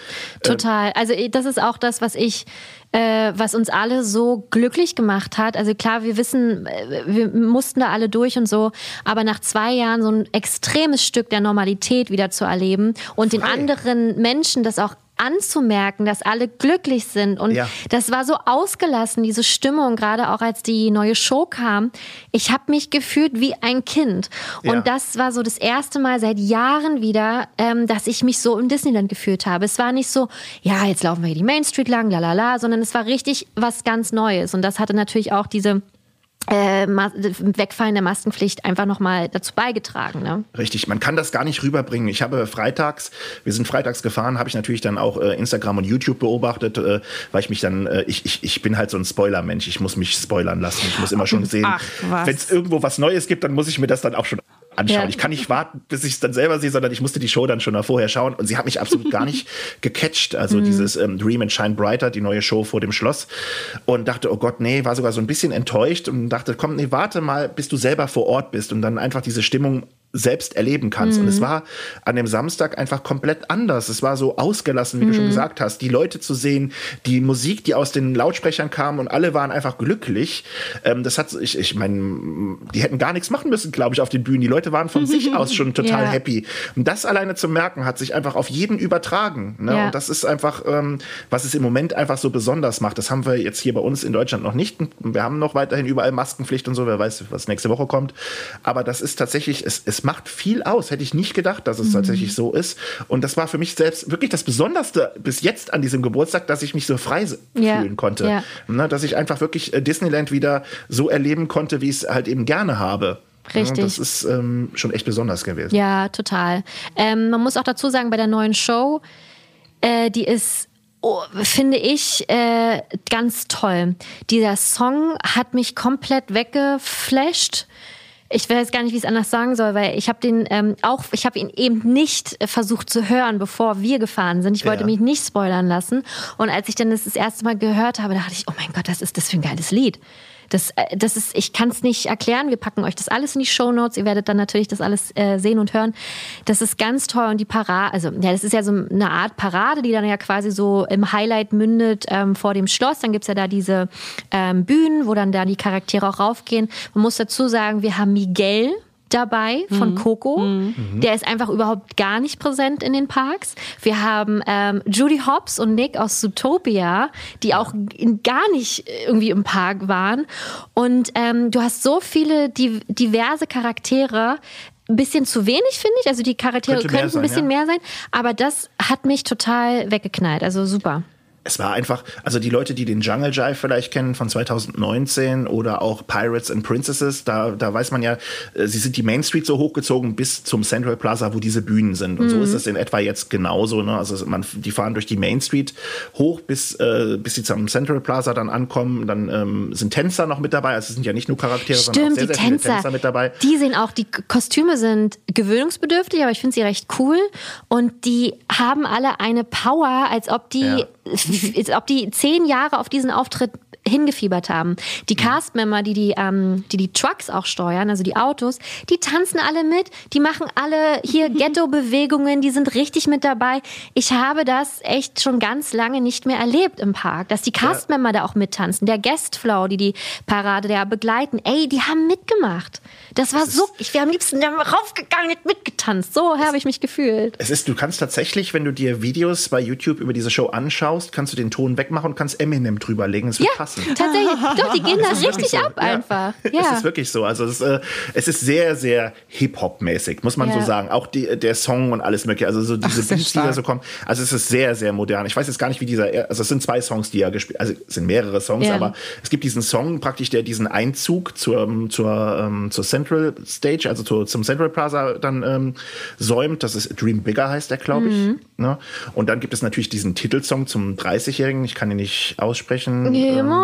Total. Also eh, das ist auch das, was ich, äh, was uns alle so glücklich gemacht hat. Also klar, wir wissen, äh, wir mussten da alle durch und so, aber nach zwei Jahren so ein extremes Stück der Normalität wieder zu erleben und den Frei. anderen Menschen das auch anzumerken, dass alle glücklich sind. Und Ja. das war so ausgelassen, diese Stimmung, gerade auch als die neue Show kam. Ich habe mich gefühlt wie ein Kind. Und Ja. das war so das erste Mal seit Jahren wieder, ähm, dass ich mich so im Disneyland gefühlt habe. Es war nicht so, ja, jetzt laufen wir hier die Main Street lang, la la la, sondern es war richtig was ganz Neues. Und das hatte natürlich auch diese äh, Ma- Wegfallen der Maskenpflicht einfach nochmal dazu beigetragen. Ne? Richtig, man kann das gar nicht rüberbringen. Ich habe freitags, wir sind freitags gefahren, habe ich natürlich dann auch äh, Instagram und YouTube beobachtet, äh, weil ich mich dann, äh, ich, ich, ich bin halt so ein Spoiler-Mensch, ich muss mich spoilern lassen. Ich muss immer schon sehen, wenn es irgendwo was Neues gibt, dann muss ich mir das dann auch schon anschauen. Ja. Ich kann nicht warten, bis ich es dann selber sehe, sondern ich musste die Show dann schon mal vorher schauen. Und sie hat mich absolut gar nicht gecatcht. Mhm. Also dieses ähm, Dream and Shine Brighter, die neue Show vor dem Schloss. Und dachte, oh Gott, nee, war sogar so ein bisschen enttäuscht und dachte, komm, nee, warte mal, bis du selber vor Ort bist und dann einfach diese Stimmung selbst erleben kannst. Mhm. Und es war an dem Samstag einfach komplett anders. Es war so ausgelassen, wie du Mhm. schon gesagt hast. Die Leute zu sehen, die Musik, die aus den Lautsprechern kam und alle waren einfach glücklich. Ähm, das hat, ich, ich meine, die hätten gar nichts machen müssen, glaube ich, auf den Bühnen. Die Leute waren von sich aus schon total Ja. happy. Und das alleine zu merken, hat sich einfach auf jeden übertragen. Ne? Ja. Und das ist einfach, ähm, was es im Moment einfach so besonders macht. Das haben wir jetzt hier bei uns in Deutschland noch nicht. Wir haben noch weiterhin überall Maskenpflicht und so. Wer weiß, was nächste Woche kommt. Aber das ist tatsächlich, es, es macht viel aus. Hätte ich nicht gedacht, dass es tatsächlich so ist. Und das war für mich selbst wirklich das Besonderste bis jetzt an diesem Geburtstag, dass ich mich so frei Ja. fühlen konnte. Ja. Ne? Dass ich einfach wirklich äh, Disneyland wieder so erleben konnte, wie ich es halt eben gerne habe. Richtig. Ja, das ist ähm, schon echt besonders gewesen. Ja, total. Ähm, man muss auch dazu sagen, bei der neuen Show, äh, die ist, oh, finde ich, äh, ganz toll. Dieser Song hat mich komplett weggeflasht. Ich weiß gar nicht, wie ich es anders sagen soll, weil ich habe den ähm, auch, ich habe ihn eben nicht äh, versucht zu hören, bevor wir gefahren sind. Ich wollte Ja. mich nicht spoilern lassen. Und als ich dann das das erste Mal gehört habe, dachte ich, oh mein Gott, was ist das für ein geiles Lied? Das, äh, das ist, ich kann es nicht erklären. Wir packen euch das alles in die Show Notes. Ihr werdet dann natürlich das alles äh, sehen und hören. Das ist ganz toll und die Parade, also ja, das ist ja so eine Art Parade, die dann ja quasi so im Highlight mündet ähm, vor dem Schloss. Dann gibt's ja da diese ähm, Bühnen, wo dann da die Charaktere auch raufgehen. Man muss dazu sagen, wir haben Miguel dabei von Coco. Der ist einfach überhaupt gar nicht präsent in den Parks. Wir haben ähm, Judy Hobbs und Nick aus Zootopia, die auch in, gar nicht irgendwie im Park waren. Und ähm, du hast so viele di diverse Charaktere. Ein bisschen zu wenig, finde ich. Also die Charaktere könnten sein, ein bisschen ja. mehr sein. Aber das hat mich total weggeknallt. Also super. Es war einfach, also die Leute, die den Jungle Jive vielleicht kennen von 2019 oder auch Pirates and Princesses, da, da weiß man ja, äh, sie sind die Main Street so hochgezogen bis zum Central Plaza, wo diese Bühnen sind. Und so ist es in etwa jetzt genauso. Ne? Also man, die fahren durch die Main Street hoch, bis, äh, bis sie zum Central Plaza dann ankommen. Dann ähm, sind Tänzer noch mit dabei. Also es sind ja nicht nur Charaktere, sondern auch Stimmt, sehr, die sehr viele Tänzer, Tänzer mit dabei. die sehen auch, die Kostüme sind gewöhnungsbedürftig, aber ich finde sie recht cool. Und die haben alle eine Power, als ob die, Ja. Ob die zehn Jahre auf diesen Auftritt hingefiebert haben. Die Mhm. Castmember, die die, ähm, die die Trucks auch steuern, also die Autos, die tanzen alle mit, die machen alle hier Ghetto-Bewegungen, die sind richtig mit dabei. Ich habe das echt schon ganz lange nicht mehr erlebt im Park, dass die Castmember da auch mittanzen. Der Guestflow, die die Parade da begleiten, ey, die haben mitgemacht. Das war so, ich wäre am liebsten da raufgegangen, hätte mitgetanzt. So habe ich mich gefühlt. Es ist, du kannst tatsächlich, wenn du dir Videos bei YouTube über diese Show anschaust, kannst du den Ton wegmachen und kannst Eminem drüberlegen. Es wird Ja, passen. Tatsächlich. Doch, die gehen da Es ist richtig so. ab Ja. einfach. Es Ja. ist wirklich so. Also es, äh, es ist sehr, sehr Hip-Hop-mäßig, muss man Ja. so sagen. Auch die, der Song und alles mögliche. Also so diese sehr Beats, die da so kommen. Also es ist sehr, sehr modern. Ich weiß jetzt gar nicht, wie dieser, also es sind zwei Songs, die er gespielt, also es sind mehrere Songs, Ja. aber es gibt diesen Song praktisch, der diesen Einzug zur, zur, ähm, zur Central Stage, also zur, zum Central Plaza dann ähm, säumt. Das ist Dream Bigger heißt der, glaube ich. Mhm. Ne? Und dann gibt es natürlich diesen Titelsong zum 30-Jährigen. Ich kann ihn nicht aussprechen. Ähm,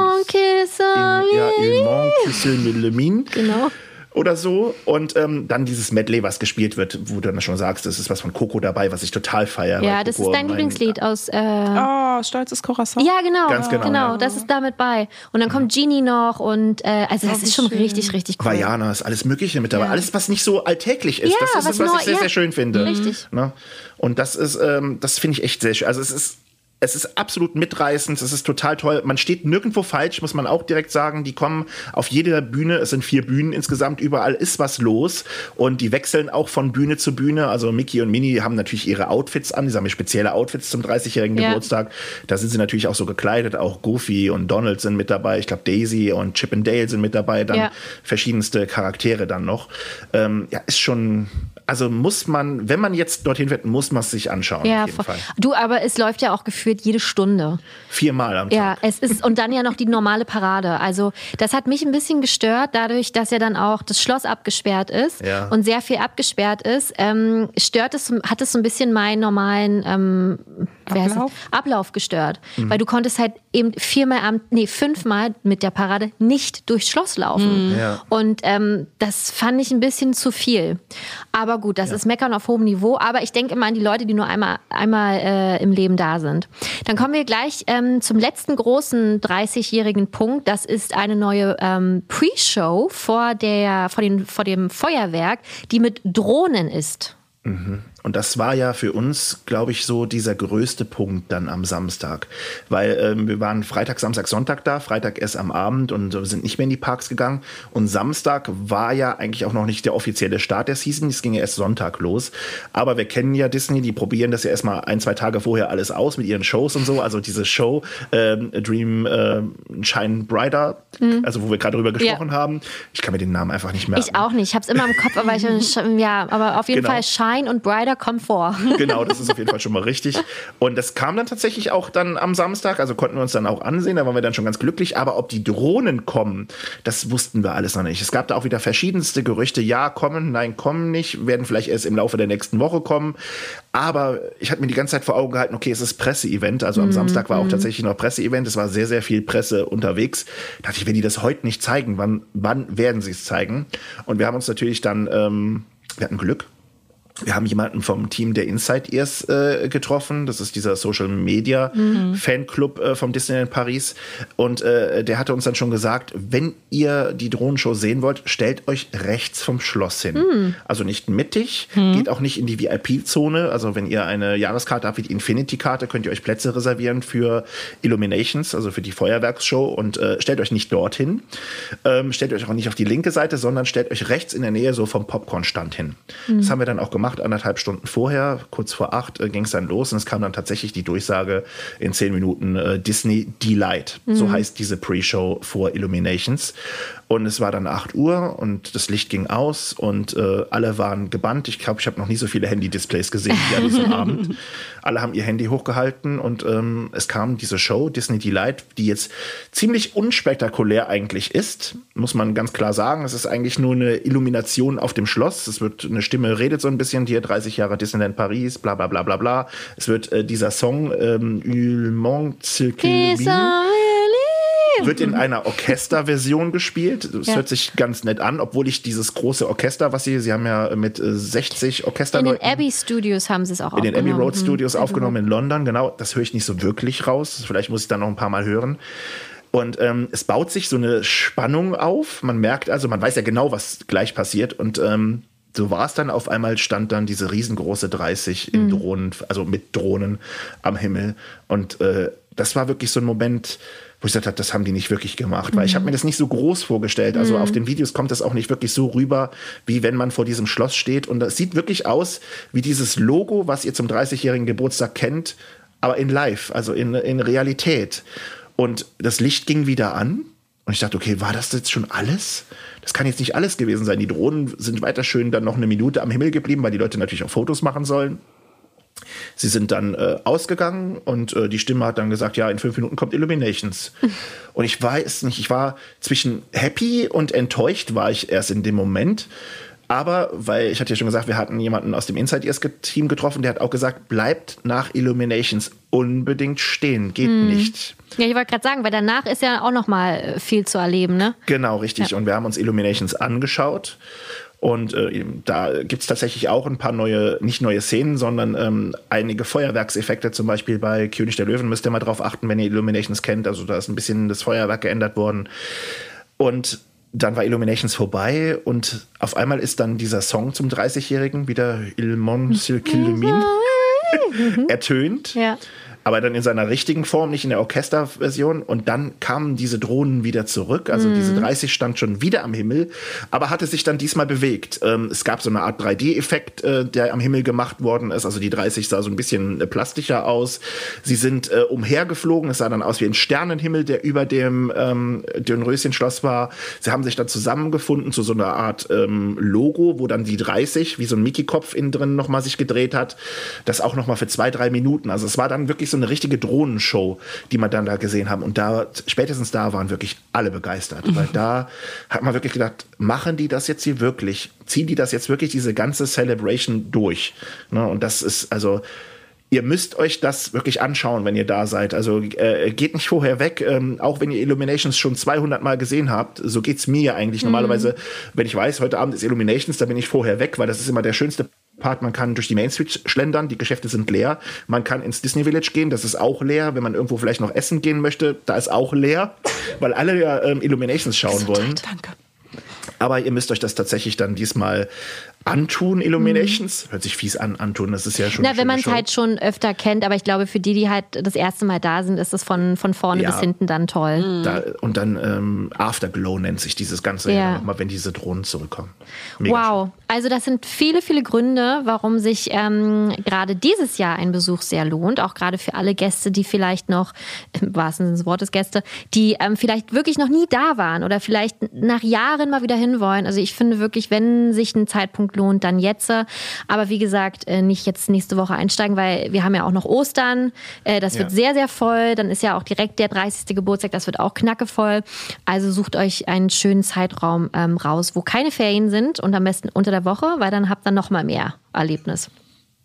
won't kiss on ja. Il manque ce le mine. Genau. Oder so. Und ähm, dann dieses Medley, was gespielt wird, wo du dann schon sagst, das ist was von Coco dabei, was ich total feiere. Ja, das Coco ist dein mein- Lieblingslied aus. Äh, Oh, stolzes Corazon. ja, genau. Ganz genau, ja. Das ist damit bei. Und dann kommt Genie noch und äh, also das wie ist schon schön. richtig, richtig cool. Vajana ist alles Mögliche mit dabei. Ja. Alles, was nicht so alltäglich ist. Ja, das ist was es, was neu- ich sehr, ja. sehr schön finde. Richtig. Ne? Und das ist, ähm, das finde ich echt sehr schön. Also es ist. Es ist absolut mitreißend, es ist total toll. Man steht nirgendwo falsch, muss man auch direkt sagen. Die kommen auf jeder Bühne, es sind vier Bühnen insgesamt, überall ist was los. Und die wechseln auch von Bühne zu Bühne. Also Mickey und Minnie haben natürlich ihre Outfits an, die haben spezielle Outfits zum 30-jährigen Ja. Geburtstag. Da sind sie natürlich auch so gekleidet. Auch Goofy und Donald sind mit dabei. Ich glaube, Daisy und Chip and Dale sind mit dabei. Dann Ja. verschiedenste Charaktere dann noch. Ähm, ja, ist schon, also muss man, wenn man jetzt dorthin wird, muss man es sich anschauen. Ja, auf jeden voll. Fall. du, aber es läuft ja auch gefühlt jede Stunde. Viermal am Ja, Tag. es ist und dann ja noch die normale Parade. Also das hat mich ein bisschen gestört, dadurch, dass ja dann auch das Schloss abgesperrt ist Ja. und sehr viel abgesperrt ist. Ähm, stört es, hat es so ein bisschen meinen normalen ähm? Ablauf? Ablauf gestört, Mhm. weil du konntest halt eben viermal am, nee fünfmal mit der Parade nicht durchs Schloss laufen. Ja. Und ähm, das fand ich ein bisschen zu viel. Aber gut, das ist Meckern auf hohem Niveau. Aber ich denke immer an die Leute, die nur einmal, einmal äh, im Leben da sind. Dann kommen wir gleich ähm, zum letzten großen 30-jährigen Punkt. Das ist eine neue ähm, Pre-Show vor, der, vor, den, vor dem Feuerwerk, die mit Drohnen ist. Und das war ja für uns, glaube ich, so dieser größte Punkt dann am Samstag. Weil ähm, wir waren Freitag, Samstag, Sonntag da, Freitag erst am Abend und sind nicht mehr in die Parks gegangen. Und Samstag war ja eigentlich auch noch nicht der offizielle Start der Season. Es ging ja erst Sonntag los. Aber wir kennen ja Disney, die probieren das ja erstmal ein, zwei Tage vorher alles aus mit ihren Shows und so. Also diese Show ähm, Dream äh, Shine Brighter, also wo wir gerade drüber gesprochen haben. Ich kann mir den Namen einfach nicht merken. Ich auch nicht. Ich habe es immer im Kopf, aber ich, ja, aber auf jeden Genau. Fall Shine und Brighter kommen vor. Genau, das ist auf jeden Fall schon mal richtig. Und das kam dann tatsächlich auch dann am Samstag, also konnten wir uns dann auch ansehen, da waren wir dann schon ganz glücklich. Aber ob die Drohnen kommen, das wussten wir alles noch nicht. Es gab da auch wieder verschiedenste Gerüchte, ja, kommen, nein, kommen nicht, werden vielleicht erst im Laufe der nächsten Woche kommen. Aber ich hatte mir die ganze Zeit vor Augen gehalten, okay, es ist Presseevent. Also am Samstag war auch tatsächlich noch Presseevent. Es war sehr, sehr viel Presse unterwegs. Da dachte ich, wenn die das heute nicht zeigen, wann, wann werden sie es zeigen? Und wir haben uns natürlich dann, ähm, wir hatten Glück. Wir haben jemanden vom Team der Inside Ears äh, getroffen. Das ist dieser Social Media Mhm. Fanclub äh, vom Disneyland Paris. Und äh, der hatte uns dann schon gesagt, wenn ihr die Drohnenshow sehen wollt, stellt euch rechts vom Schloss hin. Mhm. Also nicht mittig, geht auch nicht in die VIP-Zone. Also wenn ihr eine Jahreskarte habt wie die Infinity-Karte, könnt ihr euch Plätze reservieren für Illuminations, also für die Feuerwerksshow. Und äh, stellt euch nicht dorthin. Ähm, stellt euch auch nicht auf die linke Seite, sondern stellt euch rechts in der Nähe so vom Popcorn-Stand hin. Das haben wir dann auch gemacht, anderthalb Stunden vorher, kurz vor acht äh, ging es dann los und es kam dann tatsächlich die Durchsage in zehn Minuten äh, Disney Delight. So heißt diese Pre-Show vor Illuminations. Und es war dann 8 Uhr und das Licht ging aus und äh, alle waren gebannt. Ich glaube, ich habe noch nie so viele Handy-Displays gesehen wie an diesem Abend. Alle haben ihr Handy hochgehalten und ähm, es kam diese Show, Disney Delight, die jetzt ziemlich unspektakulär eigentlich ist, muss man ganz klar sagen. Es ist eigentlich nur eine Illumination auf dem Schloss. Es wird eine Stimme redet so ein bisschen hier 30 Jahre Disneyland Paris, bla bla bla bla bla. Es wird äh, dieser Song ähm, Il manque ce wird in einer Orchesterversion gespielt. Das Ja. hört sich ganz nett an, obwohl ich dieses große Orchester, was sie, sie haben ja mit äh, 60 In den Orchesterleuten Abbey Studios haben sie es auch in den Abbey aufgenommen. Road Studios Mhm. aufgenommen in London, genau. Das höre ich nicht so wirklich raus. Vielleicht muss ich dann noch ein paar Mal hören. Und ähm, es baut sich so eine Spannung auf. Man merkt also, man weiß ja genau, was gleich passiert. Und ähm, so war es dann. Auf einmal stand dann diese riesengroße 30 in Drohnen, also mit Drohnen am Himmel. Und äh, das war wirklich so ein Moment, wo ich gesagt habe, das haben die nicht wirklich gemacht, weil ich habe mir das nicht so groß vorgestellt. Also auf den Videos kommt das auch nicht wirklich so rüber, wie wenn man vor diesem Schloss steht. Und das sieht wirklich aus wie dieses Logo, was ihr zum 30-jährigen Geburtstag kennt, aber in Live, also in, in Realität. Und das Licht ging wieder an. Und ich dachte, okay, war das jetzt schon alles? Das kann jetzt nicht alles gewesen sein. Die Drohnen sind weiter schön dann noch eine Minute am Himmel geblieben, weil die Leute natürlich auch Fotos machen sollen. Sie sind dann äh, ausgegangen und äh, die Stimme hat dann gesagt, ja, in fünf Minuten kommt Illuminations. und ich weiß nicht, ich war zwischen happy und enttäuscht war ich erst in dem Moment. Aber, weil ich hatte ja schon gesagt, wir hatten jemanden aus dem Inside Ears Team getroffen, der hat auch gesagt, bleibt nach Illuminations unbedingt stehen, geht nicht. Ja, ich wollte gerade sagen, weil danach ist ja auch noch mal viel zu erleben, ne? Genau, richtig. Und wir haben uns Illuminations angeschaut. Und äh, da gibt's tatsächlich auch ein paar neue, nicht neue Szenen, sondern ähm, einige Feuerwerkseffekte. Zum Beispiel bei König der Löwen müsst ihr mal drauf achten, wenn ihr Illuminations kennt. Also da ist ein bisschen das Feuerwerk geändert worden. Und dann war Illuminations vorbei und auf einmal ist dann dieser Song zum 30-Jährigen wieder Il Mon Silkilumin ertönt. Ja. Aber dann in seiner richtigen Form, nicht in der Orchesterversion. Und dann kamen diese Drohnen wieder zurück. Also Mhm. diese 30 stand schon wieder am Himmel, aber hatte sich dann diesmal bewegt. Ähm, es gab so eine Art 3D-Effekt, äh, der am Himmel gemacht worden ist. Also die 30 sah so ein bisschen äh, plastischer aus. Sie sind äh, umhergeflogen. Es sah dann aus wie ein Sternenhimmel, der über dem ähm, Dönröschenschloss war. Sie haben sich dann zusammengefunden zu so einer Art ähm, Logo, wo dann die 30, wie so ein Mickey-Kopf innen drin nochmal sich gedreht hat. Das auch nochmal für zwei, drei Minuten. Also es war dann wirklich so eine richtige Drohnenshow, die man dann da gesehen haben. Und da, spätestens da waren wirklich alle begeistert. Weil da hat man wirklich gedacht, machen die das jetzt hier wirklich? Ziehen die das jetzt wirklich, diese ganze Celebration durch? Ne? Und das ist also, ihr müsst euch das wirklich anschauen, wenn ihr da seid. Also äh, geht nicht vorher weg, ähm, auch wenn ihr Illuminations schon 200 Mal gesehen habt. So geht's mir ja eigentlich. Normalerweise, wenn ich weiß, heute Abend ist Illuminations, da bin ich vorher weg, weil das ist immer der schönste Part. Man kann durch die Main Street schlendern, die Geschäfte sind leer. Man kann ins Disney Village gehen, das ist auch leer. Wenn man irgendwo vielleicht noch essen gehen möchte, da ist auch leer, weil alle ja ähm, Illuminations schauen wollen. Danke. Aber ihr müsst euch das tatsächlich dann diesmal antun, Illuminations. Hört sich fies an, antun, das ist ja schon. Na, wenn man es halt schon öfter kennt, aber ich glaube, für die, die halt das erste Mal da sind, ist es von, von vorne Ja. bis hinten dann toll. Da, und dann ähm, Afterglow nennt sich dieses Ganze Ja. nochmal, wenn diese Drohnen zurückkommen. Mega Wow, also das sind viele, viele Gründe, warum sich ähm, gerade dieses Jahr ein Besuch sehr lohnt. Auch gerade für alle Gäste, die vielleicht noch, im wahrsten Sinne des Wortes Gäste, die ähm, vielleicht wirklich noch nie da waren oder vielleicht nach Jahren mal wieder hinwollen. Also ich finde wirklich, wenn sich ein Zeitpunkt lohnt, dann jetzt. Aber wie gesagt, äh, nicht jetzt nächste Woche einsteigen, weil wir haben ja auch noch Ostern. Äh, das wird Ja. sehr, sehr voll. Dann ist ja auch direkt der 30. Geburtstag, das wird auch knackevoll. Also sucht euch einen schönen Zeitraum ähm, raus, wo keine Ferien sind und am besten unter der Woche, weil dann habt ihr noch mal mehr Erlebnis.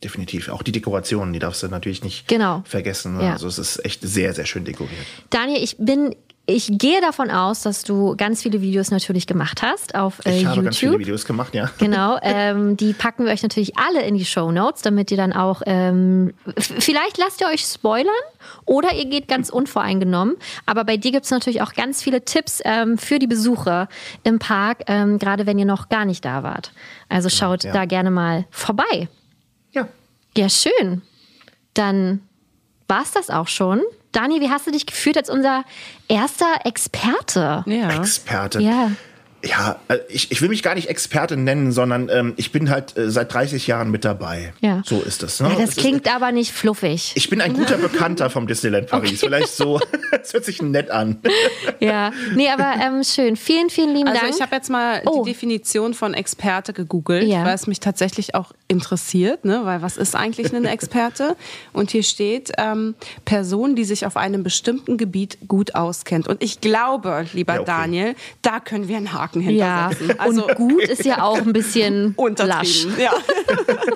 Definitiv. Auch die Dekorationen, die darfst du natürlich nicht Genau. vergessen. Ja. Also es ist echt sehr, sehr schön dekoriert. Daniel, ich bin ich gehe davon aus, dass du ganz viele Videos natürlich gemacht hast auf äh, Ich habe YouTube. ganz viele Videos gemacht, ja. Genau, ähm, die packen wir euch natürlich alle in die Show Notes, damit ihr dann auch, ähm, vielleicht lasst ihr euch spoilern oder ihr geht ganz unvoreingenommen. Aber bei dir gibt es natürlich auch ganz viele Tipps ähm, für die Besucher im Park, ähm, gerade wenn ihr noch gar nicht da wart. Also schaut ja. da gerne mal vorbei. Ja. Ja, schön. Dann war's das auch schon. Dani, wie hast du dich gefühlt als unser erster Experte? Ja. Experte. Ja. Ja, äh, ich, ich will mich gar nicht Experte nennen, sondern ähm, ich bin halt äh, seit 30 Jahren mit dabei. Ja. So ist es. Ne? ja das Es ist- klingt aber nicht fluffig. ich bin ein guter Bekannter vom Disneyland Paris. Vielleicht so. Es hört sich nett an. Ja, nee, aber ähm, schön. Vielen, vielen lieben Also Dank. ich habe jetzt mal Oh. die Definition von Experte gegoogelt, Ja. weil es mich tatsächlich auch interessiert, ne? weil was ist eigentlich ein Experte? Und hier steht ähm, Person, die sich auf einem bestimmten Gebiet gut auskennt. Und ich glaube, lieber Ja, okay. Daniel, da können wir einen Haken ja, hintersetzen. Also und gut ist ja auch ein bisschen lasch. untertrieben. Ja.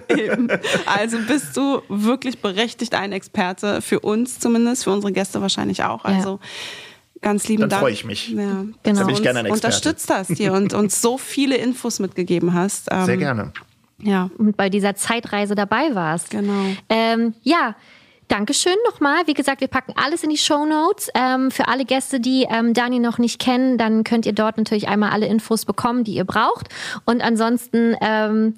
Eben. Also bist du wirklich berechtigt ein Experte für uns zumindest, für unsere Gäste wahrscheinlich auch. Ja. Also ganz lieben Dann Dank. freue ich mich. Ja, Genau. dass Dann du bin ich gerne ein Experte. unterstützt hast hier und uns so viele Infos mitgegeben hast. Ähm, Sehr gerne. Ja. Und bei dieser Zeitreise dabei warst. Genau. Ähm, ja. Dankeschön nochmal. Wie gesagt, wir packen alles in die Show Notes. Ähm, für alle Gäste, die ähm, Dani noch nicht kennen, dann könnt ihr dort natürlich einmal alle Infos bekommen, die ihr braucht. Und ansonsten ähm,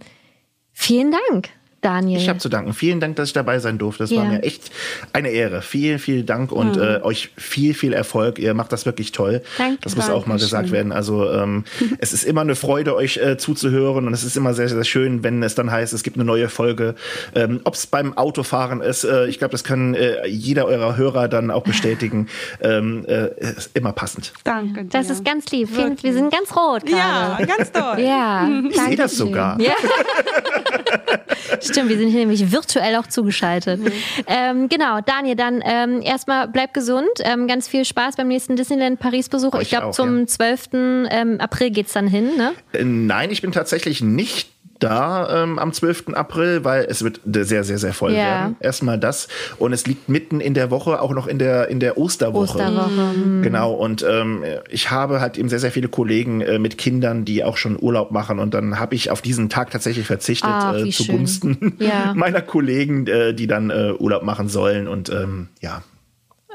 vielen Dank, Daniel. Ich habe zu danken. Vielen Dank, dass ich dabei sein durfte. Das Ja. war mir echt eine Ehre. Vielen, vielen Dank und äh, euch viel, viel Erfolg. Ihr macht das wirklich toll. Danke. Das muss auch mal gesagt werden. Also ähm, es ist immer eine Freude, euch äh, zuzuhören und es ist immer sehr, sehr schön, wenn es dann heißt, es gibt eine neue Folge. Ähm, Ob es beim Autofahren ist, äh, ich glaube, das kann äh, jeder eurer Hörer dann auch bestätigen. ähm, äh, ist immer passend. Danke dir. das ist ganz lieb. Vielen, wir sind ganz rot ja, gerade. ganz toll. Ja, Ich sehe das sogar. Ja. Stimmt, wir sind hier nämlich virtuell auch zugeschaltet. Ähm, genau, Daniel, dann ähm, erstmal bleib gesund. Ähm, ganz viel Spaß beim nächsten Disneyland Paris-Besuch. Ich glaube, zum ja. 12. Ähm, April geht's dann hin, ne? Äh, Nein, ich bin tatsächlich nicht da ähm, am 12. April, weil es wird sehr, sehr, sehr voll Ja. werden. Erstmal das. Und es liegt mitten in der Woche, auch noch in der, in der Osterwoche. Osterwoche. Genau. Und ähm, ich habe halt eben sehr, sehr viele Kollegen äh, mit Kindern, die auch schon Urlaub machen. Und dann habe ich auf diesen Tag tatsächlich verzichtet Ach, äh, zugunsten Ja. meiner Kollegen, äh, die dann äh, Urlaub machen sollen. Und ähm, ja,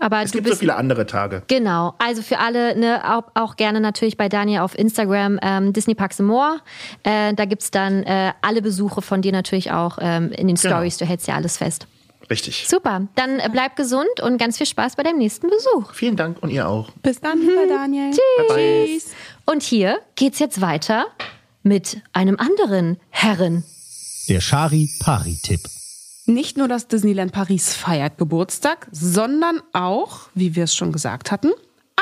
Aber es du gibt so bist viele andere Tage. Genau, also für alle, ne, auch, auch gerne natürlich bei Daniel auf Instagram ähm, Disney Parks and More. Äh, da gibt's dann äh, alle Besuche von dir natürlich auch ähm, in den Genau. Stories. Du hältst ja alles fest. Richtig. Super, dann äh, bleib gesund und ganz viel Spaß bei deinem nächsten Besuch. Vielen Dank und ihr auch. Bis dann, lieber Daniel. Tschüss. Und hier geht's jetzt weiter mit einem anderen Herren. Der Shari-Pari-Tipp. Nicht nur das Disneyland Paris feiert Geburtstag, sondern auch, wie wir es schon gesagt hatten,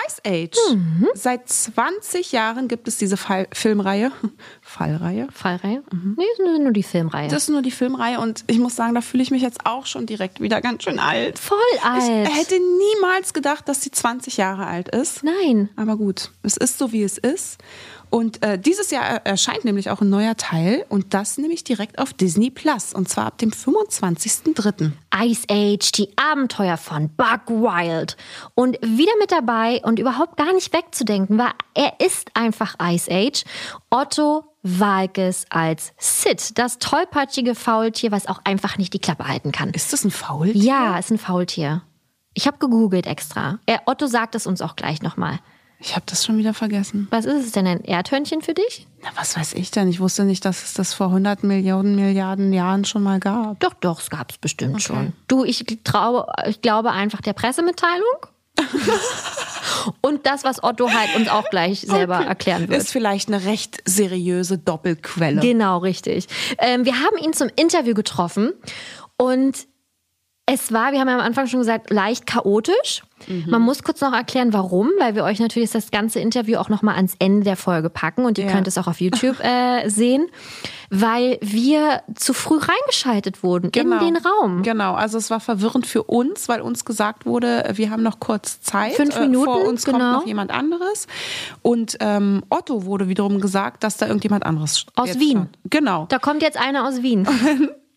Ice Age. Mhm. Seit 20 Jahren gibt es diese Fall Filmreihe. Fallreihe? Fallreihe? Nee, ist nur, nur die Filmreihe. Das ist nur die Filmreihe und ich muss sagen, da fühle ich mich jetzt auch schon direkt wieder ganz schön alt. Voll alt. Ich hätte niemals gedacht, dass sie 20 Jahre alt ist. Nein. Aber gut, es ist so, wie es ist. Und äh, dieses Jahr er- erscheint nämlich auch ein neuer Teil und das nämlich direkt auf Disney Plus und zwar ab dem 25.03. Ice Age, die Abenteuer von Buck Wild. Und wieder mit dabei und überhaupt gar nicht wegzudenken war, er ist einfach Ice Age. Otto Walkes als Sid, das tollpatschige Faultier, was auch einfach nicht die Klappe halten kann. Ist das ein Faultier? Ja, ist ein Faultier. Ich habe gegoogelt extra. Er, Otto sagt es uns auch gleich nochmal. Ich habe das schon wieder vergessen. Was ist es denn, ein Erdhörnchen für dich? Na, was weiß ich denn? Ich wusste nicht, dass es das vor 100 Millionen Milliarden Jahren schon mal gab. Doch, doch, es gab es bestimmt schon. Du, ich, traue, ich glaube einfach der Pressemitteilung. Und das, was Otto halt uns auch gleich selber Okay. erklären wird. Ist vielleicht eine recht seriöse Doppelquelle. Genau, richtig. Ähm, wir haben ihn zum Interview getroffen und es war, wir haben ja am Anfang schon gesagt, leicht chaotisch. Man muss kurz noch erklären, warum, weil wir euch natürlich das ganze Interview auch nochmal ans Ende der Folge packen und ihr Ja. könnt es auch auf YouTube äh, sehen, weil wir zu früh reingeschaltet wurden in den Raum. Genau, also es war verwirrend für uns, weil uns gesagt wurde, wir haben noch kurz Zeit. Fünf Äh, Minuten, Vor uns kommt genau. noch jemand anderes. Und ähm, Otto wurde wiederum gesagt, dass da irgendjemand anderes Aus Wien. stand. Genau. Da kommt jetzt einer aus Wien.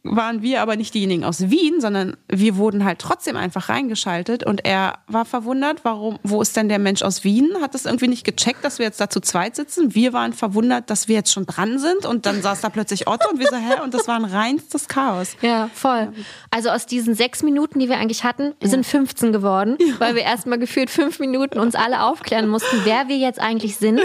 waren wir aber nicht diejenigen aus Wien, sondern wir wurden halt trotzdem einfach reingeschaltet und er war verwundert, warum, wo ist denn der Mensch aus Wien? Hat das irgendwie nicht gecheckt, dass wir jetzt da zu zweit sitzen. Wir waren verwundert, dass wir jetzt schon dran sind und dann saß da plötzlich Otto und wir so, hä? Und das war ein reinstes Chaos. Ja, voll. Also aus diesen sechs Minuten, die wir eigentlich hatten, sind 15 geworden, weil wir erstmal gefühlt fünf Minuten uns alle aufklären mussten, wer wir jetzt eigentlich sind.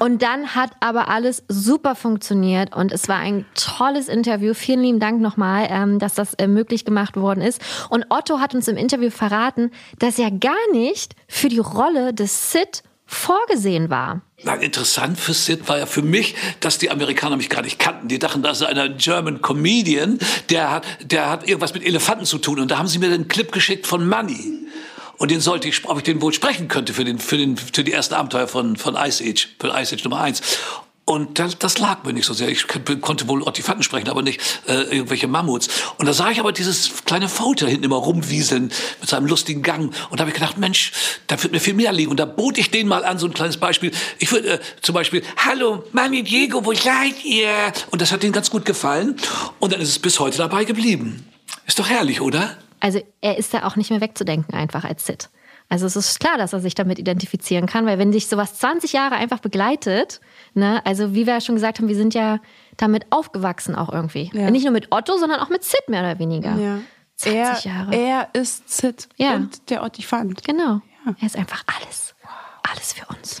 Und dann hat aber alles super funktioniert und es war ein tolles Interview. Vielen lieben Dank nochmal, ähm, dass das äh, möglich gemacht worden ist. Und Otto hat uns im Interview verraten, dass er gar nicht für die Rolle des Sid vorgesehen war. Na, interessant für Sid war ja für mich, dass die Amerikaner mich gar nicht kannten. Die dachten, das ist ein German Comedian, der hat, der hat irgendwas mit Elefanten zu tun. Und da haben sie mir den Clip geschickt von Money. Und den sollte ich, ob ich den wohl sprechen könnte für den, für den, für die ersten Abenteuer von, von Ice Age, für Ice Age Nummer eins. Und das, das lag mir nicht so sehr. Ich konnte wohl Ottifanten sprechen, aber nicht äh, irgendwelche Mammuts. Und da sah ich aber dieses kleine Foto hinten immer rumwieseln mit seinem lustigen Gang. Und da habe ich gedacht, Mensch, da wird mir viel mehr liegen. Und da bot ich den mal an, so ein kleines Beispiel. Ich würde äh, zum Beispiel, hallo, Mami Diego, wo seid ihr? Und das hat denen ganz gut gefallen. Und dann ist es bis heute dabei geblieben. Ist doch herrlich, oder? Also er ist da auch nicht mehr wegzudenken einfach als Sid. Also es ist klar, dass er sich damit identifizieren kann, weil wenn dich sowas 20 Jahre einfach begleitet, ne, also wie wir ja schon gesagt haben, wir sind ja damit aufgewachsen auch irgendwie. Ja. Nicht nur mit Otto, sondern auch mit Sid mehr oder weniger. Ja. 20 er, Jahre. Er ist Sid Ja. und der Ottifant. Genau. Er ist einfach alles. Alles für uns.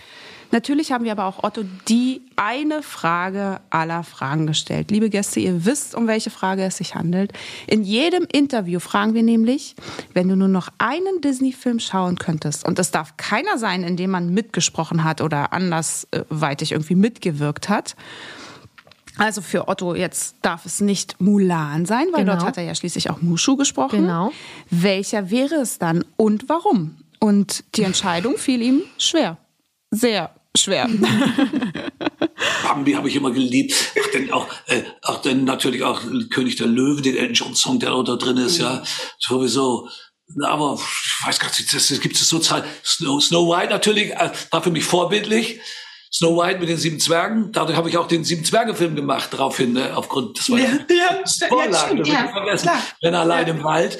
Natürlich haben wir aber auch Otto die eine Frage aller Fragen gestellt. Liebe Gäste, ihr wisst, um welche Frage es sich handelt. In jedem Interview fragen wir nämlich, wenn du nur noch einen Disney-Film schauen könntest, und es darf keiner sein, in dem man mitgesprochen hat oder andersweitig irgendwie mitgewirkt hat. Also für Otto jetzt darf es nicht Mulan sein, weil Genau. dort hat er ja schließlich auch Mushu gesprochen. Genau. Welcher wäre es dann und warum? Und die Entscheidung fiel ihm schwer. Sehr schwer. Bambi habe ich immer geliebt. Ach, denn auch, äh, ach, denn natürlich auch König der Löwen, den Elton John Song, der da drin ist, ja, sowieso. Aber ich weiß gar nicht, das, das gibt es so Zahl. Snow, Snow White natürlich äh, war für mich vorbildlich. Snow White mit den sieben Zwergen. Dadurch habe ich auch den sieben Zwerge Film gemacht daraufhin, ne, aufgrund das war Ja, ja, st- Vorlage, ja, stimmt, ja, nicht vergessen. klar. Wenn allein im Wald.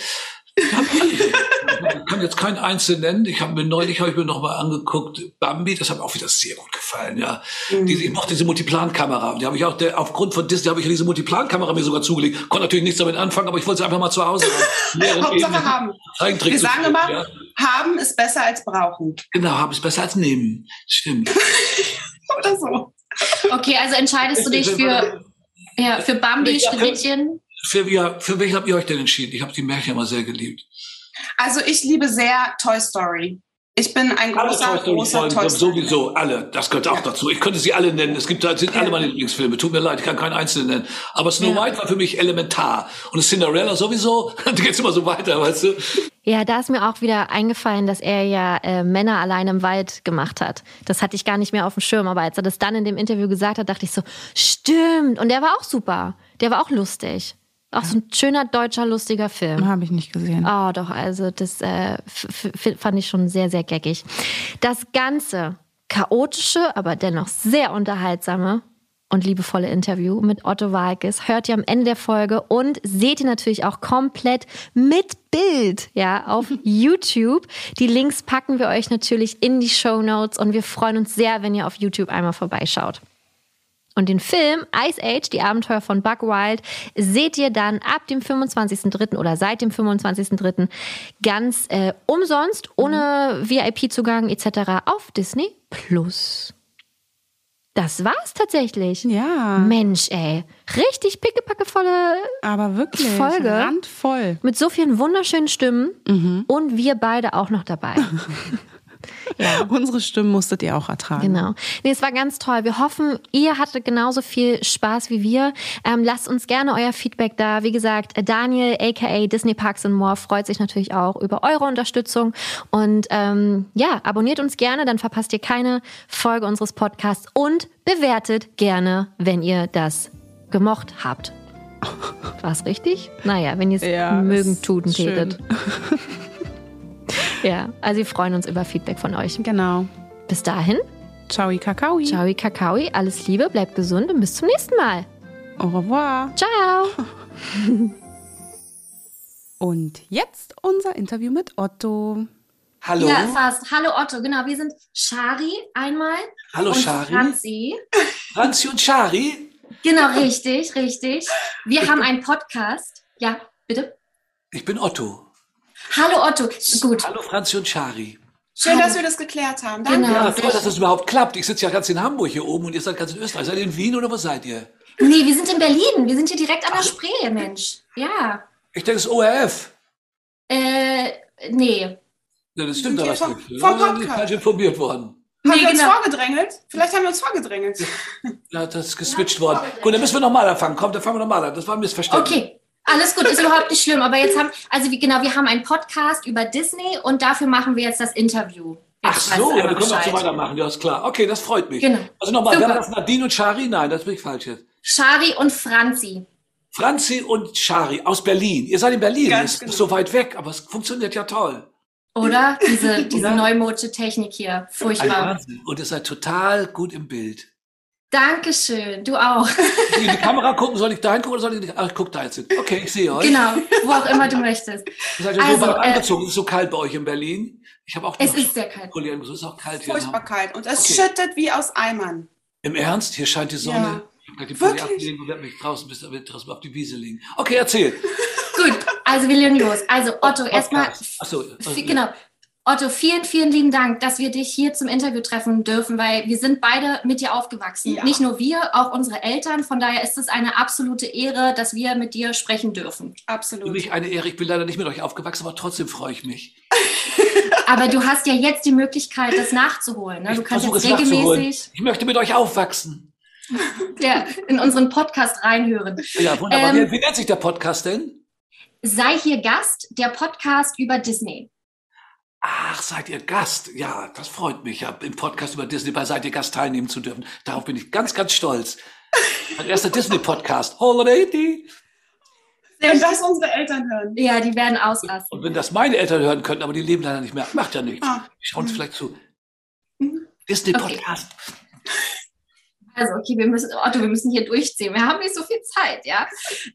Ich kann jetzt keinen einzelnen nennen. Ich habe mir neulich habe ich mir noch mal angeguckt Bambi. Das hat mir auch wieder sehr gut gefallen. Ja, Mhm. diese, ich mochte diese Multiplan-Kamera. Die habe ich auch der, aufgrund von Disney habe ich ja diese Multiplan-Kamera mir sogar zugelegt. Konnte natürlich nichts damit anfangen, aber ich wollte sie einfach mal zu Hause haben. Hauptsache haben. Wir sagen immer, ja. haben ist besser als brauchen. Genau, haben es besser als nehmen. Stimmt. Oder so. Okay, also entscheidest du dich für, ja, für Bambi, Schneewittchen. Für, ja, für welchen habt ihr euch denn entschieden? Ich habe die Märchen immer sehr geliebt. Also ich liebe sehr Toy Story. Ich bin ein großer, großer Toy Story. sowieso alle. Das gehört auch dazu. Ich könnte sie alle nennen. Es gibt, das sind alle meine Lieblingsfilme. Tut mir leid, ich kann keinen einzelnen nennen. Aber Snow Ja. White war für mich elementar. Und Cinderella sowieso. Da geht's immer so weiter, weißt du? Ja, da ist mir auch wieder eingefallen, dass er ja äh, Männer allein im Wald gemacht hat. Das hatte ich gar nicht mehr auf dem Schirm, aber als er das dann in dem Interview gesagt hat, dachte ich so, stimmt. Und der war auch super. Der war auch lustig. Auch so ein schöner deutscher, lustiger Film. Habe ich nicht gesehen. Oh, doch, also das äh, fand ich schon sehr, sehr geckig. Das ganze chaotische, aber dennoch sehr unterhaltsame und liebevolle Interview mit Otto Walkes hört ihr am Ende der Folge und seht ihr natürlich auch komplett mit Bild, ja, auf YouTube. Die Links packen wir euch natürlich in die Show Notes und wir freuen uns sehr, wenn ihr auf YouTube einmal vorbeischaut. Und den Film Ice Age, die Abenteuer von Buck Wild, seht ihr dann ab dem 25.03. oder seit dem 25.03. ganz äh, umsonst, ohne VIP-Zugang etc. auf Disney Plus. Das war's tatsächlich. Ja. Mensch, ey. Richtig pickepackevolle Aber wirklich. Folge. Randvoll. mit so vielen wunderschönen Stimmen und wir beide auch noch dabei. Unsere Stimmen musstet ihr auch ertragen. Genau. Nee, es war ganz toll. Wir hoffen, ihr hattet genauso viel Spaß wie wir. Ähm, lasst uns gerne euer Feedback da. Wie gesagt, Daniel, aka Disney Parks and More, freut sich natürlich auch über eure Unterstützung. Und ähm, ja, abonniert uns gerne, dann verpasst ihr keine Folge unseres Podcasts und bewertet gerne, wenn ihr das gemocht habt. War es richtig? Naja, wenn ihr es Ja, mögen, schön. tätet. Ja, also wir freuen uns über Feedback von euch. Genau. Bis dahin. Ciao, Kakaoi. Ciao, Kakaoi, alles Liebe, bleibt gesund und bis zum nächsten Mal. Au revoir. Ciao. Und jetzt unser Interview mit Otto. Hallo. Ja, fast. Hallo Otto, genau. Wir sind Shari einmal. Hallo und Shari. Franzi. Franzi und Shari. Genau, richtig, richtig. Wir haben einen Podcast. Ja, bitte. Ich bin Otto. Hallo Otto. Gut. Hallo Franzi und Shari. Schön, dass wir das geklärt haben. Danke. Genau. Ja, toll, dass das überhaupt klappt. Ich sitze ja ganz in Hamburg hier oben und ihr seid ganz in Österreich. Seid ihr in Wien oder wo seid ihr? Nee, wir sind in Berlin. Wir sind hier direkt an der Spree, Mensch. Ja. Ich denke, es ist ORF. Äh, nee. Ja, das stimmt vom- nicht. vom ich Podcast? falsch informiert worden. Haben Nee, wir uns genau. vorgedrängelt? Vielleicht haben wir uns vorgedrängelt. Ja, das ist geswitcht worden. Gut, dann müssen wir nochmal anfangen. Komm, dann fangen wir nochmal an. Das war ein Missverständnis. Okay. Alles gut, ist überhaupt nicht schlimm. Aber jetzt haben, also wie, genau, wir haben einen Podcast über Disney und dafür machen wir jetzt das Interview. Ach so, ja, wir können auch so weitermachen. Ja, ist klar. Okay, das freut mich. Genau. Also nochmal, Super. wäre das Nadine und Shari? Nein, das bin ich falsch jetzt. Shari und Franzi. Franzi und Shari aus Berlin. Ihr seid in Berlin. Ganz ist genau. so weit weg, aber es funktioniert ja toll. Oder? Diese, diese neumodische Technik hier. Furchtbar. Und ihr seid total gut im Bild. Dankeschön. Du auch. In die Kamera gucken, soll ich da hingucken oder soll ich nicht? Ach, guck da jetzt hin. Okay, ich sehe euch. Genau. Wo auch immer du möchtest. Ihr seid ja Also, so äh, angezogen. Es ist so kalt bei euch in Berlin. Ich habe auch Es ist sehr kalt. Es ist auch kalt hier. Furchtbar kalt. Und es Okay. schüttet wie aus Eimern. Im Ernst? Hier scheint die Sonne. Ja. Ich hab gleich die Pulli ablegen und werde mich draußen, bis draußen auf die Wiese legen. Okay, erzähl. Gut. Also wir legen los. Also Otto, erstmal. Achso. Vi- Genau. Otto, vielen, vielen lieben Dank, dass wir dich hier zum Interview treffen dürfen, weil wir sind beide mit dir aufgewachsen. Ja. Nicht nur wir, auch unsere Eltern. Von daher ist es eine absolute Ehre, dass wir mit dir sprechen dürfen. Für Absolut. mich eine Ehre. Ich bin leider nicht mit euch aufgewachsen, aber trotzdem freue ich mich. Aber du hast ja jetzt die Möglichkeit, das nachzuholen. Ne? Du ich kannst jetzt regelmäßig Ich möchte mit euch aufwachsen. ja, in unseren Podcast reinhören. Ja, wunderbar. Ähm, wie, wie nennt sich der Podcast denn? Sei hier Gast, der Podcast über Disney. Ach, seid ihr Gast? Ja, das freut mich, ja, im Podcast über Disney bei Seid ihr Gast teilnehmen zu dürfen. Darauf bin ich ganz, ganz stolz. Mein erster Disney-Podcast, Holiday. Wenn das unsere Eltern hören. Ja, die werden ausrasten. Und wenn das meine Eltern hören könnten, aber die leben leider nicht mehr, macht ja nichts. Ah. Die schauen uns vielleicht zu. Mhm. Disney-Podcast. Also, okay, wir müssen, Otto, wir müssen hier durchziehen. Wir haben nicht so viel Zeit, ja.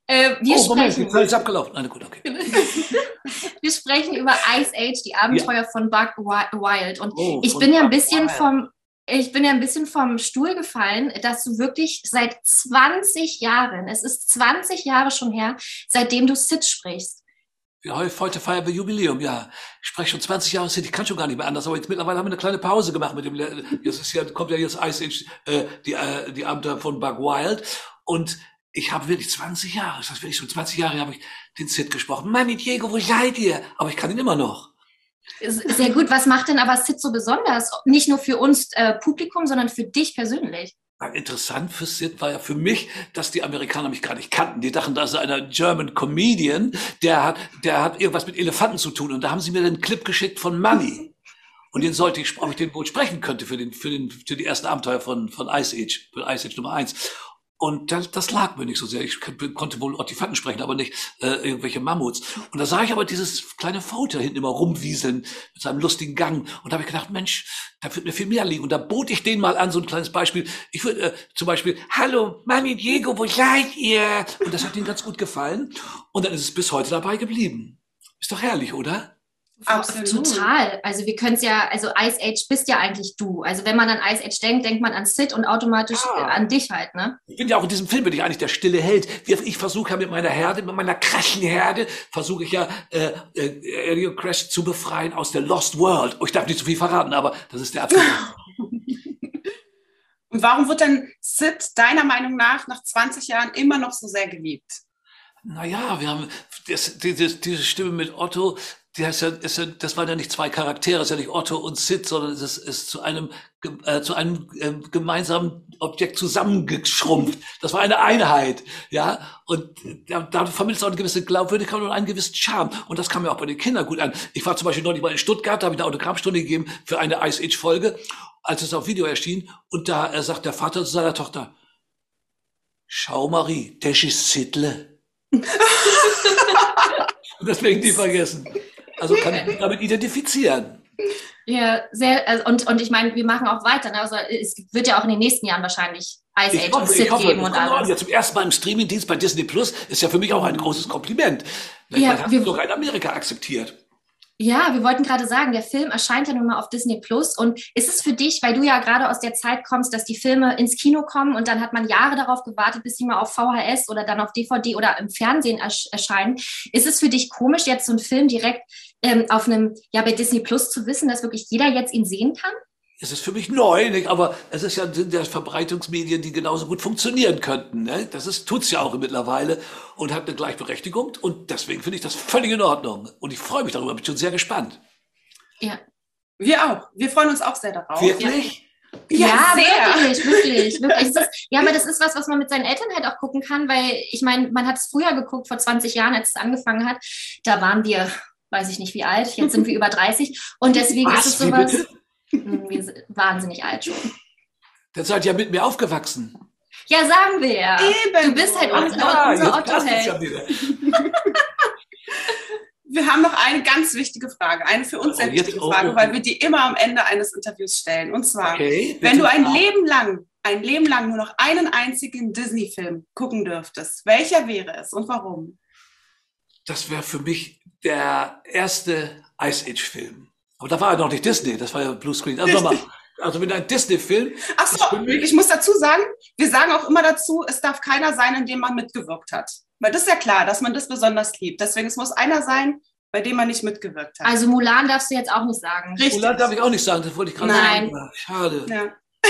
Äh, wir, Oh, Moment, die sprechen, Zeit ist abgelaufen. Nein, gut, okay. wir sprechen über Ice Age, die Abenteuer von Buck Wi- Wild. Und Oh, ich bin ja ein bisschen Wild. vom, ich bin ja ein bisschen vom Stuhl gefallen, dass du wirklich seit 20 Jahren, es ist 20 Jahre schon her, seitdem du Sid sprichst. Heute feiern wir Jubiläum, ja. Ich spreche schon 20 Jahre City, ich kann schon gar nicht mehr anders, aber jetzt mittlerweile haben wir eine kleine Pause gemacht mit dem, jetzt ist ja, kommt ja jetzt Ice Age, äh, die, äh, die Abenteuer von Bug Wild und ich habe wirklich 20 Jahre, das heißt wirklich schon 20 Jahre habe ich den Sid gesprochen. Mami Diego, wo seid ihr? Aber ich kann ihn immer noch. Sehr gut. Was macht denn aber Sid so besonders? Nicht nur für uns äh, Publikum, sondern für dich persönlich. Interessant für Sid war ja für mich, dass die Amerikaner mich gar nicht kannten. Die dachten, das ist einer German Comedian, der hat, der hat irgendwas mit Elefanten zu tun. Und da haben sie mir den Clip geschickt von Money. Und den sollte ich, ob ich den wohl sprechen könnte für den, für den, für die ersten Abenteuer von, von Ice Age, für Ice Age Nummer eins. Und das, das lag mir nicht so sehr. Ich kon- konnte wohl Ottifanten sprechen, aber nicht äh, irgendwelche Mammuts. Und da sah ich aber dieses kleine Foto hinten immer rumwieseln mit seinem lustigen Gang. Und da habe ich gedacht, Mensch, da wird mir viel mehr liegen. Und da bot ich denen mal an, so ein kleines Beispiel. Ich würde äh, zum Beispiel, hallo, Mami Diego, wo seid ihr? Und das hat ihnen ganz gut gefallen. Und dann ist es bis heute dabei geblieben. Ist doch herrlich, oder? Absolut. Total. Also wir können es ja, also Ice Age bist ja eigentlich du. Also wenn man an Ice Age denkt, denkt man an Sid und automatisch Ah. äh, an dich halt, ne? Ich bin ja auch in diesem Film bin ich eigentlich der stille Held. Ich versuche ja mit meiner Herde, mit meiner krassen Herde, versuche ich ja äh, äh, Ariel Crash zu befreien aus der Lost World. Oh, ich darf nicht zu viel verraten, aber das ist der Abschluss. Und warum wird denn Sid deiner Meinung nach nach 20 Jahren immer noch so sehr geliebt? naja, wir haben das, diese, diese Stimme mit Otto, die ist ja, ja, das waren ja nicht zwei Charaktere, es ist ja nicht Otto und Sid, sondern es ist, ist zu einem äh, zu einem ähm, gemeinsamen Objekt zusammengeschrumpft. Das war eine Einheit, ja. Und da, da vermittelt es auch eine gewisse Glaubwürdigkeit und einen gewissen Charme. Und das kam mir auch bei den Kindern gut an. Ich war zum Beispiel neulich mal in Stuttgart, da habe ich eine Autogrammstunde gegeben für eine Ice Age Folge, als es auf Video erschien. Und da äh, sagt der Vater zu seiner Tochter: Schau Marie, das ist Sidle. Das ich nie vergessen. Also kann ich mich damit identifizieren. Ja, sehr, also, und, und ich meine, wir machen auch weiter. Ne? Also, es wird ja auch in den nächsten Jahren wahrscheinlich Ice Ich Age und hoffe, Sid ich hoffe, geben und alles. ja zum ersten Mal im Streamingdienst bei Disney Plus ist ja für mich auch ein großes Kompliment. Ja, Ja, hat wir- sogar in Amerika akzeptiert. Ja, wir wollten gerade sagen, der Film erscheint ja nun mal auf Disney Plus. Und ist es für dich, weil du ja gerade aus der Zeit kommst, dass die Filme ins Kino kommen und dann hat man Jahre darauf gewartet, bis sie mal auf VHS oder dann auf DVD oder im Fernsehen ersch erscheinen. Ist es für dich komisch, jetzt so einen Film direkt ähm, auf einem, ja, bei Disney Plus zu wissen, dass wirklich jeder jetzt ihn sehen kann? Es ist für mich neu, nicht? aber es ist ja sind ja Verbreitungsmedien, die genauso gut funktionieren könnten. Ne? Das ist tut's ja auch mittlerweile und hat eine Gleichberechtigung und deswegen finde ich das völlig in Ordnung und ich freue mich darüber. Bin schon sehr gespannt. Ja. Wir auch. Wir freuen uns auch sehr darauf. Wirklich? Ja, sehr. wirklich, wirklich, wirklich. Ist, ja, aber das ist was, was man mit seinen Eltern halt auch gucken kann, weil ich meine, man hat es früher geguckt, vor 20 Jahren, als es angefangen hat. Da waren wir, weiß ich nicht wie alt, jetzt sind wir über 30 und deswegen Was? ist es sowas. Hm, Wir sind wahnsinnig alt schon. Dann seid ihr ja mit mir aufgewachsen. Ja, sagen wir ja. Eben. Du bist halt unser, Ah, unser ja Otto-Held. Wir haben noch eine ganz wichtige Frage, eine für uns Oh, sehr wichtige oh, Frage, weil wir die immer am Ende eines Interviews stellen. Und zwar, Okay, wenn du ein Leben lang, ein Leben lang nur noch einen einzigen Disney-Film gucken dürftest, welcher wäre es und warum? Das wäre für mich der erste Ice Age-Film. Aber da war ja noch nicht Disney, das war ja Bluescreen. Also, nochmal, also wenn ein Disney-Film, Ach so, ich muss dazu sagen, wir sagen auch immer dazu, es darf keiner sein, in dem man mitgewirkt hat. Weil das ist ja klar, dass man das besonders liebt. Deswegen, es muss einer sein, bei dem man nicht mitgewirkt hat. Also Mulan darfst du jetzt auch nicht sagen. Richtig. Mulan darf ich auch nicht sagen, das wollte ich gerade Nein. sagen. Ja, Schade. Ja.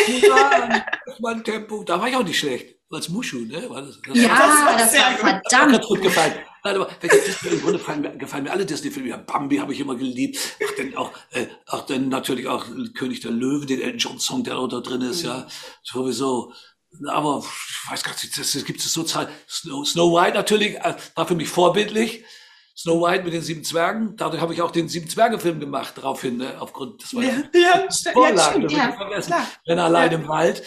Mulan, das mein Tempo. Da war ich auch nicht schlecht. Als Mushu, ne? War das, das Ja, war das sehr war. Hat verdammt. ganz gut gefallen. Nein, aber im Grunde gefallen mir, gefallen mir alle Disney-Filme. Ja, Bambi habe ich immer geliebt. Ach, dann auch, äh, ach, dann natürlich auch König der Löwen, den Elton John Song, der da drin ist, ja. Sowieso. Aber ich weiß gar nicht, das, das gibt es so Zahl. Snow, Snow White natürlich äh, war für mich vorbildlich. Snow White mit den sieben Zwergen. Dadurch habe ich auch den sieben Zwerge-Film gemacht, daraufhin, ne? Aufgrund, das war Ja, ja, st- ja, stimmt. ja, klar. Wenn allein im Wald.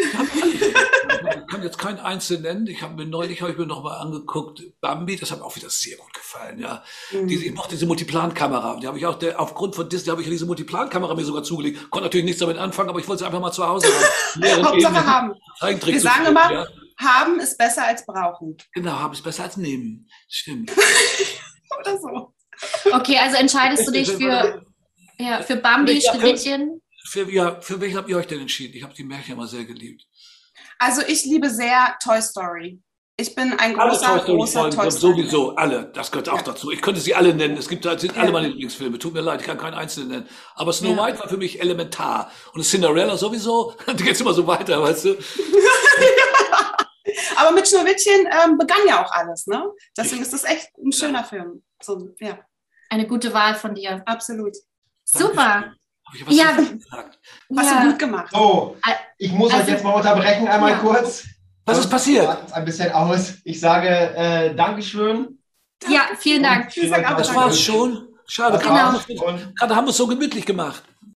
Ich hab kann jetzt keinen einzelnen nennen. Ich habe mir neulich habe ich mir noch mal angeguckt Bambi. Das hat mir auch wieder sehr gut gefallen. Ja, Mhm. diese, ich mochte diese Multiplan-Kamera. Die habe ich auch der, aufgrund von Disney habe ich diese Multiplan-Kamera mir sogar zugelegt. Konnte natürlich nichts damit anfangen, aber ich wollte sie einfach mal zu Hause haben. Hauptsache haben. Wir sagen filmen, immer, ja. haben ist besser als brauchen. genau, haben es besser als nehmen. Stimmt. Oder so. Okay, also entscheidest du dich für, ja, für Bambi, Schneewittchen. Für, ja, für welchen habt ihr euch denn entschieden? Ich habe die Märchen immer sehr geliebt. Also ich liebe sehr Toy Story. Ich bin ein großer, großer Toy Story. sowieso alle. Das gehört auch Ja. dazu. Ich könnte sie alle nennen. Es gibt, sind alle Ja. meine Lieblingsfilme. Tut mir leid, ich kann keinen einzelnen nennen. Aber Snow Ja. White war für mich elementar. Und Cinderella sowieso. Da geht's immer so weiter, weißt du? Aber mit Schneewittchen ähm, begann ja auch alles, ne? Deswegen ist das echt ein schöner Film. So, ja, Eine gute Wahl von dir. absolut. Super. Ich was Ja. gesagt? Hast Ja. du gut gemacht. So, ich muss Also- euch jetzt mal unterbrechen, einmal Ja. kurz. Was ist passiert? Ein bisschen aus. Ich sage äh, Dankeschön. Ja, vielen Dank. Ich sag auch Das war's schon. Schade. Und gerade haben wir es so gemütlich gemacht.